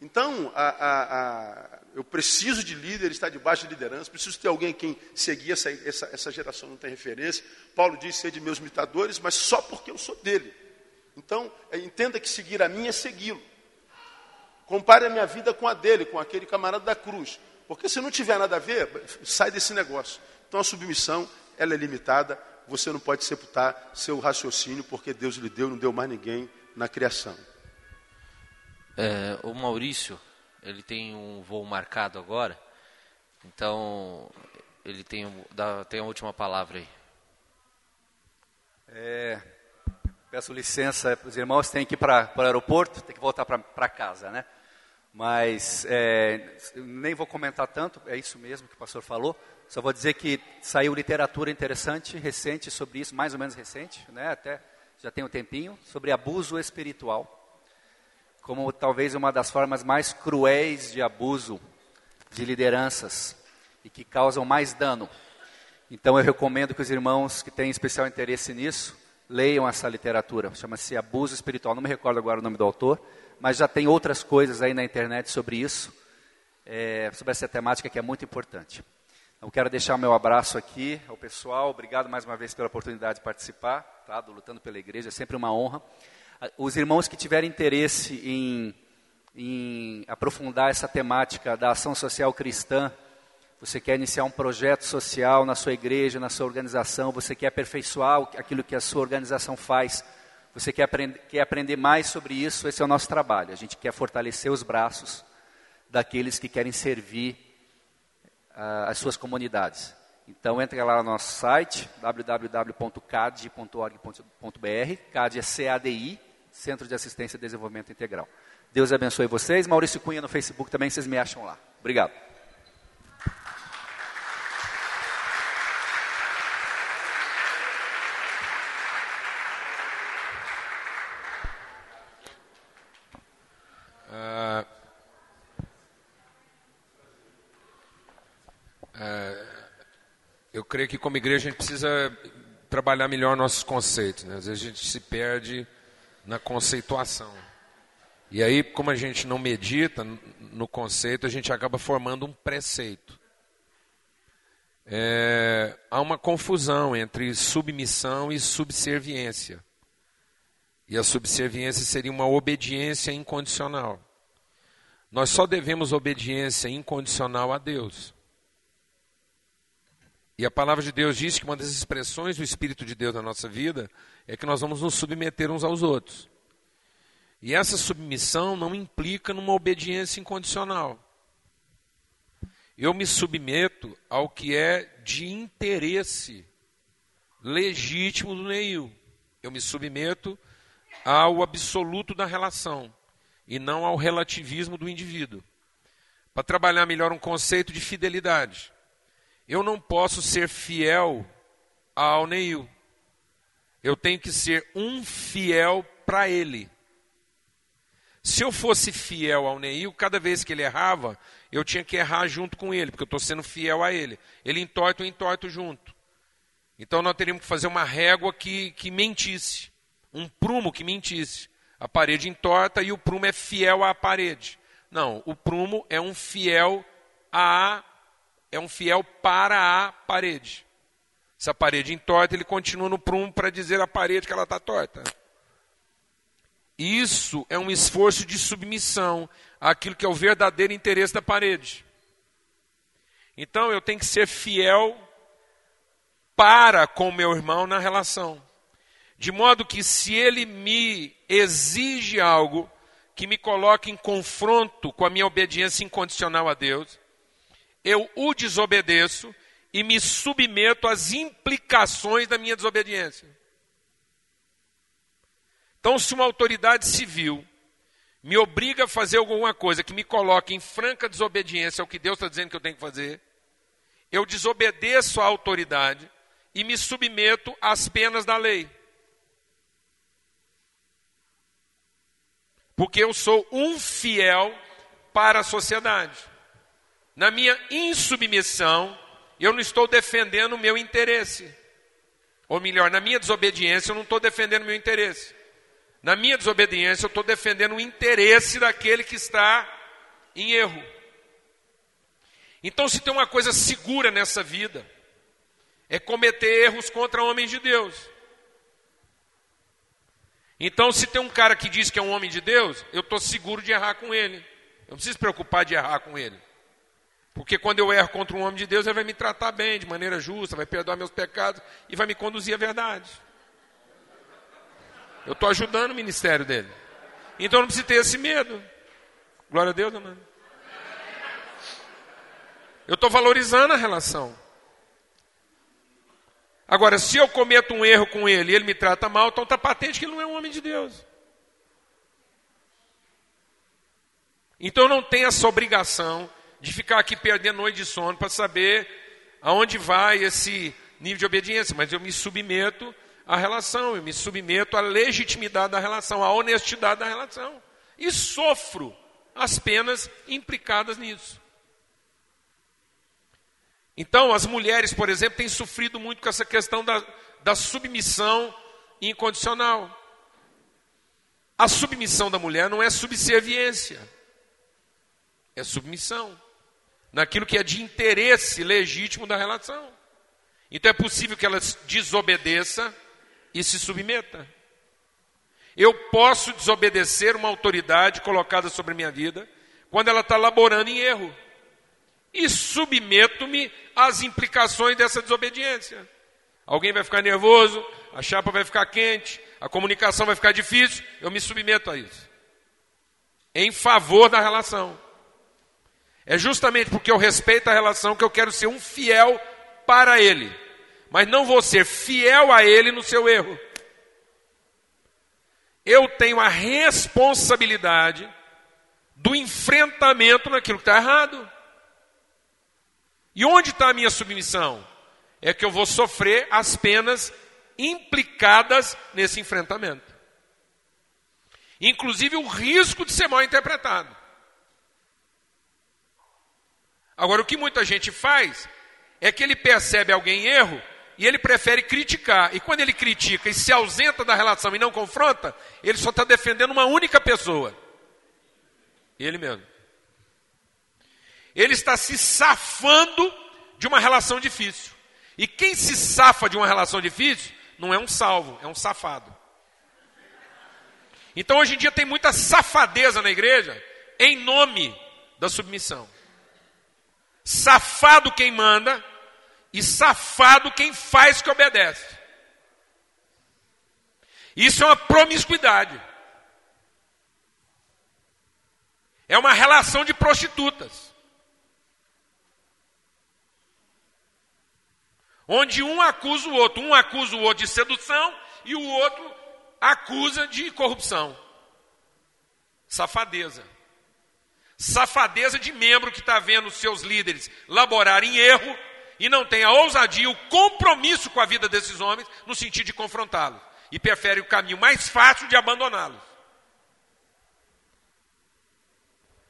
Então, a, a, a, eu preciso de líderes, estar debaixo de liderança, preciso ter alguém quem seguir essa, essa, essa geração não tem referência. Paulo diz ser de meus imitadores, mas só porque eu sou dele. Então, é, entenda que seguir a minha é segui-lo. Compare a minha vida com a dele, com aquele camarada da cruz. Porque se não tiver nada a ver, sai desse negócio. Então a submissão, ela é limitada, você não pode sepultar seu raciocínio, porque Deus lhe deu, não deu mais ninguém na criação. É, o Maurício, ele tem um voo marcado agora, então ele tem, dá, tem a última palavra aí. É, peço licença para os irmãos, tem que ir para o aeroporto, tem que voltar para casa, né? Mas é, nem vou comentar tanto, é isso mesmo que o pastor falou. Só vou dizer que saiu literatura interessante, recente sobre isso, mais ou menos recente, né? até já tem um tempinho, sobre abuso espiritual. Como talvez uma das formas mais cruéis de abuso de lideranças e que causam mais dano. Então eu recomendo que os irmãos que têm especial interesse nisso leiam essa literatura. Chama-se Abuso Espiritual. Não me recordo agora o nome do autor, mas já tem outras coisas aí na internet sobre isso, é, sobre essa temática que é muito importante. Eu quero deixar o meu abraço aqui ao pessoal. Obrigado mais uma vez pela oportunidade de participar, tá? do Lutando pela Igreja, é sempre uma honra. Os irmãos que tiverem interesse em, em aprofundar essa temática da ação social cristã, você quer iniciar um projeto social na sua igreja, na sua organização, você quer aperfeiçoar aquilo que a sua organização faz, você quer, aprend quer aprender mais sobre isso, esse é o nosso trabalho. A gente quer fortalecer os braços daqueles que querem servir uh, as suas comunidades. Então, entre lá no nosso site, www.cad.org.br. CAD é CADI, Centro de Assistência e Desenvolvimento Integral. Deus abençoe vocês. Maurício Cunha no Facebook também, vocês me acham lá. Obrigado. Creio que como igreja a gente precisa trabalhar melhor nossos conceitos. Né? Às vezes a gente se perde na conceituação. E aí, como a gente não medita no conceito, a gente acaba formando um preceito. É, há uma confusão entre submissão e subserviência. E a subserviência seria uma obediência incondicional. Nós só devemos obediência incondicional a Deus. E a palavra de Deus diz que uma das expressões do Espírito de Deus na nossa vida é que nós vamos nos submeter uns aos outros. E essa submissão não implica numa obediência incondicional. Eu me submeto ao que é de interesse legítimo do Neil. Eu me submeto ao absoluto da relação e não ao relativismo do indivíduo. Para trabalhar melhor um conceito de fidelidade. Eu não posso ser fiel ao Neil. Eu tenho que ser um fiel para ele. Se eu fosse fiel ao Neil, cada vez que ele errava, eu tinha que errar junto com ele, porque eu estou sendo fiel a ele. Ele entorta, eu entorto junto. Então nós teríamos que fazer uma régua que, que mentisse, um prumo que mentisse. A parede entorta e o prumo é fiel à parede. Não, o prumo é um fiel a é um fiel para a parede. Se a parede entorta, ele continua no prumo para dizer à parede que ela está torta. Isso é um esforço de submissão àquilo que é o verdadeiro interesse da parede. Então eu tenho que ser fiel para com meu irmão na relação. De modo que se ele me exige algo que me coloque em confronto com a minha obediência incondicional a Deus, eu o desobedeço e me submeto às implicações da minha desobediência. Então, se uma autoridade civil me obriga a fazer alguma coisa que me coloque em franca desobediência ao que Deus está dizendo que eu tenho que fazer, eu desobedeço à autoridade e me submeto às penas da lei. Porque eu sou um fiel para a sociedade. Na minha insubmissão, eu não estou defendendo o meu interesse. Ou melhor, na minha desobediência, eu não estou defendendo o meu interesse. Na minha desobediência, eu estou defendendo o interesse daquele que está em erro. Então, se tem uma coisa segura nessa vida, é cometer erros contra homens de Deus. Então, se tem um cara que diz que é um homem de Deus, eu estou seguro de errar com ele. Eu não preciso preocupar de errar com ele. Porque quando eu erro contra um homem de Deus, ele vai me tratar bem, de maneira justa, vai perdoar meus pecados e vai me conduzir à verdade. Eu estou ajudando o ministério dele. Então não precisa ter esse medo. Glória a Deus, amado. Eu estou valorizando a relação. Agora, se eu cometo um erro com ele e ele me trata mal, então está patente que ele não é um homem de Deus. Então não tem essa obrigação de ficar aqui perdendo noite de sono para saber aonde vai esse nível de obediência, mas eu me submeto a relação, eu me submeto à legitimidade da relação, à honestidade da relação. E sofro as penas implicadas nisso. Então, as mulheres, por exemplo, têm sofrido muito com essa questão da, da submissão incondicional. A submissão da mulher não é subserviência, é submissão naquilo que é de interesse legítimo da relação. Então é possível que ela desobedeça e se submeta. Eu posso desobedecer uma autoridade colocada sobre a minha vida quando ela está laborando em erro. E submeto-me às implicações dessa desobediência. Alguém vai ficar nervoso, a chapa vai ficar quente, a comunicação vai ficar difícil, eu me submeto a isso. Em favor da relação. É justamente porque eu respeito a relação que eu quero ser um fiel para ele mas não vou ser fiel a Ele no seu erro. Eu tenho a responsabilidade do enfrentamento naquilo que está errado. E onde está a minha submissão? É que eu vou sofrer as penas implicadas nesse enfrentamento. Inclusive o risco de ser mal interpretado. Agora, o que muita gente faz é que ele percebe alguém em erro e ele prefere criticar. E quando ele critica e se ausenta da relação e não confronta, ele só está defendendo uma única pessoa. Ele mesmo. Ele está se safando de uma relação difícil. E quem se safa de uma relação difícil não é um salvo, é um safado. Então hoje em dia tem muita safadeza na igreja em nome da submissão. Safado quem manda e safado quem faz que obedece. Isso é uma promiscuidade. É uma relação de prostitutas. Onde um acusa o outro, um acusa o outro de sedução e o outro acusa de corrupção. Safadeza. Safadeza de membro que está vendo seus líderes laborar em erro e não tem a ousadia, o compromisso com a vida desses homens no sentido de confrontá-los. E prefere o caminho mais fácil de abandoná-los.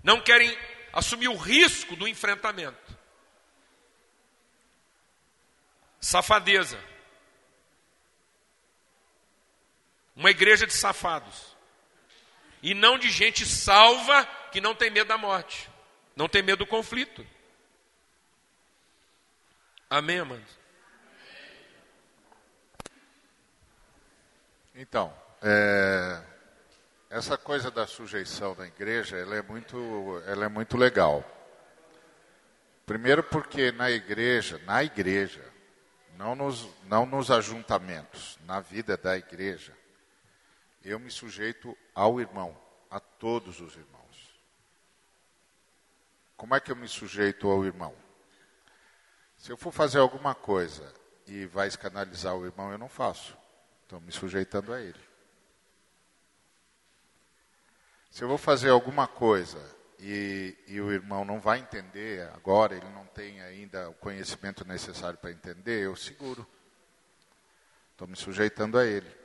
Não querem assumir o risco do enfrentamento. Safadeza. Uma igreja de safados. E não de gente salva que não tem medo da morte, não tem medo do conflito. Amém, amados? Então, é, essa coisa da sujeição na igreja, ela é muito, ela é muito legal. Primeiro porque na igreja, na igreja, não nos, não nos ajuntamentos, na vida da igreja, eu me sujeito ao irmão, a todos os irmãos. Como é que eu me sujeito ao irmão? Se eu for fazer alguma coisa e vai escandalizar o irmão, eu não faço. Estou me sujeitando a ele. Se eu vou fazer alguma coisa e, e, o irmão não vai entender agora, ele não tem ainda o conhecimento necessário para entender, eu seguro. Estou me sujeitando a ele,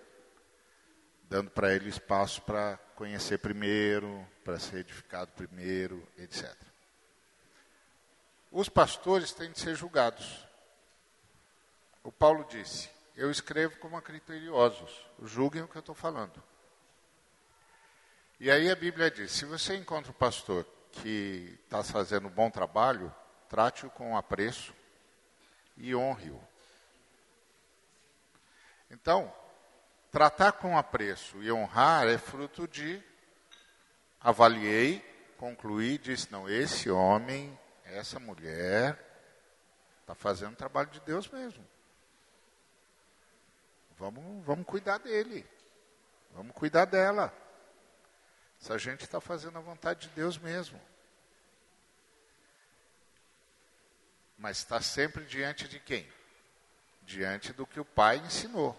dando para ele espaço para conhecer primeiro, para ser edificado primeiro, etc. Os pastores têm de ser julgados. O Paulo disse: Eu escrevo como a criteriosos, julguem o que eu estou falando. E aí a Bíblia diz: se você encontra um pastor que está fazendo um bom trabalho, trate-o com apreço e honre-o. Então, tratar com apreço e honrar é fruto de avaliei, concluí, disse: não, esse homem, essa mulher, está fazendo o trabalho de Deus mesmo. Vamos, vamos cuidar dele, vamos cuidar dela. Se a gente está fazendo a vontade de Deus mesmo. Mas está sempre diante de quem? Diante do que o Pai ensinou.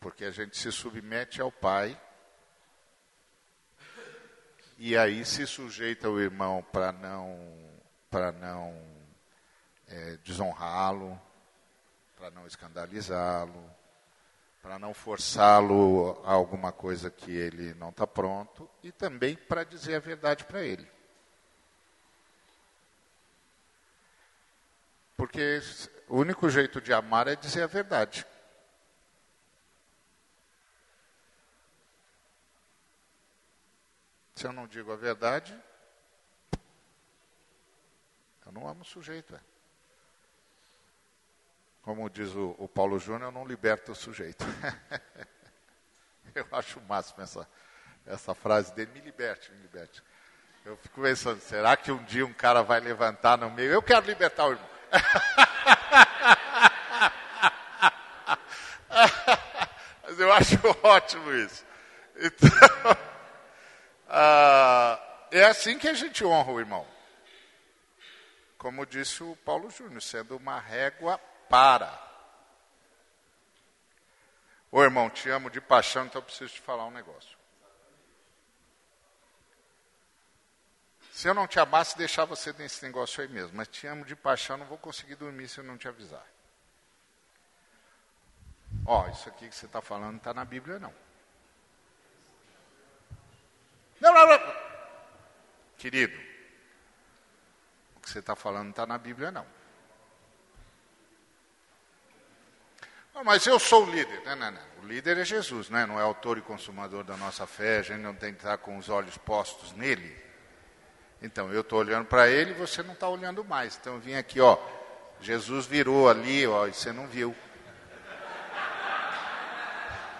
Porque a gente se submete ao Pai e aí se sujeita o irmão para não para não é, desonrá-lo, para não escandalizá-lo, para não forçá-lo a alguma coisa que ele não está pronto e também para dizer a verdade para ele. Porque o único jeito de amar é dizer a verdade. Se eu não digo a verdade, eu não amo o sujeito. É. Como diz o, o Paulo Júnior, eu não liberto o sujeito. eu acho o máximo essa, essa frase dele, me liberte, me liberte. Eu fico pensando, será que um dia um cara vai levantar no meio? Eu quero libertar o irmão. Mas eu acho ótimo isso. Então, ah, é assim que a gente honra o irmão. Como disse o Paulo Júnior, sendo uma régua para. Ô irmão, te amo de paixão, então eu preciso te falar um negócio. Se eu não te amasse, deixar você nesse negócio aí mesmo. Mas te amo de paixão, não vou conseguir dormir se eu não te avisar. Ó, isso aqui que você está falando não está na Bíblia, não. Não, não, não. Querido, o que você está falando não está na Bíblia, não. "Ah, mas eu sou o líder. Não, não, não. O líder é Jesus, né? não é autor e consumador da nossa fé, a gente não tem que estar com os olhos postos nele. Então, eu estou olhando para ele e você não está olhando mais. Então, eu vim aqui, ó, Jesus virou ali, ó, e você não viu.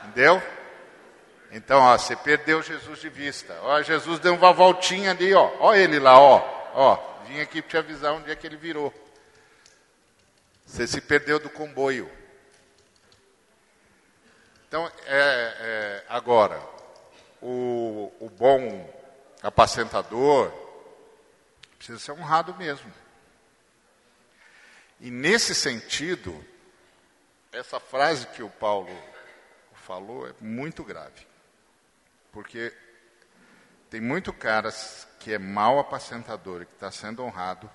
Entendeu? Então, ó, você perdeu Jesus de vista. Ó, Jesus deu uma voltinha ali, ó. Ó ele lá, ó. Ó, vim aqui te avisar onde é que ele virou. Você se perdeu do comboio. Então, é, é, agora, o, o bom apacentador precisa ser honrado mesmo. E nesse sentido, essa frase que o Paulo falou é muito grave. Porque tem muito caras que é mau apacentador e que está sendo honrado,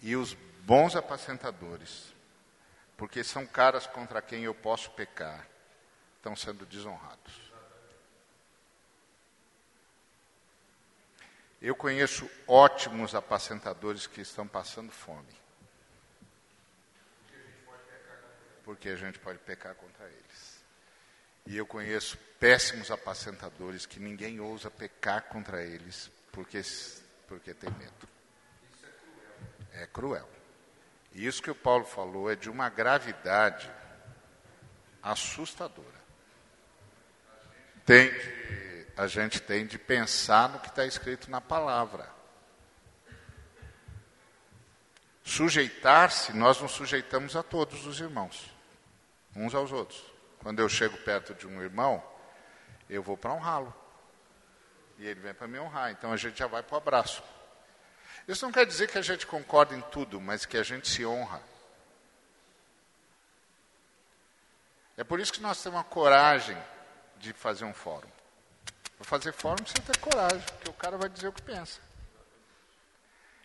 e os bons apacentadores, porque são caras contra quem eu posso pecar, estão sendo desonrados. Eu conheço ótimos apacentadores que estão passando fome. Porque a gente pode pecar contra eles. E eu conheço péssimos apacentadores que ninguém ousa pecar contra eles porque, porque tem medo. É cruel. E isso que o Paulo falou é de uma gravidade assustadora. Tem a gente tem de pensar no que está escrito na palavra. Sujeitar-se, nós nos sujeitamos a todos os irmãos, uns aos outros. Quando eu chego perto de um irmão, eu vou para honrá-lo. E ele vem para me honrar. Então a gente já vai para o abraço. Isso não quer dizer que a gente concorda em tudo, mas que a gente se honra. É por isso que nós temos a coragem de fazer um fórum. Para fazer fórum precisa ter coragem, porque o cara vai dizer o que pensa.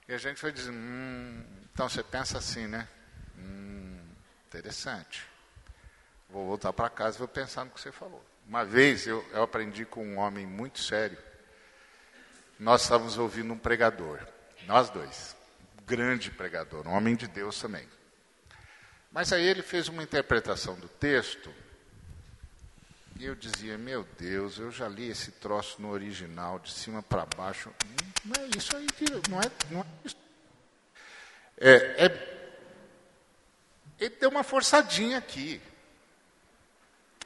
E a gente vai dizer, hum, então você pensa assim, né? Hum, interessante. Vou voltar para casa e vou pensar no que você falou. Uma vez eu, eu aprendi com um homem muito sério. Nós estávamos ouvindo um pregador, nós dois, um grande pregador, um homem de Deus também. Mas aí ele fez uma interpretação do texto e eu dizia, meu Deus, eu já li esse troço no original, de cima para baixo. Não é isso aí, não é, não é isso. É, é, ele deu uma forçadinha aqui.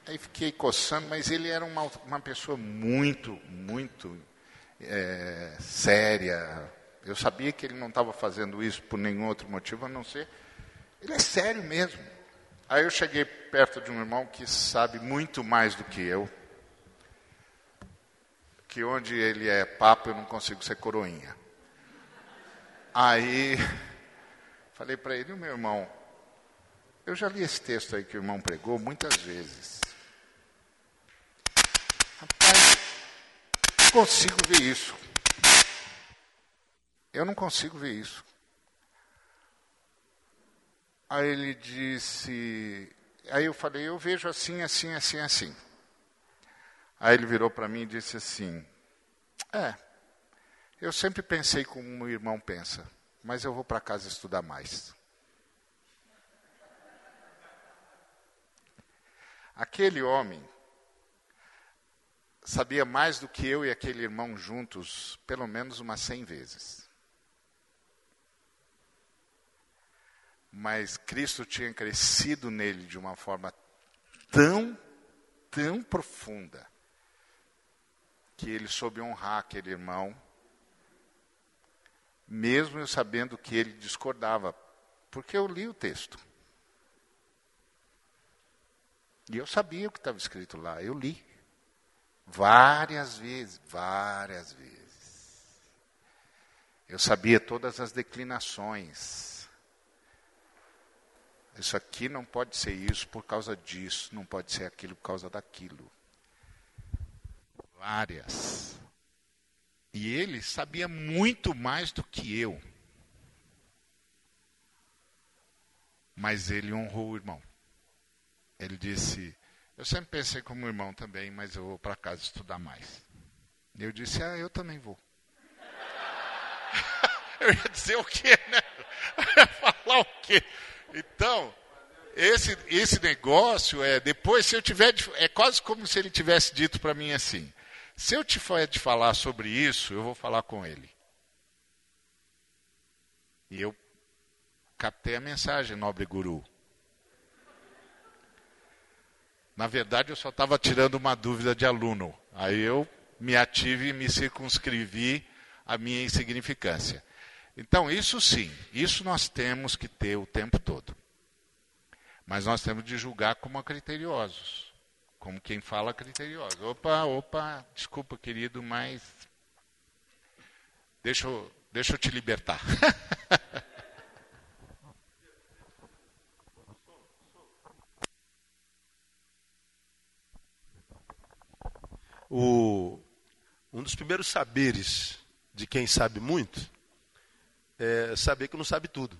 Aí fiquei coçando, mas ele era uma, uma pessoa muito, muito é, séria. Eu sabia que ele não estava fazendo isso por nenhum outro motivo a não ser. Ele é sério mesmo. Aí eu cheguei perto de um irmão que sabe muito mais do que eu. Que onde ele é papo eu não consigo ser coroinha. Aí falei para ele, meu irmão, eu já li esse texto aí que o irmão pregou muitas vezes. Consigo ver isso. Eu não consigo ver isso. Aí ele disse. Aí eu falei, eu vejo assim, assim, assim, assim. Aí ele virou para mim e disse assim: É, eu sempre pensei como o irmão pensa, mas eu vou para casa estudar mais. Aquele homem sabia mais do que eu e aquele irmão juntos, pelo menos umas cem vezes. Mas Cristo tinha crescido nele de uma forma tão, tão profunda, que ele soube honrar aquele irmão, mesmo eu sabendo que ele discordava, porque eu li o texto. E eu sabia o que estava escrito lá, eu li. Várias vezes, várias vezes. Eu sabia todas as declinações. Isso aqui não pode ser isso por causa disso, não pode ser aquilo por causa daquilo. Várias. E ele sabia muito mais do que eu. Mas ele honrou o irmão. Ele disse: eu sempre pensei como irmão também, mas eu vou para casa estudar mais. Eu disse, ah, eu também vou. eu ia dizer o quê, né? Falar o quê? Então, esse, esse negócio é depois se eu tiver é quase como se ele tivesse dito para mim assim: se eu te for de falar sobre isso, eu vou falar com ele. E eu captei a mensagem, nobre guru. Na verdade, eu só estava tirando uma dúvida de aluno. Aí eu me ative e me circunscrevi à minha insignificância. Então, isso sim, isso nós temos que ter o tempo todo. Mas nós temos de julgar como criteriosos. Como quem fala criterioso. Opa, opa, desculpa, querido, mas. Deixa eu, deixa eu te libertar. O, um dos primeiros saberes de quem sabe muito é saber que não sabe tudo.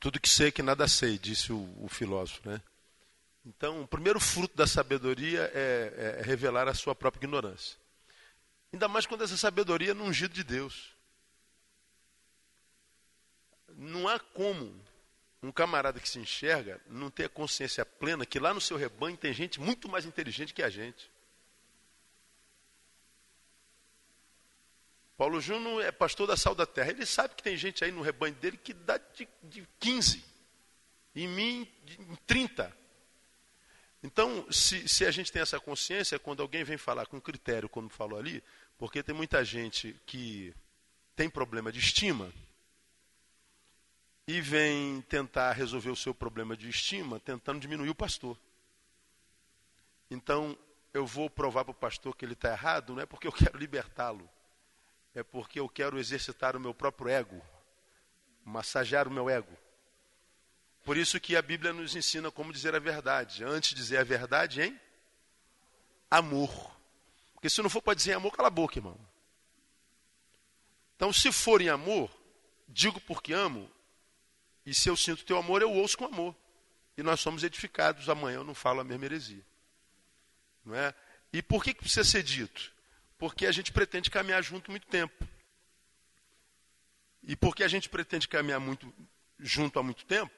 Tudo que sei que nada sei, disse o, o filósofo. Né? Então, o primeiro fruto da sabedoria é, é revelar a sua própria ignorância. Ainda mais quando essa sabedoria é no ungido de Deus. Não há como um camarada que se enxerga não ter a consciência plena que lá no seu rebanho tem gente muito mais inteligente que a gente. Paulo Júnior é pastor da Sal da Terra. Ele sabe que tem gente aí no rebanho dele que dá de, de 15. Em mim, de, em 30. Então, se, se a gente tem essa consciência, quando alguém vem falar com critério, como falou ali, porque tem muita gente que tem problema de estima e vem tentar resolver o seu problema de estima tentando diminuir o pastor. Então, eu vou provar para o pastor que ele está errado, não é porque eu quero libertá-lo, é porque eu quero exercitar o meu próprio ego, massagear o meu ego. Por isso que a Bíblia nos ensina como dizer a verdade. Antes de dizer a verdade, em amor. Porque se não for para dizer amor, cala a boca, irmão. Então, se for em amor, digo porque amo, e se eu sinto teu amor, eu ouço com amor. E nós somos edificados. Amanhã eu não falo a mesma heresia. Não é? E por que, que precisa ser dito? Porque a gente pretende caminhar junto muito tempo. E porque a gente pretende caminhar muito junto há muito tempo,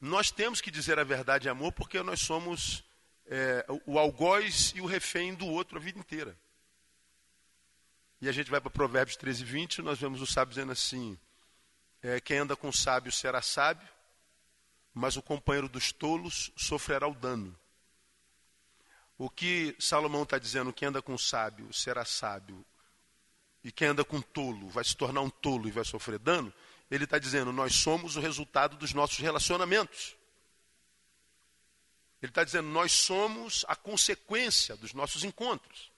nós temos que dizer a verdade em amor, porque nós somos é, o algoz e o refém do outro a vida inteira. E a gente vai para Provérbios 13, 20, nós vemos o sábio dizendo assim: é, quem anda com sábio será sábio, mas o companheiro dos tolos sofrerá o dano. O que Salomão está dizendo, quem anda com sábio será sábio, e quem anda com tolo vai se tornar um tolo e vai sofrer dano, ele está dizendo, nós somos o resultado dos nossos relacionamentos. Ele está dizendo, nós somos a consequência dos nossos encontros.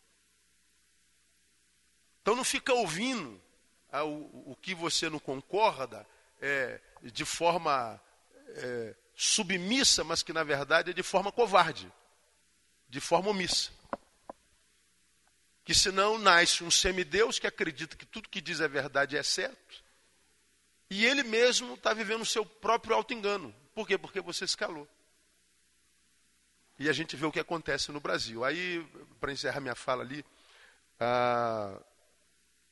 Então não fica ouvindo o, o, que você não concorda é, de forma é, submissa, mas que na verdade é de forma covarde de forma omissa. Que senão nasce um semideus que acredita que tudo que diz é verdade é certo, e ele mesmo está vivendo o seu próprio auto-engano. Por quê? Porque você se calou. E a gente vê o que acontece no Brasil. Aí, para encerrar minha fala ali, a,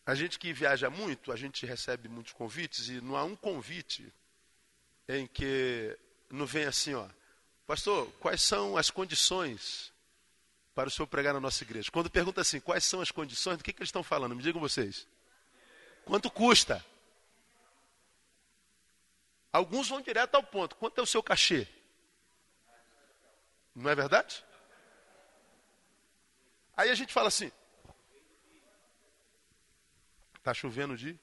a gente que viaja muito, a gente recebe muitos convites, e não há um convite em que não vem assim, ó, pastor, quais são as condições para o senhor pregar na nossa igreja. Quando pergunta assim, quais são as condições, do que, que eles estão falando? Me digam vocês. Quanto custa? Alguns vão direto ao ponto. Quanto é o seu cachê? Não é verdade? Aí a gente fala assim. Está chovendo de?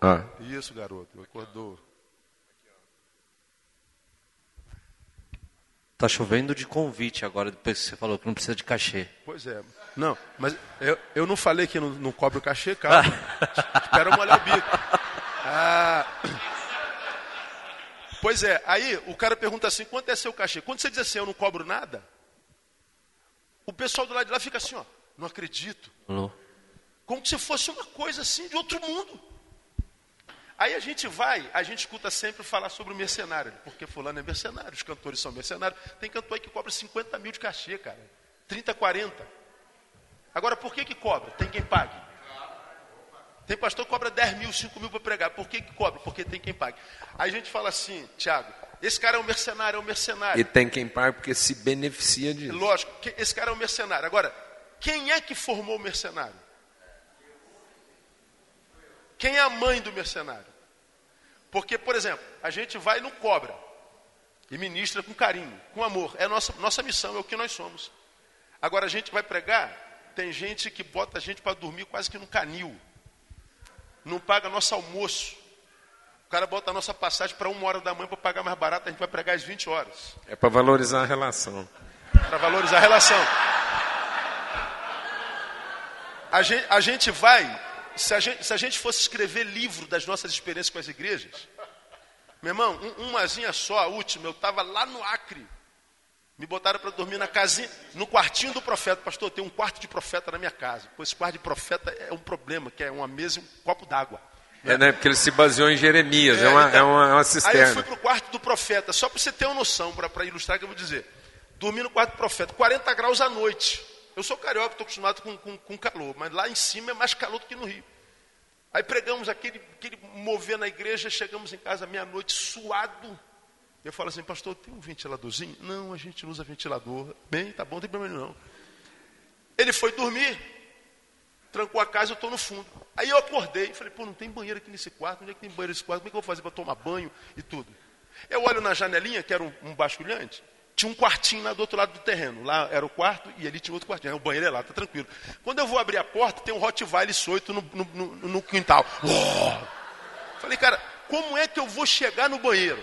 Ah. Isso, garoto, acordou. Tá chovendo de convite agora, depois que você falou que não precisa de cachê. Pois é. Não, mas eu, eu não falei que não, não cobro cachê, calma. Espera molhar o bico. Ah. Pois é, aí o cara pergunta assim, quanto é seu cachê? Quando você diz assim, eu não cobro nada, o pessoal do lado de lá fica assim, ó, não acredito. Alô? Como se fosse uma coisa assim de outro mundo. Aí a gente vai, a gente escuta sempre falar sobre o mercenário, porque fulano é mercenário, os cantores são mercenários. Tem cantor aí que cobra 50 mil de cachê, cara. 30, 40. Agora, por que que cobra? Tem quem pague. Tem pastor que cobra 10 mil, 5 mil para pregar. Por que, que cobra? Porque tem quem pague. Aí a gente fala assim, Tiago, esse cara é um mercenário, é um mercenário. E tem quem paga porque se beneficia disso. Lógico, esse cara é um mercenário. Agora, quem é que formou o mercenário? Quem é a mãe do mercenário? Porque, por exemplo, a gente vai não cobra. E ministra com carinho, com amor. É a nossa, nossa missão, é o que nós somos. Agora a gente vai pregar, tem gente que bota a gente para dormir quase que no canil. Não paga nosso almoço. O cara bota a nossa passagem para uma hora da manhã para pagar mais barato, a gente vai pregar às 20 horas. É para valorizar a relação. Para valorizar a relação. A gente, a gente vai, se a gente, se a gente fosse escrever livro das nossas experiências com as igrejas, meu irmão, um, umazinha só, a última, eu estava lá no Acre. Me botaram para dormir na casinha, no quartinho do profeta. Pastor, tem um quarto de profeta na minha casa. Pois esse quarto de profeta é um problema, que é uma mesa e um copo d'água. É, né? Porque ele se baseou em Jeremias, é, é uma, então, é uma, é uma cisterna. Aí eu fui para o quarto do profeta, só para você ter uma noção, para ilustrar o que eu vou dizer. Dormi no quarto do profeta, 40 graus à noite. Eu sou carioca, estou acostumado com, com, com, calor, mas lá em cima é mais calor do que no Rio. Aí pregamos aquele, aquele mover na igreja, chegamos em casa meia-noite, suado. Eu falo assim, pastor, tem um ventiladorzinho? Não, a gente não usa ventilador. Bem, tá bom, não tem problema não. Ele foi dormir, trancou a casa, eu estou no fundo. Aí eu acordei, falei, pô, não tem banheiro aqui nesse quarto, onde é que tem banheiro nesse quarto? Como é que eu vou fazer para tomar banho e tudo? Eu olho na janelinha, que era um, um basculhante, tinha um quartinho lá do outro lado do terreno. Lá era o quarto e ali tinha outro quartinho. O banheiro é lá, tá tranquilo. Quando eu vou abrir a porta, tem um Rottweiler soito no, no, no, no quintal. Oh! Falei, cara, como é que eu vou chegar no banheiro?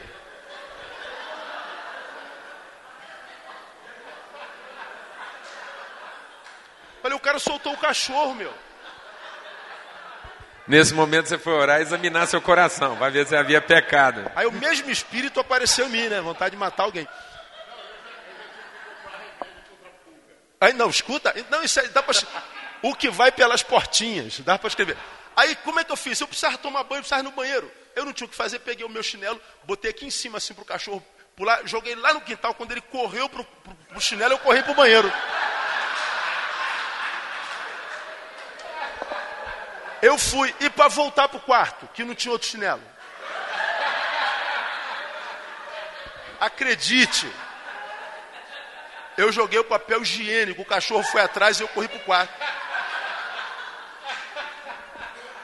Falei, o cara soltou o cachorro, meu. Nesse momento você foi orar e examinar seu coração, vai ver se havia pecado. Aí o mesmo espírito apareceu em mim, né? Vontade de matar alguém. Aí não, escuta, não, isso aí dá para. O que vai pelas portinhas, dá para escrever. Aí como é que eu fiz? Eu precisava tomar banho, eu precisava ir no banheiro. Eu não tinha o que fazer, peguei o meu chinelo, botei aqui em cima assim pro cachorro pular, joguei lá no quintal. Quando ele correu pro, pro, pro chinelo, eu corri pro banheiro. Eu fui, e para voltar para o quarto, que não tinha outro chinelo. Acredite, eu joguei o papel higiênico, o cachorro foi atrás e eu corri para o quarto.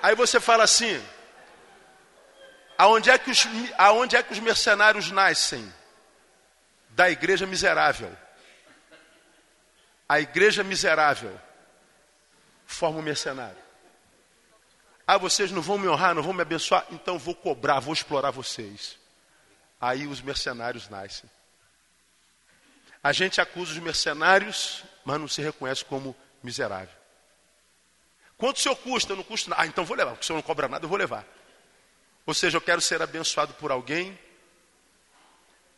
Aí você fala assim: aonde é, que os, aonde é que os mercenários nascem? Da igreja miserável. A igreja miserável forma um mercenário. Ah, vocês não vão me honrar, não vão me abençoar, então vou cobrar, vou explorar vocês. Aí os mercenários nascem. A gente acusa os mercenários, mas não se reconhece como miserável. Quanto o senhor custa? Não custa nada. Ah, então vou levar, porque o senhor não cobra nada, eu vou levar. Ou seja, eu quero ser abençoado por alguém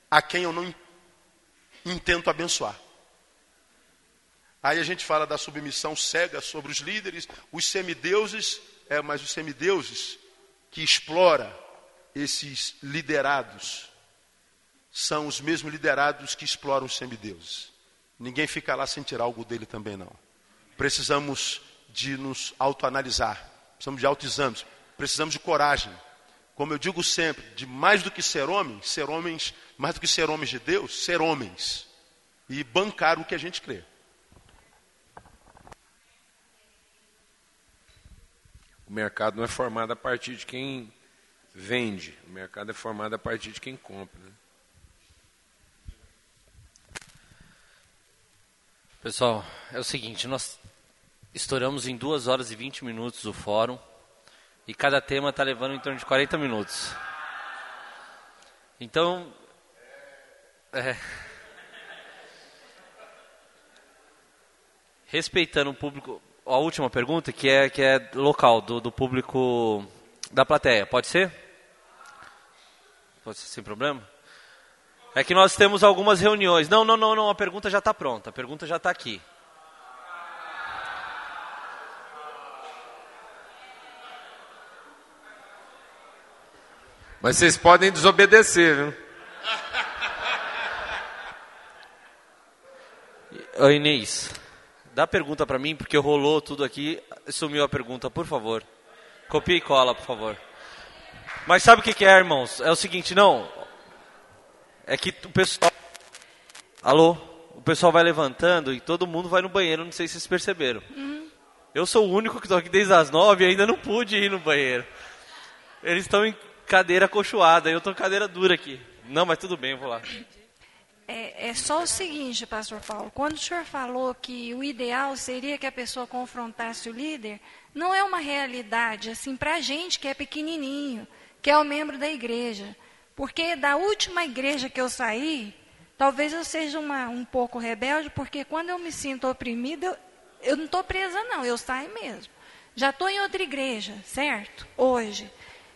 a quem eu não intento abençoar. Aí a gente fala da submissão cega sobre os líderes, os semideuses é, mas os semideuses que explora esses liderados são os mesmos liderados que exploram os semideuses. Ninguém fica lá sem tirar algo dele também não. Precisamos de nos autoanalisar, precisamos de autoexames, precisamos de coragem. Como eu digo sempre, de mais do que ser homem, ser homens, mais do que ser homens de Deus, ser homens e bancar o que a gente crê. O mercado não é formado a partir de quem vende, o mercado é formado a partir de quem compra. Né? Pessoal, é o seguinte, nós estouramos em 2 horas e 20 minutos o fórum e cada tema está levando em torno de 40 minutos. Então, é, respeitando o público, a última pergunta, que é, que é local, do, do público da plateia. Pode ser? Pode ser sem problema? É que nós temos algumas reuniões. Não, não, não, não, a pergunta já está pronta. A pergunta já está aqui. Mas vocês podem desobedecer, viu? Inês, dá a pergunta para mim, porque rolou tudo aqui, sumiu a pergunta, por favor. Copia e cola, por favor. Mas sabe o que, que é, irmãos? É o seguinte, não. É que o pessoal. Alô? O pessoal vai levantando e todo mundo vai no banheiro, não sei se vocês perceberam. Eu sou o único que estou aqui desde as nove e ainda não pude ir no banheiro. Eles estão em cadeira acolchoada, eu estou em cadeira dura aqui. Não, mas tudo bem, eu vou lá. É, é só o seguinte, pastor Paulo, quando o senhor falou que o ideal seria que a pessoa confrontasse o líder, não é uma realidade assim para a gente que é pequenininho, que é o membro da igreja. Porque da última igreja que eu saí, talvez eu seja uma, um pouco rebelde, porque quando eu me sinto oprimida, eu, eu não estou presa não, eu saio mesmo. Já estou em outra igreja, certo? Hoje.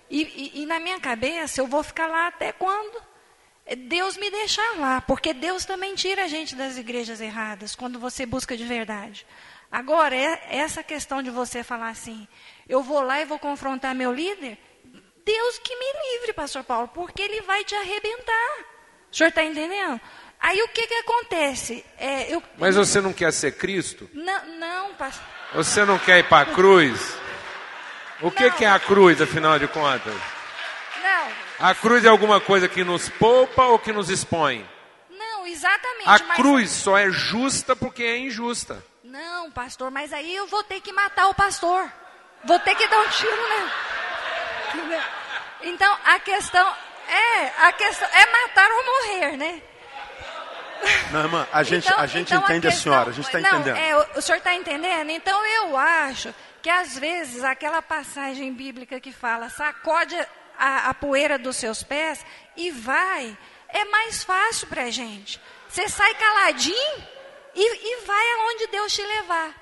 E, e, e na minha cabeça, eu vou ficar lá até quando Deus me deixar lá, porque Deus também tira a gente das igrejas erradas, quando você busca de verdade. Agora, é, essa questão de você falar assim, eu vou lá e vou confrontar meu líder, Deus que me livre, pastor Paulo, porque ele vai te arrebentar. O senhor está entendendo? Aí o que, que acontece? É, eu, Mas você não quer ser Cristo? Não, não pastor. Você não quer ir para a cruz? O que, Não. que é a cruz, afinal de contas? A cruz é alguma coisa que nos poupa ou que nos expõe? não, exatamente. A mas- cruz só é justa porque é injusta. Não, pastor, mas aí eu vou ter que matar o pastor. Vou ter que dar um tiro nele. Entendeu? Então, a questão é, a questão é matar ou morrer, né? Não, irmã, a gente, Então- a gente então entende a, questão- senhora, a gente está entendendo. é, o, o senhor está entendendo? Então eu acho que às vezes aquela passagem bíblica que fala sacode a, a poeira dos seus pés e vai, é mais fácil para a gente. Você sai caladinho e, e vai aonde Deus te levar,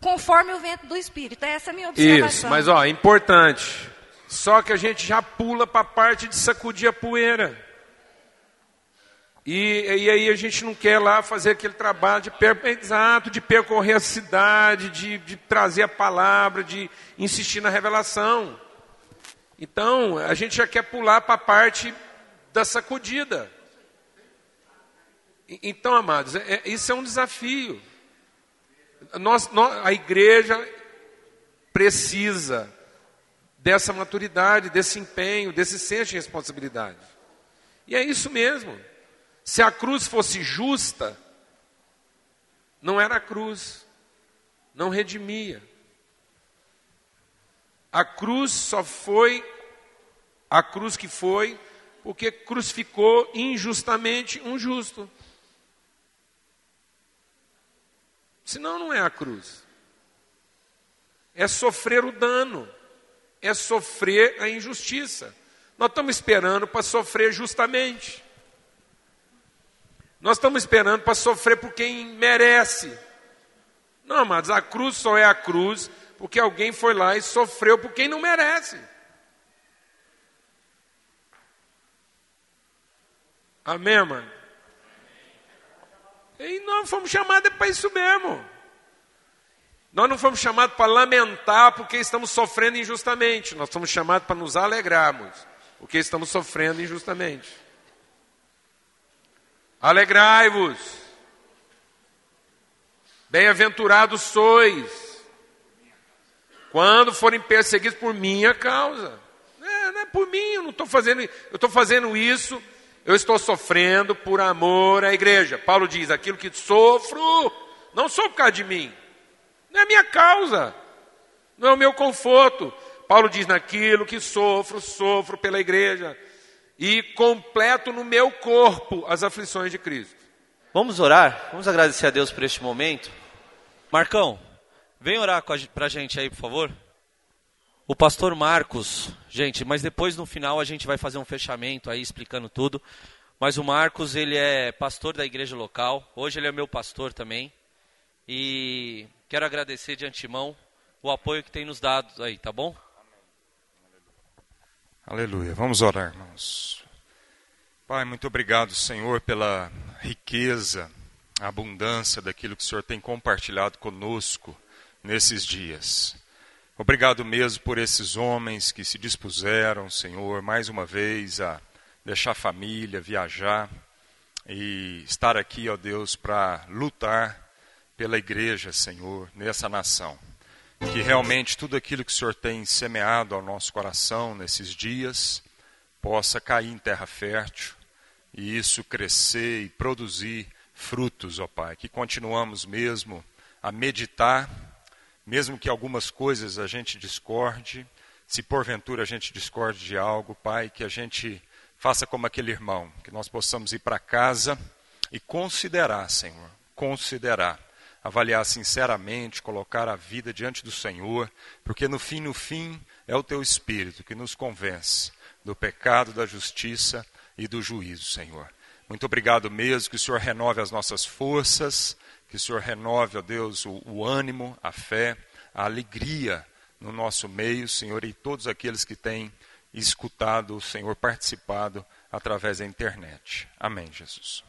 conforme o vento do Espírito. Essa é a minha observação. Isso, mas ó, importante. Só que a gente já pula para a parte de sacudir a poeira. E, e aí a gente não quer lá fazer aquele trabalho de, per, exato, de percorrer a cidade, de, de trazer a palavra, de insistir na revelação. Então, a gente já quer pular para a parte da sacudida. Então, amados, é- é- isso é um desafio. Nós, nós- a igreja precisa dessa maturidade, desse empenho, desse senso de responsabilidade. E é isso mesmo. Se a cruz fosse justa, não era a cruz, não redimia. A cruz só foi a cruz que foi porque crucificou injustamente um justo. Senão não é a cruz. É sofrer o dano, é sofrer a injustiça. Nós estamos esperando para sofrer justamente. Nós estamos esperando para sofrer por quem merece. Não, amados, a cruz só é a cruz porque alguém foi lá e sofreu por quem não merece. Amém, mano? E nós fomos chamados para isso mesmo. Nós não fomos chamados para lamentar porque estamos sofrendo injustamente. Nós fomos chamados para nos alegrarmos porque estamos sofrendo injustamente. Alegrai-vos. Bem-aventurados sois quando forem perseguidos por minha causa. É, não é por mim, eu não estou fazendo, eu estou fazendo isso, eu estou sofrendo por amor à igreja. Paulo diz: aquilo que sofro, não sou por causa de mim, não é minha causa, não é o meu conforto. Paulo diz: naquilo que sofro, sofro pela igreja e completo no meu corpo as aflições de Cristo. Vamos orar? Vamos agradecer a Deus por este momento? Marcão, vem orar com a, gente aí, por favor. O pastor Marcos, gente, mas depois no final a gente vai fazer um fechamento aí explicando tudo. Mas o Marcos, ele é pastor da igreja local. Hoje ele é meu pastor também. E quero agradecer de antemão o apoio que tem nos dado aí, tá bom? Aleluia. Vamos orar, irmãos. Pai, muito obrigado, Senhor, pela riqueza, a abundância daquilo que o Senhor tem compartilhado conosco nesses dias. Obrigado mesmo por esses homens que se dispuseram, Senhor, mais uma vez a deixar a família, viajar e estar aqui, ó Deus, para lutar pela igreja, Senhor, nessa nação. Que realmente tudo aquilo que o Senhor tem semeado ao nosso coração nesses dias possa cair em terra fértil e isso crescer e produzir frutos, ó Pai. Que continuamos mesmo a meditar, mesmo que algumas coisas a gente discorde, se porventura a gente discorde de algo, Pai, que a gente faça como aquele irmão, que nós possamos ir para casa e considerar, Senhor, considerar avaliar sinceramente, colocar a vida diante do Senhor, porque no fim, no fim, é o teu espírito que nos convence do pecado, da justiça e do juízo, Senhor. Muito obrigado mesmo, que o Senhor renove as nossas forças, que o Senhor renove, ó Deus, o, o ânimo, a fé, a alegria no nosso meio, Senhor, e todos aqueles que têm escutado Senhor, participado através da internet. Amém, Jesus.